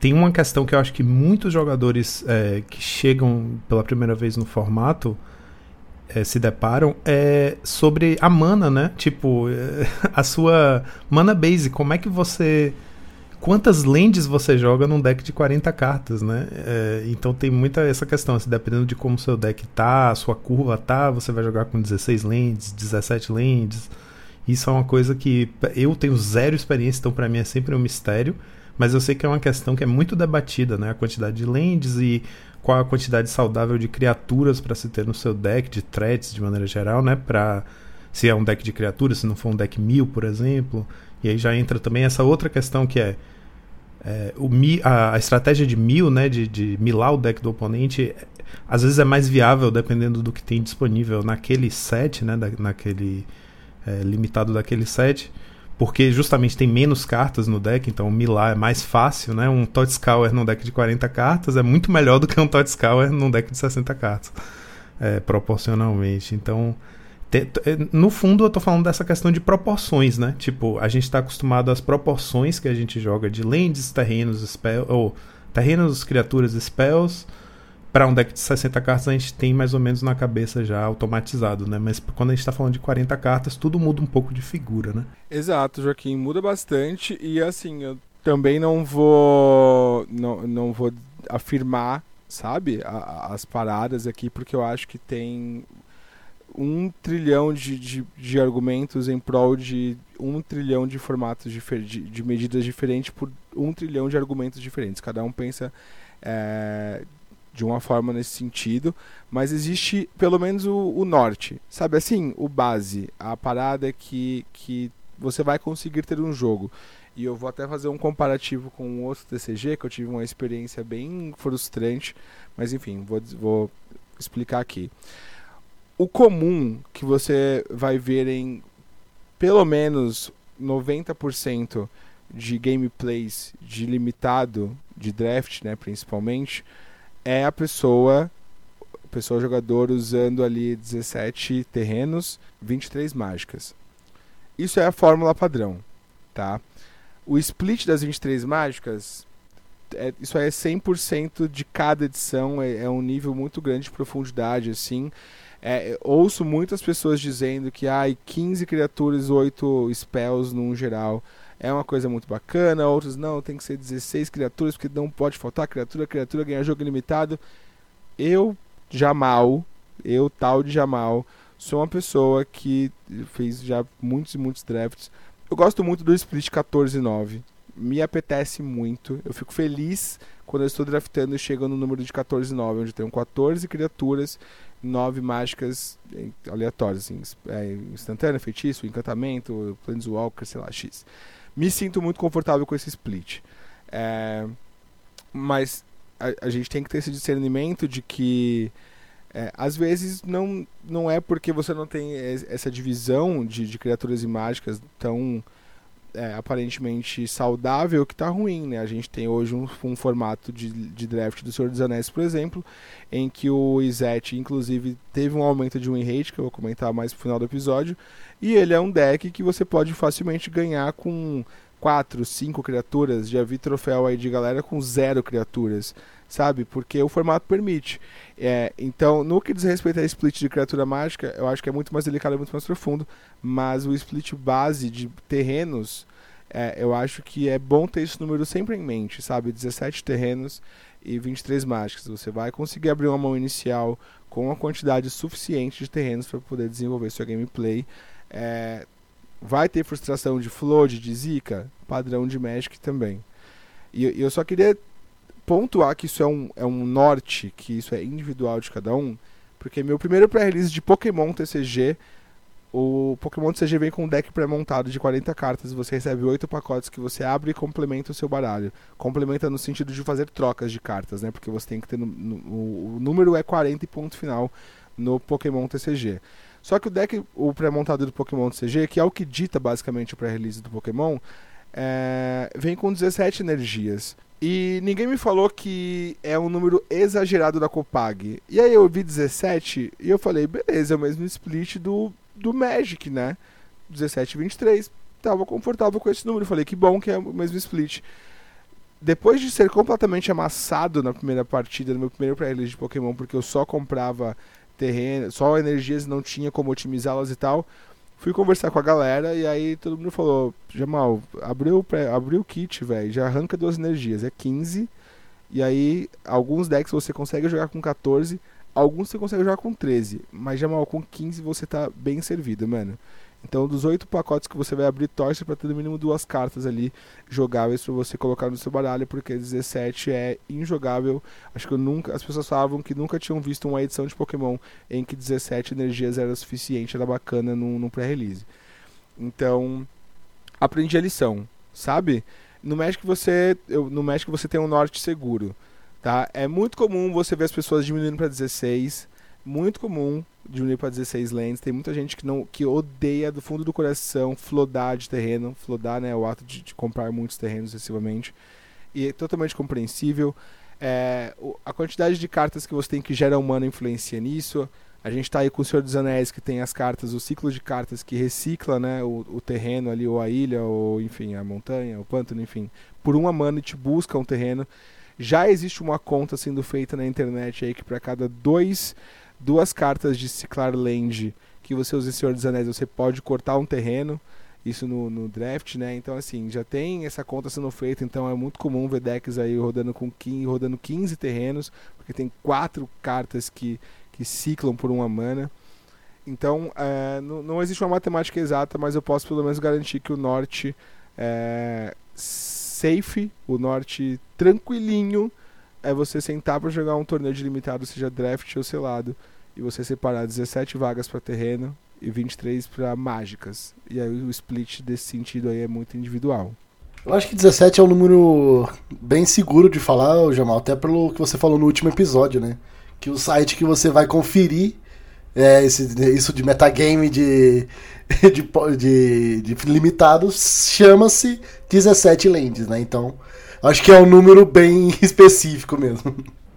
tem uma questão que eu acho que muitos jogadores é, que chegam pela primeira vez no formato é, se deparam é sobre a mana, né? Tipo, a sua mana base. Como é que você. Quantas lentes você joga num deck de 40 cartas, né? É, então tem muita essa questão. Assim, dependendo de como seu deck tá, sua curva tá, você vai jogar com 16 lentes, 17 lentes. Isso é uma coisa que eu tenho zero experiência, então para mim é sempre um mistério. Mas eu sei que é uma questão que é muito debatida, né? A quantidade de lentes e qual a quantidade saudável de criaturas para se ter no seu deck, de threats de maneira geral, né? Pra, se é um deck de criaturas, se não for um deck mil, por exemplo. E aí já entra também essa outra questão que é, é o mi, a, a, estratégia de mil, né? De, de milar o deck do oponente, às vezes é mais viável dependendo do que tem disponível naquele set, né? Da, naquele é, limitado daquele set porque justamente tem menos cartas no deck, então Milar é mais fácil, né? Um Totscour num deck de 40 cartas é muito melhor do que um Totscour num deck de 60 cartas, é, proporcionalmente. Então, é, no fundo eu tô falando dessa questão de proporções, né? Tipo, a gente está acostumado às proporções que a gente joga de lands, terrenos, spells, ou terrenos, criaturas, spells, para um deck de 60 cartas a gente tem mais ou menos na cabeça já automatizado, né? Mas quando a gente está falando de 40 cartas, tudo muda um pouco de figura, né? Exato, Joaquim, muda bastante e assim, eu também não vou não, não vou afirmar, sabe, a, as paradas aqui porque eu acho que tem um trilhão de, de, de, argumentos em prol de um trilhão de formatos de, de, medidas diferentes por um trilhão de argumentos diferentes. Cada um pensa é, de uma forma nesse sentido, mas existe pelo menos o, o, norte, sabe assim, o base, a parada que, que você vai conseguir ter um jogo. E eu vou até fazer um comparativo com outro TCG, que eu tive uma experiência bem frustrante, mas enfim, vou, vou explicar aqui. O comum que você vai ver em pelo menos 90% de gameplays de limitado, de draft, né, principalmente, é a pessoa, a pessoa jogador usando ali 17 terrenos, 23 mágicas. Isso é a fórmula padrão, tá? O split das 23 mágicas, é, isso é 100% de cada edição, é, é, um nível muito grande de profundidade, assim. É, ouço muitas pessoas dizendo que ai, 15 criaturas, 8 spells num geral é uma coisa muito bacana, outros não, tem que ser 16 criaturas, porque não pode faltar criatura, criatura ganhar jogo ilimitado. Eu, Jamal, eu, tal de Jamal, sou uma pessoa que fez já muitos e muitos drafts. Eu gosto muito do split 14-9. Me apetece muito. Eu fico feliz quando eu estou draftando e chego no número de 14-9, onde tenho 14 criaturas, 9 mágicas aleatórias, assim, é, instantânea, feitiço, encantamento, planeswalker, sei lá, X me sinto muito confortável com esse split. É, mas a, a, gente tem que ter esse discernimento de que é, às vezes não, não é porque você não tem essa divisão de, de criaturas e mágicas tão é, aparentemente saudável que está ruim, né? A gente tem hoje um, um, formato de, de draft do Senhor dos Anéis, por exemplo, em que o Izet, inclusive, teve um aumento de win rate, que eu vou comentar mais no final do episódio, e ele é um deck que você pode facilmente ganhar com 4, 5 criaturas. Já vi troféu aí de galera com zero criaturas, sabe? Porque o formato permite. É, então, no que diz respeito a split de criatura mágica, eu acho que é muito mais delicado e muito mais profundo. Mas o split base de terrenos, é, eu acho que é bom ter esse número sempre em mente, sabe? 17 terrenos e 23 mágicas. Você vai conseguir abrir uma mão inicial com uma quantidade suficiente de terrenos para poder desenvolver sua gameplay. É, vai ter frustração de flood, de zica, padrão de Magic também. E eu só queria pontuar que isso é um, é um norte, que isso é individual de cada um, porque meu primeiro pré-release de Pokémon TCG, o Pokémon TCG vem com um deck pré-montado de 40 cartas, você recebe 8 pacotes que você abre e complementa o seu baralho. Complementa no sentido de fazer trocas de cartas, né? Porque você tem que ter. No, no, o número é 40 e ponto final no Pokémon TCG. Só que o deck, o pré-montado do Pokémon CG, que é o que dita basicamente o pré-release do Pokémon, é, vem com 17 energias. E ninguém me falou que é um número exagerado da Copag. E aí eu vi 17 e eu falei, beleza, é o mesmo split do, do Magic, né? 17 e 23. Tava confortável com esse número. Falei, que bom que é o mesmo split. Depois de ser completamente amassado na primeira partida, no meu primeiro pré-release de Pokémon, porque eu só comprava terreno, só energias não tinha como otimizá-las e tal. Fui conversar com a galera e aí todo mundo falou: Jamal, abriu, abriu o kit, velho, já arranca duas energias, é 15. E aí, alguns decks você consegue jogar com 14, alguns você consegue jogar com 13. Mas Jamal, com 15 você tá bem servido, mano. Então, dos oito pacotes que você vai abrir, torce para ter no mínimo duas cartas ali jogáveis para você colocar no seu baralho, porque 17 é injogável. Acho que eu nunca, as pessoas falavam que nunca tinham visto uma edição de Pokémon em que 17 energias era suficiente, era bacana no pré-release. Então, aprendi a lição, sabe? No Magic você, eu, no Magic você tem um norte seguro, tá? É muito comum você ver as pessoas diminuindo para 16 muito comum diminuir para 16 lanes. Tem muita gente que não que odeia do fundo do coração flodar de terreno. Flodar né, o ato de, de comprar muitos terrenos excessivamente. E é totalmente compreensível. É, a quantidade de cartas que você tem que gera humano influencia nisso. A gente está aí com o Senhor dos Anéis, que tem as cartas, o ciclo de cartas que recicla né, o, o, terreno ali, ou a ilha, ou enfim, a montanha, o pântano, enfim. Por uma mana te busca um terreno. Já existe uma conta sendo feita na internet aí que para cada dois, duas cartas de Ciclar Land que você usa em Senhor dos Anéis, você pode cortar um terreno isso no, no, draft, né? Então, assim, já tem essa conta sendo feita, então é muito comum ver decks aí rodando com 15, rodando 15 terrenos, porque tem quatro cartas que, que ciclam por uma mana. Então, é, não, não, existe uma matemática exata, mas eu posso pelo menos garantir que o norte é safe, o norte tranquilinho, é você sentar para jogar um torneio de limitado, seja draft ou selado, e você separar 17 vagas para terreno e 23 para mágicas. E aí o split desse sentido aí é muito individual. Eu acho que 17 é um número bem seguro de falar, Jamal, até pelo que você falou no último episódio, né? Que o site que você vai conferir é, esse, isso de metagame de, de, de, de limitados chama-se 17 lands, né? Então, acho que é um número bem específico mesmo.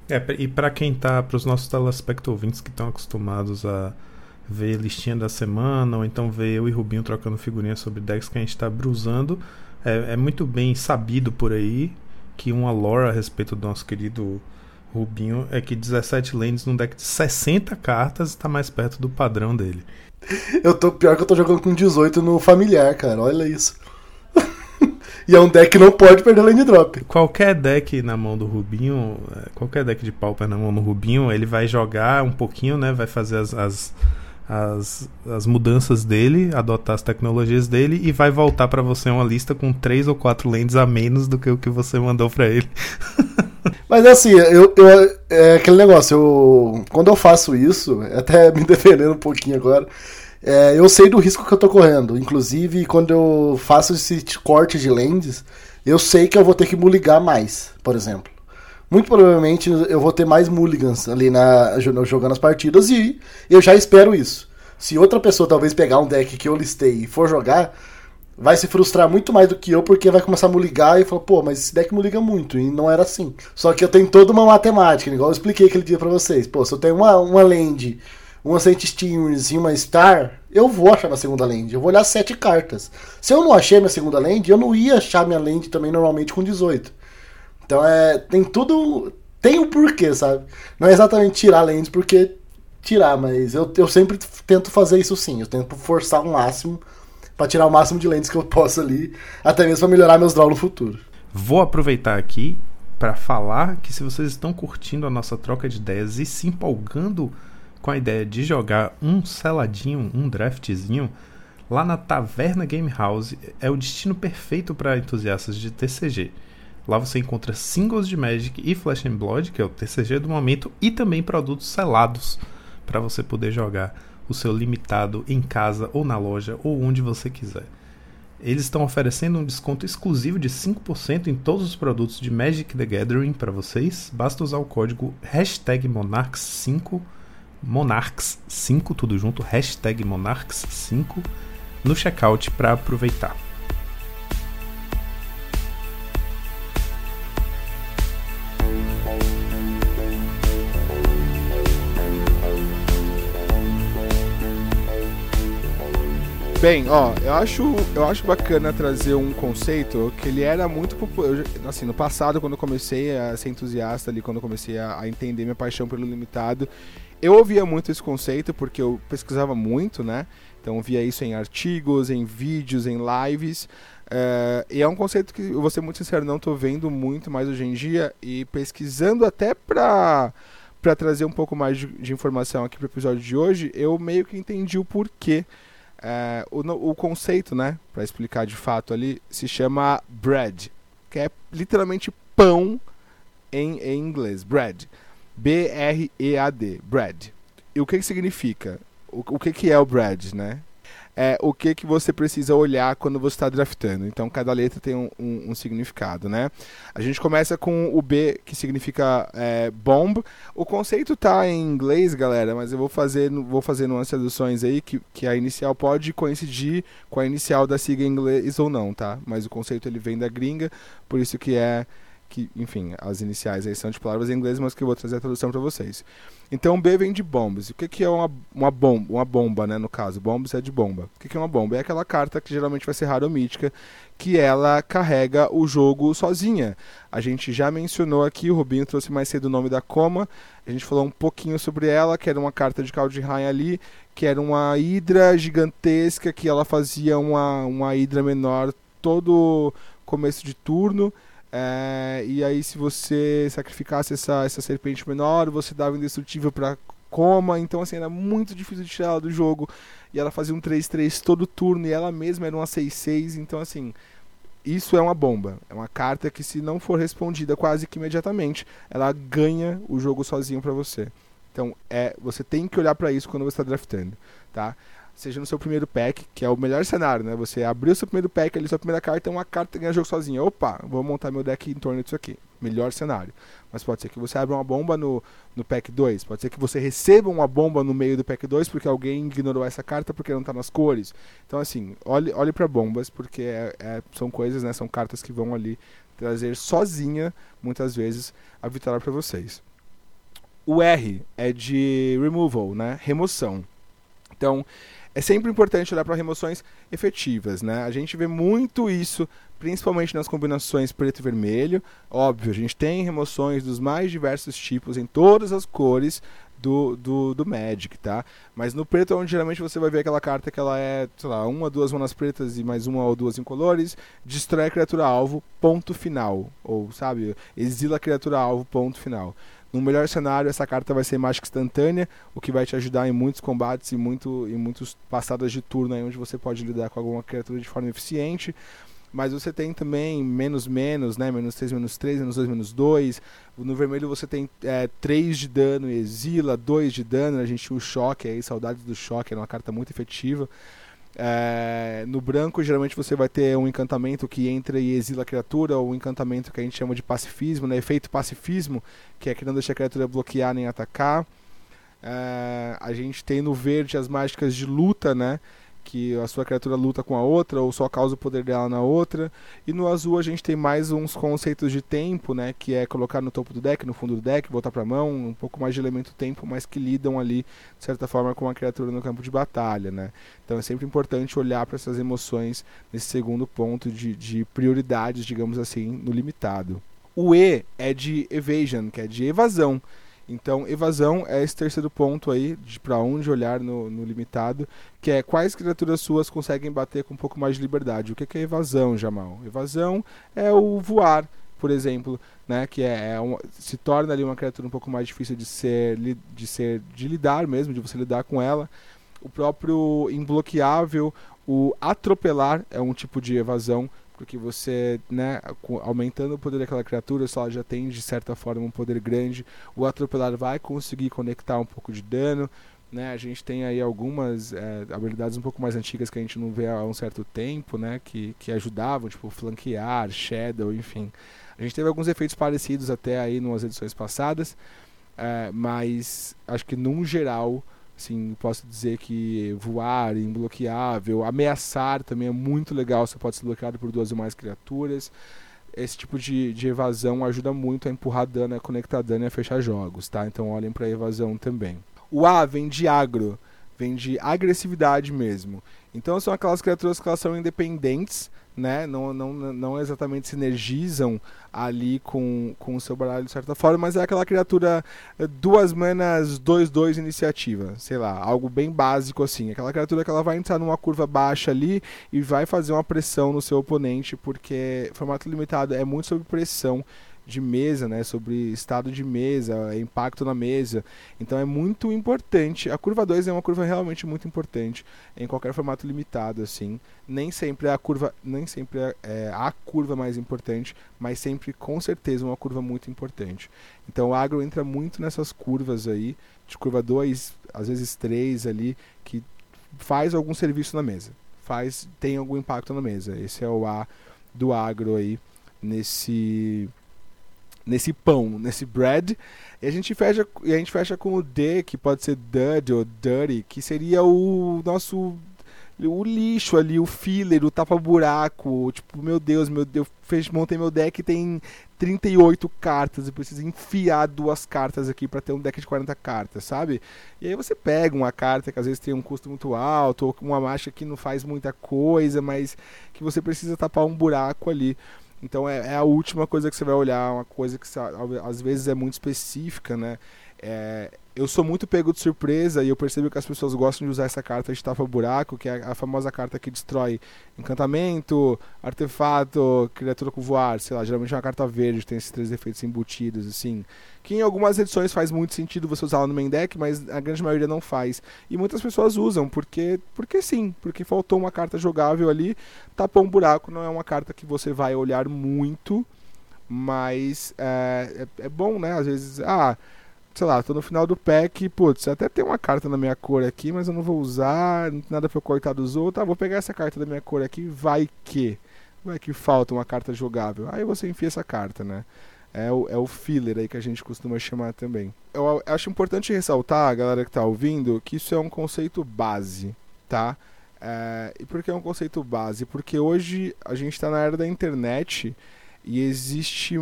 É, e para quem tá, para os nossos telespectadores que estão acostumados a ver listinha da semana, ou então ver eu e Rubinho trocando figurinhas sobre decks que a gente está brusando. É, é, muito bem sabido por aí que uma lore a respeito do nosso querido Rubinho é que 17 lands num deck de 60 cartas está mais perto do padrão dele. Eu tô pior que eu tô jogando com 18 no familiar, cara. Olha isso. e é um deck que não pode perder land drop. Qualquer deck na mão do Rubinho, é, qualquer deck de pauper na mão do Rubinho, ele vai jogar um pouquinho, né? Vai fazer as, as as, as mudanças dele, adotar as tecnologias dele e vai voltar para você uma lista com três ou quatro lentes a menos do que o que você mandou para ele. Mas assim, eu, eu, é aquele negócio, eu, quando eu faço isso, até me defendendo um pouquinho agora, é, eu sei do risco que eu tô correndo. Inclusive, quando eu faço esse corte de lentes, eu sei que eu vou ter que muligar mais, por exemplo muito provavelmente eu vou ter mais mulligans ali na, jogando as partidas e eu já espero isso. Se outra pessoa talvez pegar um deck que eu listei e for jogar, vai se frustrar muito mais do que eu, porque vai começar a muligar e falar, pô, mas esse deck muliga muito, e não era assim. Só que eu tenho toda uma matemática, igual eu expliquei aquele dia pra vocês. Pô, se eu tenho uma, uma land, uma Saint Steamers e uma Star, eu vou achar minha segunda land. Eu vou olhar sete cartas. Se eu não achei minha segunda land, eu não ia achar minha land também normalmente com 18. Então é. Tem tudo. Tem um porquê, sabe? Não é exatamente tirar lentes porque tirar, mas eu, eu sempre tento fazer isso sim. Eu tento forçar o máximo para tirar o máximo de lentes que eu posso ali, até mesmo para melhorar meus draws no futuro. Vou aproveitar aqui para falar que se vocês estão curtindo a nossa troca de ideias e se empolgando com a ideia de jogar um seladinho, um draftzinho, lá na Taverna Game House é o destino perfeito para entusiastas de TCG. Lá você encontra singles de Magic e Flash and Blood, que é o TCG do momento, e também produtos selados para você poder jogar o seu limitado em casa ou na loja ou onde você quiser. Eles estão oferecendo um desconto exclusivo de 5% em todos os produtos de Magic the Gathering para vocês. Basta usar o código Monarchs5, Monarchs5, tudo junto, hashtag Monarchs5 no checkout para aproveitar. Bem, ó, eu acho, eu acho bacana trazer um conceito que ele era muito popular. Assim, no passado, quando eu comecei a ser entusiasta ali, quando eu comecei a, a entender minha paixão pelo limitado, eu ouvia muito esse conceito porque eu pesquisava muito, né? Então via isso em artigos, em vídeos, em lives. Uh, e é um conceito que, eu vou ser muito sincero, não estou vendo muito mais hoje em dia. E pesquisando até para para trazer um pouco mais de, de informação aqui para o episódio de hoje, eu meio que entendi o porquê. É, o, o conceito, né, para explicar de fato ali, se chama bread, que é literalmente pão em, em inglês. Bread. B-R-E-A-D. Bread. E o que, que significa? O, o que, que é o bread, né? é, o que, que você precisa olhar quando você está draftando. Então, cada letra tem um, um, um, significado, né? A gente começa com o B, que significa é, bomb. O conceito tá em inglês, galera, mas eu vou fazer, vou fazer umas traduções aí que, que a inicial pode coincidir com a inicial da sigla em inglês ou não, tá? Mas o conceito ele vem da gringa, por isso que é que, enfim, as iniciais aí são de palavras em inglês, mas que eu vou trazer a tradução para vocês. Então B vem de bombs. O que, que é uma, uma, bomba, uma bomba, né, no caso? Bombs é de bomba. O que, que é uma bomba? É aquela carta que geralmente vai ser rara ou mítica, que ela carrega o jogo sozinha. A gente já mencionou aqui, o Rubinho trouxe mais cedo o nome da Coma, a gente falou um pouquinho sobre ela, que era uma carta de Kaldheim ali, que era uma hidra gigantesca, que ela fazia uma, uma hidra menor todo começo de turno. É, e aí, se você sacrificasse essa, essa serpente menor, você dava indestrutível para coma. Então, assim, era muito difícil de tirar ela do jogo. E ela fazia um 3-3 todo turno. E ela mesma era uma 6-6. Então, assim, isso é uma bomba. É uma carta que, se não for respondida quase que imediatamente, ela ganha o jogo sozinho para você. Então, é, você tem que olhar para isso quando você está draftando, tá? Seja no seu primeiro pack, que é o melhor cenário, né? Você abriu seu primeiro pack ali, sua primeira carta é uma carta ganha jogo sozinha. Opa, vou montar meu deck em torno disso aqui. Melhor cenário. Mas pode ser que você abra uma bomba no, no pack 2. Pode ser que você receba uma bomba no meio do pack 2 porque alguém ignorou essa carta porque não está nas cores. Então, assim, olhe, olhe para bombas porque é, é, são coisas, né? São cartas que vão ali trazer sozinha, muitas vezes, a vitória para vocês. O R é de removal, né? Remoção. Então, é sempre importante olhar para remoções efetivas, né? A gente vê muito isso, principalmente nas combinações preto e vermelho. Óbvio, a gente tem remoções dos mais diversos tipos em todas as cores do, do, do Magic, tá? Mas no preto é onde geralmente você vai ver aquela carta que ela é, sei lá, uma, duas manas pretas e mais uma ou duas incolores, destrói a criatura alvo, ponto final. Ou, sabe, exila a criatura alvo, ponto final. No melhor cenário, essa carta vai ser mágica instantânea, o que vai te ajudar em muitos combates e muito, em muitos passadas de turno aí, onde você pode lidar com alguma criatura de forma eficiente. Mas você tem também menos menos, né? Menos 3, menos 3, menos 2, menos 2. No vermelho você tem é, 3 de dano e exila, 2 de dano. A gente tinha o choque aí, saudades do choque, era uma carta muito efetiva. É, no branco, geralmente você vai ter um encantamento que entra e exila a criatura, ou um encantamento que a gente chama de pacifismo, né? efeito pacifismo, que é que não deixa a criatura bloquear nem atacar. É, a gente tem no verde as mágicas de luta, né? Que a sua criatura luta com a outra ou só causa o poder dela na outra. E no azul a gente tem mais uns conceitos de tempo, né, que é colocar no topo do deck, no fundo do deck, voltar para mão, um pouco mais de elemento tempo, mas que lidam ali de certa forma com a criatura no campo de batalha, né? Então é sempre importante olhar para essas emoções nesse segundo ponto de, de prioridades, digamos assim, no limitado. O E é de evasion, que é de evasão. Então, evasão é esse terceiro ponto aí, de para onde olhar no, no, limitado, que é quais criaturas suas conseguem bater com um pouco mais de liberdade. O que é evasão, Jamal? Evasão é o voar, por exemplo, né, que é, é uma, se torna ali uma criatura um pouco mais difícil de ser, de ser, de lidar mesmo, de você lidar com ela. O próprio imbloqueável, o atropelar é um tipo de evasão porque você, né, aumentando o poder daquela criatura, se ela já tem de certa forma um poder grande, o atropelar vai conseguir conectar um pouco de dano. Né, a gente tem aí algumas é, habilidades um pouco mais antigas que a gente não vê há um certo tempo, né, que, que ajudavam, tipo flanquear, shadow, enfim. A gente teve alguns efeitos parecidos até aí nas edições passadas, é, mas acho que num geral Assim, posso dizer que voar, imbloqueável, ameaçar também é muito legal. Você pode ser bloqueado por duas ou mais criaturas. Esse tipo de, de evasão ajuda muito a empurrar dano, a conectar dano e a fechar jogos, tá? Então olhem para evasão também. O A vem de agro, vem de agressividade mesmo. Então são aquelas criaturas que elas são independentes, né? Não, não, não exatamente sinergizam ali com, com o seu baralho de certa forma, mas é aquela criatura eh, duas manas 2-2 iniciativa, sei lá, algo bem básico assim. Aquela criatura que ela vai entrar numa curva baixa ali e vai fazer uma pressão no seu oponente, porque formato limitado é muito sobre pressão de mesa, né, sobre estado de mesa, impacto na mesa. Então é muito importante. A curva 2 é uma curva realmente muito importante em qualquer formato limitado assim. Nem sempre é a curva, nem sempre é, é a curva mais importante, mas sempre com certeza uma curva muito importante. Então o agro entra muito nessas curvas aí, de curva 2, às vezes 3 ali, que faz algum serviço na mesa. Faz, tem algum impacto na mesa. Esse é o A do agro aí nesse nesse pão, nesse bread. E a gente fecha, e a gente fecha com o D, que pode ser dud ou dirty, que seria o nosso o lixo ali, o filler, o tapa-buraco. Tipo, meu Deus, meu Deus, fez, montei meu deck tem 38 cartas, eu preciso enfiar duas cartas aqui para ter um deck de 40 cartas, sabe? E aí você pega uma carta que às vezes tem um custo muito alto, ou uma marcha que não faz muita coisa, mas que você precisa tapar um buraco ali. Então é, é a última coisa que você vai olhar, uma coisa que às vezes é muito específica, né? É, eu sou muito pego de surpresa e eu percebo que as pessoas gostam de usar essa carta de tapa-buraco, que é a famosa carta que destrói encantamento, artefato, criatura com voar, sei lá, geralmente é uma carta verde, tem esses três efeitos embutidos, assim. Que em algumas edições faz muito sentido você usá-la no main deck, mas a grande maioria não faz. E muitas pessoas usam, porque, porque sim, porque faltou uma carta jogável ali, tapou um buraco, não é uma carta que você vai olhar muito, mas é, é, é bom, né? Às vezes, ah sei lá, tô no final do pack, putz, até tem uma carta na minha cor aqui, mas eu não vou usar, não tem nada pra eu cortar dos outros, tá, vou pegar essa carta da minha cor aqui, vai que, vai que falta uma carta jogável, aí você enfia essa carta, né, é o, é o filler aí que a gente costuma chamar também. Eu, eu acho importante ressaltar, galera que tá ouvindo, que isso é um conceito base, tá, é, e por que é um conceito base? Porque hoje a gente está na era da internet e existe.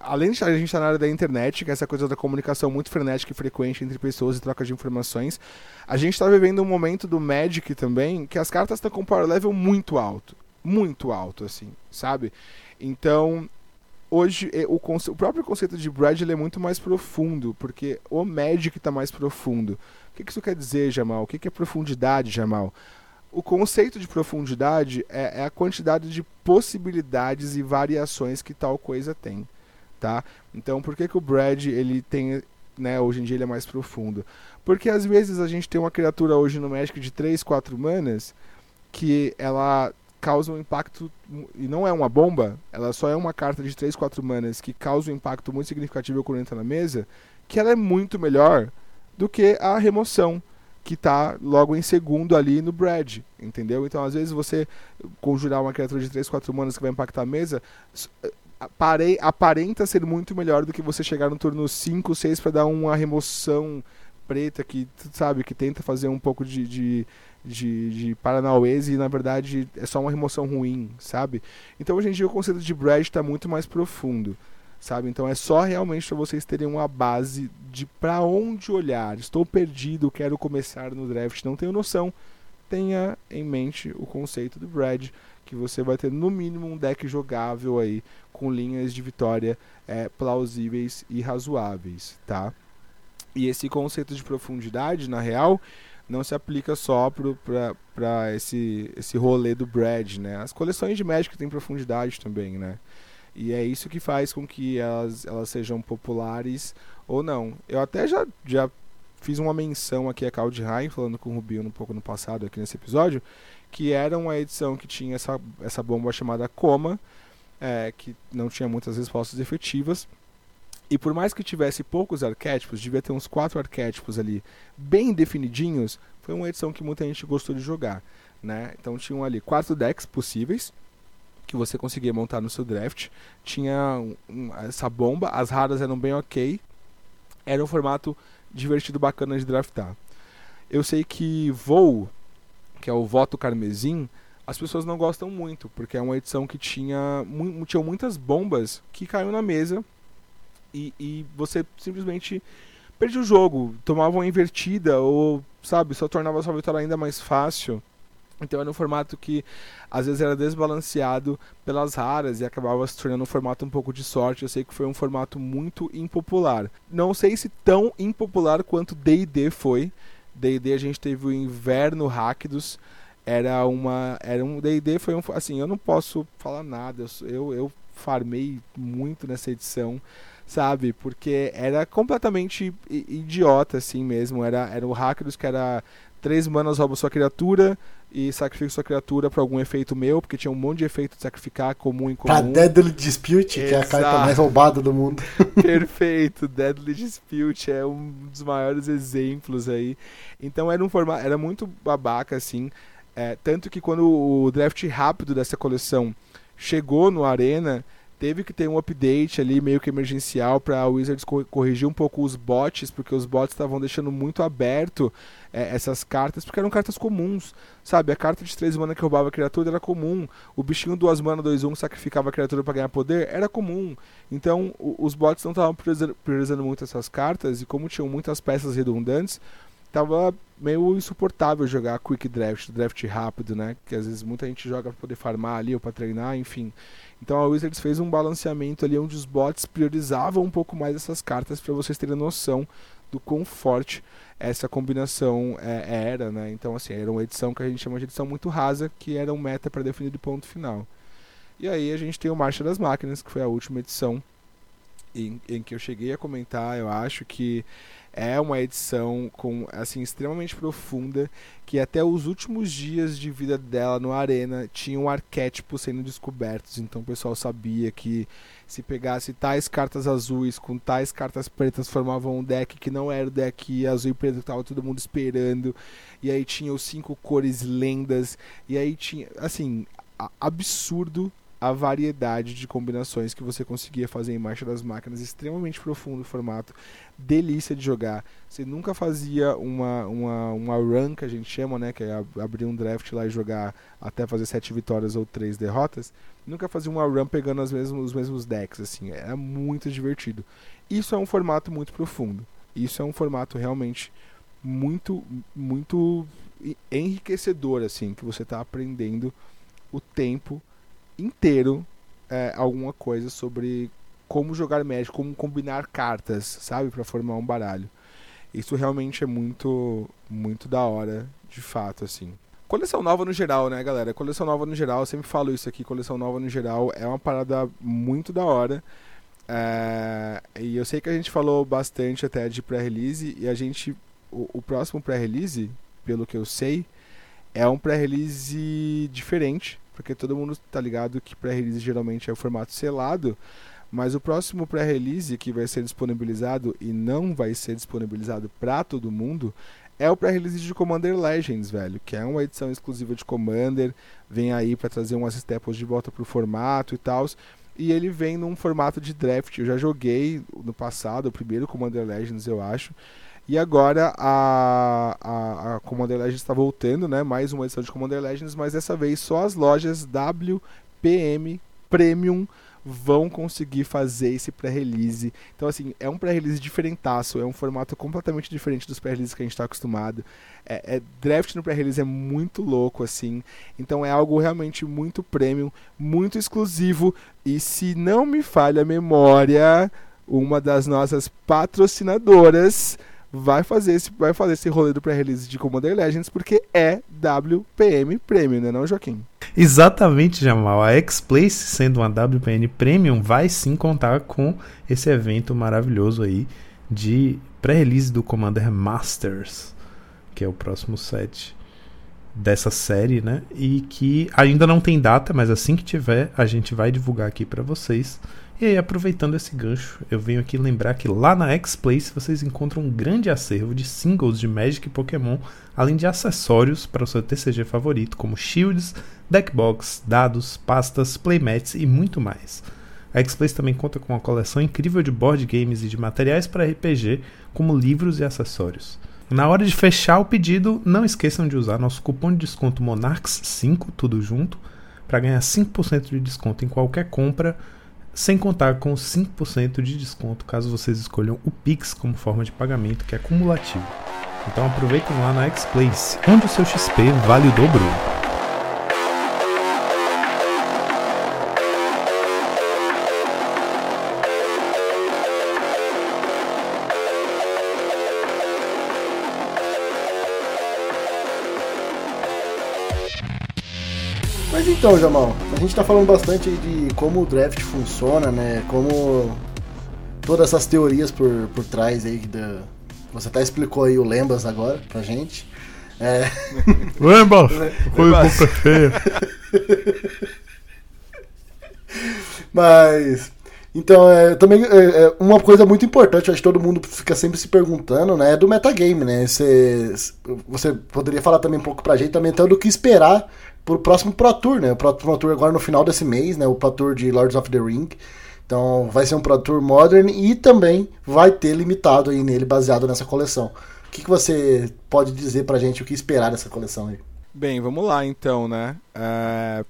Além de a gente estar na área da internet, que é essa coisa da comunicação muito frenética e frequente entre pessoas e troca de informações, a gente está vivendo um momento do Magic também que as cartas estão com power level muito alto. Muito alto, assim, sabe? Então, hoje o, o, próprio conceito de Bradley é muito mais profundo, porque o Magic está mais profundo. O que, que isso quer dizer, Jamal? O que, que é profundidade, Jamal? O conceito de profundidade é, é, a quantidade de possibilidades e variações que tal coisa tem, tá? Então, por que, que o Brad ele tem, né, hoje em dia ele é mais profundo? Porque às vezes a gente tem uma criatura hoje no Magic de 3, 4 manas que ela causa um impacto e não é uma bomba, ela só é uma carta de 3, 4 manas que causa um impacto muito significativo quando entra na mesa, que ela é muito melhor do que a remoção que está logo em segundo ali no Brad, entendeu? Então, às vezes, você conjurar uma criatura de 3, 4 manas que vai impactar a mesa, eh, parei, aparenta ser muito melhor do que você chegar no turno 5, 6 para dar uma remoção preta que, sabe, que tenta fazer um pouco de, de, de, de e, na verdade, é só uma remoção ruim, sabe? Então, hoje em dia, o conceito de Brad está muito mais profundo sabe? Então é só realmente para vocês terem uma base de para onde olhar. Estou perdido, quero começar no draft, não tenho noção. Tenha em mente o conceito do Brad, que você vai ter no mínimo um deck jogável aí com linhas de vitória é, plausíveis e razoáveis, tá? E esse conceito de profundidade, na real, não se aplica só para esse, esse rolê do Brad, né? As coleções de Magic têm profundidade também, né? E é isso que faz com que elas, elas sejam populares ou não. Eu até já, já fiz uma menção aqui a Kaldheim, falando com o Rubio um pouco no passado, aqui nesse episódio, que era uma edição que tinha essa, essa bomba chamada Coma, é, que não tinha muitas respostas efetivas. E por mais que tivesse poucos arquétipos, devia ter uns quatro arquétipos ali bem definidinhos, foi uma edição que muita gente gostou de jogar. Né? Então tinham ali quatro decks possíveis, que você conseguia montar no seu draft. Tinha um, essa bomba, as raras eram bem ok. Era um formato divertido, bacana de draftar. Eu sei que Voo, que é o voto carmesim, as pessoas não gostam muito, porque é uma edição que tinha, mu tinha muitas bombas que caíam na mesa e, e você simplesmente perdia o jogo, tomava uma invertida ou, sabe, só tornava a sua vitória ainda mais fácil. Então era um formato que às vezes era desbalanceado pelas raras e acabava se tornando um formato um pouco de sorte. Eu sei que foi um formato muito impopular. Não sei se tão impopular quanto D&D foi. D&D a gente teve o Inverno Rakdos. Era uma era um D&D foi um assim, eu não posso falar nada. Eu eu farmei muito nessa edição sabe? Porque era completamente idiota assim mesmo. Era, era o Rakdos que era três manas rouba sua criatura, e sacrifico sua criatura para algum efeito meu, porque tinha um monte de efeito de sacrificar comum em comum. Pra Deadly Dispute, Exato. que é a carta mais roubada do mundo. Perfeito, Deadly Dispute é um dos maiores exemplos aí. Então era um formato, era muito babaca assim, é, tanto que quando o draft rápido dessa coleção chegou no Arena, teve que ter um update ali meio que emergencial para a Wizards corrigir um pouco os bots, porque os bots estavam deixando muito aberto é, essas cartas, porque eram cartas comuns, sabe? A carta de 3 mana que roubava a criatura era comum, o bichinho 2 mana 2 1 sacrificava a criatura para ganhar poder era comum. Então, os bots não estavam priorizando, priorizando muito essas cartas e como tinham muitas peças redundantes, tava meio insuportável jogar quick draft, draft rápido, né? Que às vezes muita gente joga para poder farmar ali ou para treinar, enfim. Então a Wizards fez um balanceamento ali onde os bots priorizavam um pouco mais essas cartas para vocês terem noção do quão forte essa combinação é, era, né? Então assim, era uma edição que a gente chama de edição muito rasa, que era um meta para definir de ponto final. E aí a gente tem o Marcha das Máquinas, que foi a última edição em, em que eu cheguei a comentar, eu acho que é uma edição com assim extremamente profunda que até os últimos dias de vida dela no arena tinha um arquétipo sendo descobertos. Então o pessoal sabia que se pegasse tais cartas azuis com tais cartas pretas formavam um deck que não era o deck azul e preto que estava todo mundo esperando. E aí tinha os cinco cores lendas. E aí tinha assim absurdo a variedade de combinações que você conseguia fazer em Marcha das Máquinas, extremamente profundo o formato, delícia de jogar. Você nunca fazia uma, uma, uma run, que a gente chama, né, que é abrir um draft lá e jogar até fazer sete vitórias ou três derrotas. Nunca fazia uma run pegando as mesmos, os mesmos decks, assim, era muito divertido. Isso é um formato muito profundo. Isso é um formato realmente muito, muito enriquecedor, assim, que você está aprendendo o tempo inteiro é, alguma coisa sobre como jogar Magic, como combinar cartas, sabe, para formar um baralho. Isso realmente é muito, muito da hora, de fato, assim. Coleção nova no geral, né, galera? Coleção nova no geral, eu sempre falo isso aqui, coleção nova no geral é uma parada muito da hora. É, e eu sei que a gente falou bastante até de pré-release, e a gente. O, o próximo pré-release, pelo que eu sei, é um pré-release diferente porque todo mundo tá ligado que pré-release geralmente é o formato selado, mas o próximo pré-release que vai ser disponibilizado e não vai ser disponibilizado para todo mundo é o pré-release de Commander Legends, velho, que é uma edição exclusiva de Commander, vem aí para trazer umas staples de volta pro formato e tal. E ele vem num formato de draft. Eu já joguei no passado, o primeiro Commander Legends, eu acho. E agora a, a, a Commander Legends está voltando, né? Mais uma edição de Commander Legends, mas dessa vez só as lojas WPM Premium vão conseguir fazer esse pré-release. Então, assim, é um pré-release diferentaço, é um formato completamente diferente dos pré-releases que a gente está acostumado. É, é, draft no pré-release é muito louco, assim. Então é algo realmente muito premium, muito exclusivo. E se não me falha a memória, uma das nossas patrocinadoras vai fazer esse, vai fazer esse rolê do pré-release de Commander Legends porque é WPM Premium, né não, Joaquim? Exatamente, Jamal. A X-Place, sendo uma WPN Premium, vai sim contar com esse evento maravilhoso aí de pré-release do Commander Masters, que é o próximo set dessa série, né? E que ainda não tem data, mas assim que tiver, a gente vai divulgar aqui para vocês. E aí, aproveitando esse gancho, eu venho aqui lembrar que lá na X-Place vocês encontram um grande acervo de singles de Magic e Pokémon, além de acessórios para o seu TCG favorito, como shields, deckbox, dados, pastas, playmats e muito mais. A X-Place também conta com uma coleção incrível de board games e de materiais para RPG, como livros e acessórios. Na hora de fechar o pedido, não esqueçam de usar nosso cupom de desconto Monarchs5, tudo junto, para ganhar 5% de desconto em qualquer compra sem contar com 5% de desconto caso vocês escolham o Pix como forma de pagamento, que é cumulativo. Então aproveitem lá na X-Place, onde o seu XP vale o dobro. Então, Jamal, a gente tá falando bastante de como o draft funciona, né? Como todas essas teorias por, por trás aí da. Você até explicou aí o Lembas agora pra gente. É... Lembas! Foi boca feia. Mas. Então, é, também é, é, uma coisa muito importante, acho que todo mundo fica sempre se perguntando, né? É do metagame, né? Você, você poderia falar também um pouco pra gente também então do que esperar pro próximo Pro Tour, né? O Pro, Pro Tour agora no final desse mês, né? O Pro Tour de Lords of the Ring. Então vai ser um Pro Tour Modern e também vai ter limitado aí nele baseado nessa coleção. O que, que você pode dizer pra gente o que esperar dessa coleção aí? Bem, vamos lá então, né? É,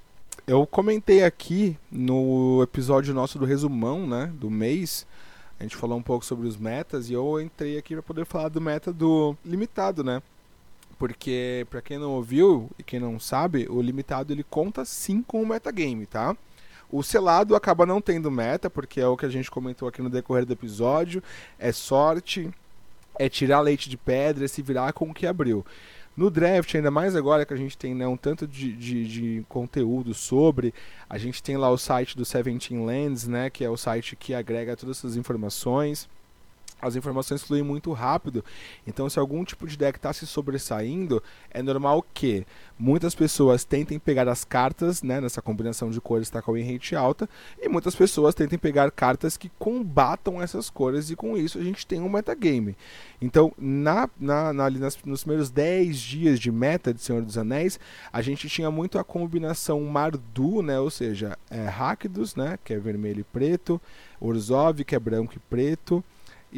eu comentei aqui no episódio nosso do resumão, né, do mês, a gente falou um pouco sobre os metas e eu entrei aqui para poder falar do meta do limitado, né? Porque para quem não ouviu e quem não sabe, o limitado ele conta sim com o metagame, tá? O selado acaba não tendo meta, porque é o que a gente comentou aqui no decorrer do episódio, é sorte, é tirar leite de pedra, é se virar com o que abriu. No draft, ainda mais agora que a gente tem né, um tanto de, de, de, conteúdo sobre, a gente tem lá o site do Seventeen Lands, né, que é o site que agrega todas essas informações as informações fluem muito rápido. Então, se algum tipo de deck está se sobressaindo, é normal que muitas pessoas tentem pegar as cartas, né, nessa combinação de cores está com a win alta, e muitas pessoas tentem pegar cartas que combatam essas cores, e com isso a gente tem um metagame. Então, na, na, na, ali nas, nos primeiros 10 dias de meta de Senhor dos Anéis, a gente tinha muito a combinação Mardu, né, ou seja, é, Rakdos, né, que é vermelho e preto, Orzhov, que é branco e preto,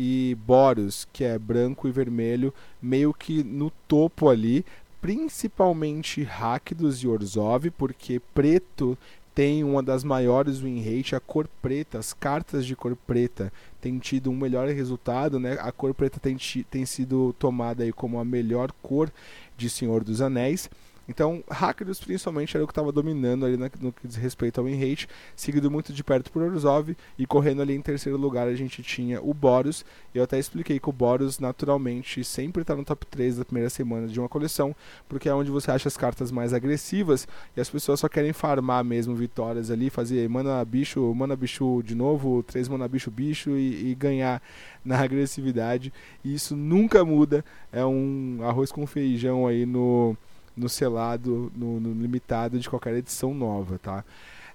e Boros, que é branco e vermelho, meio que no topo ali, principalmente Rakdos e Orzhov, porque preto tem uma das maiores win rate, a cor preta, as cartas de cor preta têm tido um melhor resultado, né? A cor preta tem, tem sido tomada aí como a melhor cor de Senhor dos Anéis. Então, Hackers principalmente era o que estava dominando ali no que diz respeito ao win rate, seguido muito de perto por Orzhov e correndo ali em terceiro lugar a gente tinha o Boros. Eu até expliquei que o Boros naturalmente sempre está no top 3 da primeira semana de uma coleção, porque é onde você acha as cartas mais agressivas e as pessoas só querem farmar mesmo vitórias ali, fazer mana bicho, mana bicho de novo, três mana bicho bicho e, e ganhar na agressividade. E isso nunca muda, é um arroz com feijão aí no no selado, no, no limitado de qualquer edição nova, tá?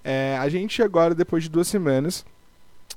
É, a gente agora, depois de duas semanas,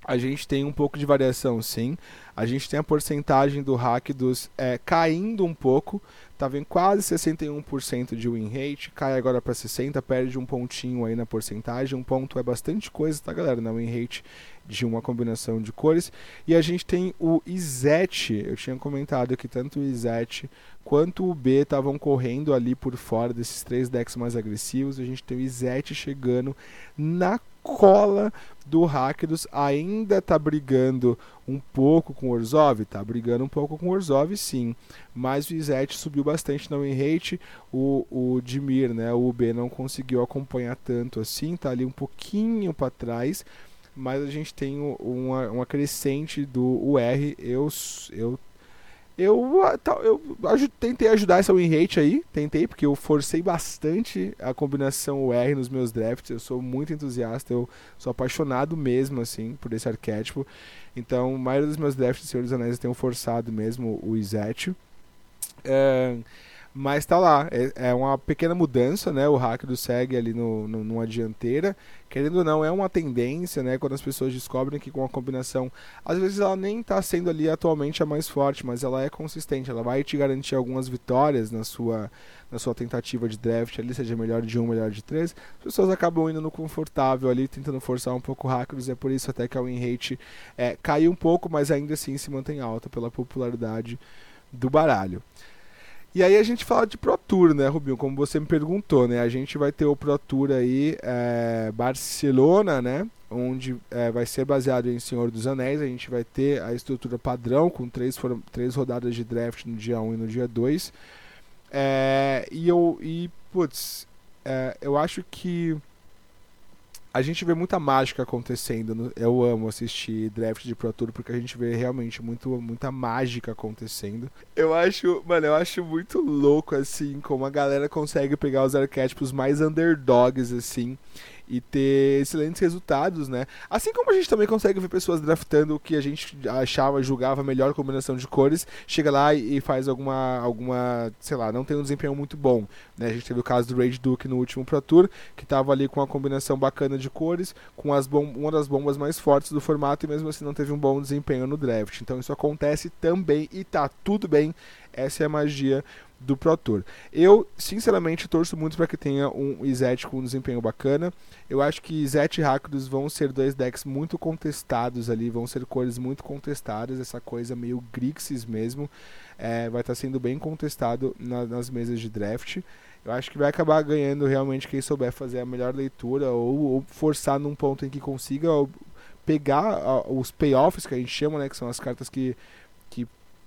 a gente tem um pouco de variação, sim. A gente tem a porcentagem do hack dos é, caindo um pouco. Estava em quase 61% de win rate, cai agora para 60%, perde um pontinho aí na porcentagem. Um ponto é bastante coisa, tá, galera? Na win rate de uma combinação de cores. E a gente tem o Izete, eu tinha comentado que tanto o Izete quanto o B estavam correndo ali por fora desses três decks mais agressivos. A gente tem o Izete chegando na cola do Rakdos, ainda tá brigando um pouco com o Orzhov, tá brigando um pouco com o Orzhov sim, mas o Izete subiu bastante win rate, o, o Dimir, né, o B não conseguiu acompanhar tanto assim, tá ali um pouquinho para trás, mas a gente tem uma, uma crescente do UR. Eu, eu, eu, eu, eu tentei ajudar essa win rate aí, tentei, porque eu forcei bastante a combinação UR nos meus drafts. Eu sou muito entusiasta, eu sou apaixonado mesmo, assim, por esse arquétipo. Então, a maioria dos meus drafts de Senhor dos Anéis eu tenho forçado mesmo o Izetio. É, mas tá lá, é, é, uma pequena mudança, né? O hack do segue ali no, no, numa dianteira. Querendo ou não, é uma tendência, né? Quando as pessoas descobrem que com a combinação, às vezes ela nem tá sendo ali atualmente a mais forte, mas ela é consistente, ela vai te garantir algumas vitórias na sua, na sua tentativa de draft ali, seja melhor de um, melhor de três. As pessoas acabam indo no confortável ali, tentando forçar um pouco o hackers, é por isso até que a win rate é, caiu um pouco, mas ainda assim se mantém alta pela popularidade do baralho. E aí a gente fala de Pro Tour, né, Rubinho? Como você me perguntou, né? A gente vai ter o Pro Tour aí, é, Barcelona, né? Onde é, vai ser baseado em Senhor dos Anéis. A gente vai ter a estrutura padrão, com três, três rodadas de draft no dia 1 e no dia 2. É, e eu, e, putz, é, eu acho que a gente vê muita mágica acontecendo. Eu amo assistir draft de Pro Tour porque a gente vê realmente muito, muita mágica acontecendo. Eu acho, mano, eu acho muito louco assim como a galera consegue pegar os arquétipos mais underdogs assim e ter excelentes resultados, né? Assim como a gente também consegue ver pessoas draftando o que a gente achava, julgava melhor combinação de cores, chega lá e faz alguma, alguma, sei lá, não tem um desempenho muito bom, né? A gente teve o caso do Rage Duke no último Pro Tour, que estava ali com uma combinação bacana de cores, com as uma das bombas mais fortes do formato e mesmo assim não teve um bom desempenho no draft. Então isso acontece também e tá tudo bem. Essa é a magia do Pro Tour. Eu, sinceramente, torço muito para que tenha um Izet com um desempenho bacana. Eu acho que Izet e Rakdos vão ser dois decks muito contestados ali, vão ser cores muito contestadas, essa coisa meio Grixis mesmo. É, vai estar tá sendo bem contestado na, nas mesas de draft. Eu acho que vai acabar ganhando realmente quem souber fazer a melhor leitura ou, ou forçar num ponto em que consiga pegar os payoffs que a gente chama, né, que são as cartas que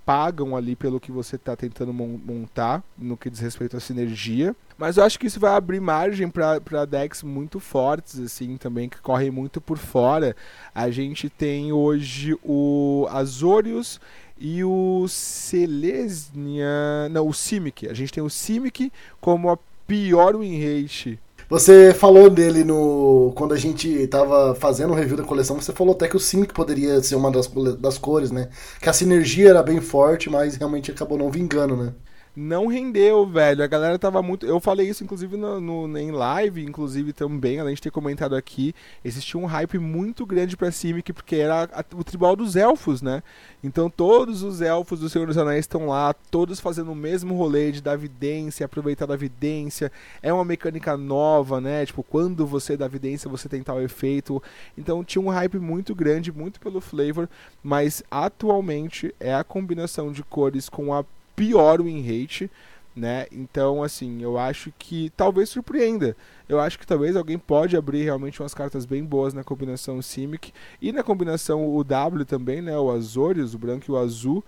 pagam ali pelo que você está tentando montar no que diz respeito à sinergia. Mas eu acho que isso vai abrir margem para decks muito fortes, assim, também, que correm muito por fora. A gente tem hoje o Azorius e o Selesnia. Não, o Simic. A gente tem o Simic como a pior win rate você falou dele no. Quando a gente tava fazendo o review da coleção, você falou até que o Simic poderia ser uma das, das cores, né? Que a sinergia era bem forte, mas realmente acabou não vingando, né? Não rendeu, velho. A galera tava muito. Eu falei isso, inclusive, no, no, em live, inclusive também, além de ter comentado aqui. Existia um hype muito grande pra Simic, porque era a, o tribal dos elfos, né? Então todos os elfos do Senhor dos Anéis estão lá, todos fazendo o mesmo rolê de dar vidência, aproveitar da vidência. É uma mecânica nova, né? Tipo, quando você dá vidência, você tem tal efeito. Então tinha um hype muito grande, muito pelo flavor, mas atualmente é a combinação de cores com a pior win rate, né? Então, assim, eu acho que talvez surpreenda. Eu acho que talvez alguém pode abrir realmente umas cartas bem boas na combinação Simic e na combinação o W também, né? O Azorius, o branco e o azul.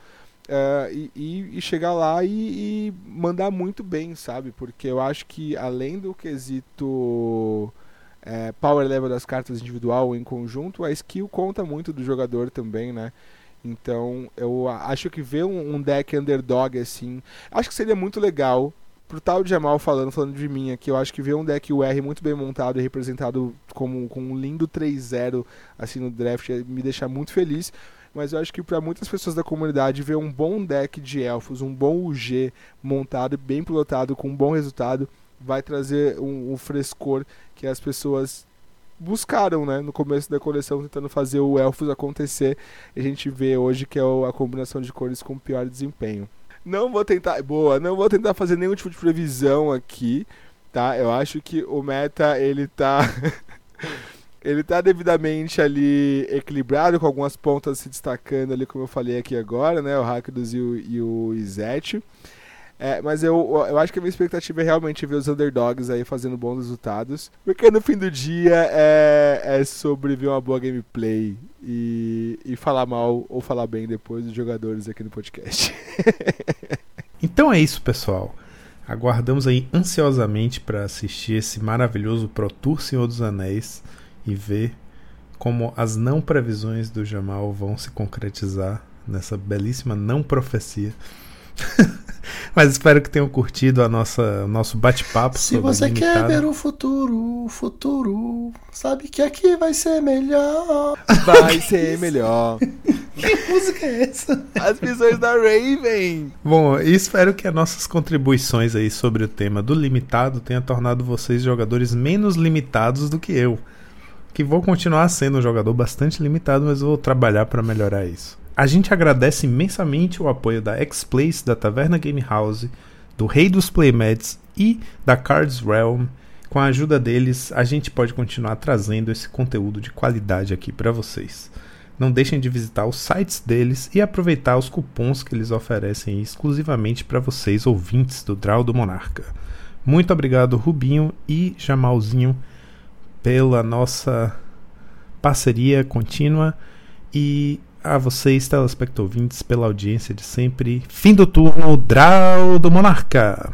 Uh, e, e, chegar lá e, e, mandar muito bem, sabe? Porque eu acho que além do quesito é, power level das cartas individual em conjunto, a skill conta muito do jogador também, né? Então, eu acho que ver um, um, deck underdog assim, acho que seria muito legal pro tal Jamal falando, falando de mim aqui, eu acho que ver um deck UR muito bem montado e representado como com um lindo 3-0 assim no draft me deixar muito feliz. Mas eu acho que para muitas pessoas da comunidade ver um bom deck de elfos, um bom UG montado, bem pilotado, com um bom resultado, vai trazer um, um frescor que as pessoas buscaram, né, no começo da coleção, tentando fazer o Elfos acontecer. A gente vê hoje que é a combinação de cores com pior desempenho. Não vou tentar, boa, não vou tentar fazer nenhum tipo de previsão aqui, tá? Eu acho que o meta ele tá ele tá devidamente ali equilibrado com algumas pontas se destacando ali, como eu falei aqui agora, né, o Rakdos e o, e o Izete. É, mas eu, eu acho que a minha expectativa é realmente ver os underdogs aí fazendo bons resultados. Porque no fim do dia é, é sobre ver uma boa gameplay e, e falar mal ou falar bem depois dos jogadores aqui no podcast. então é isso, pessoal. Aguardamos aí ansiosamente para assistir esse maravilhoso Pro Tour Senhor dos Anéis e ver como as não previsões do Jamal vão se concretizar nessa belíssima não profecia. Mas espero que tenham curtido a nossa nosso bate-papo. Se você quer ver o futuro, o futuro, sabe que aqui vai ser melhor. Vai ser melhor. que música é essa? As visões da Raven. Bom, espero que as nossas contribuições aí sobre o tema do limitado tenha tornado vocês jogadores menos limitados do que eu. Que vou continuar sendo um jogador bastante limitado, mas vou trabalhar para melhorar isso. A gente agradece imensamente o apoio da X-Place, da Taverna Game House, do Rei dos Playmats e da Cards Realm. Com a ajuda deles, a gente pode continuar trazendo esse conteúdo de qualidade aqui para vocês. Não deixem de visitar os sites deles e aproveitar os cupons que eles oferecem exclusivamente para vocês, ouvintes do Draw do Monarca. Muito obrigado, Rubinho e Jamalzinho, pela nossa parceria contínua e a vocês, telespectadores, pela audiência de sempre. Fim do turno, Draw do Monarca.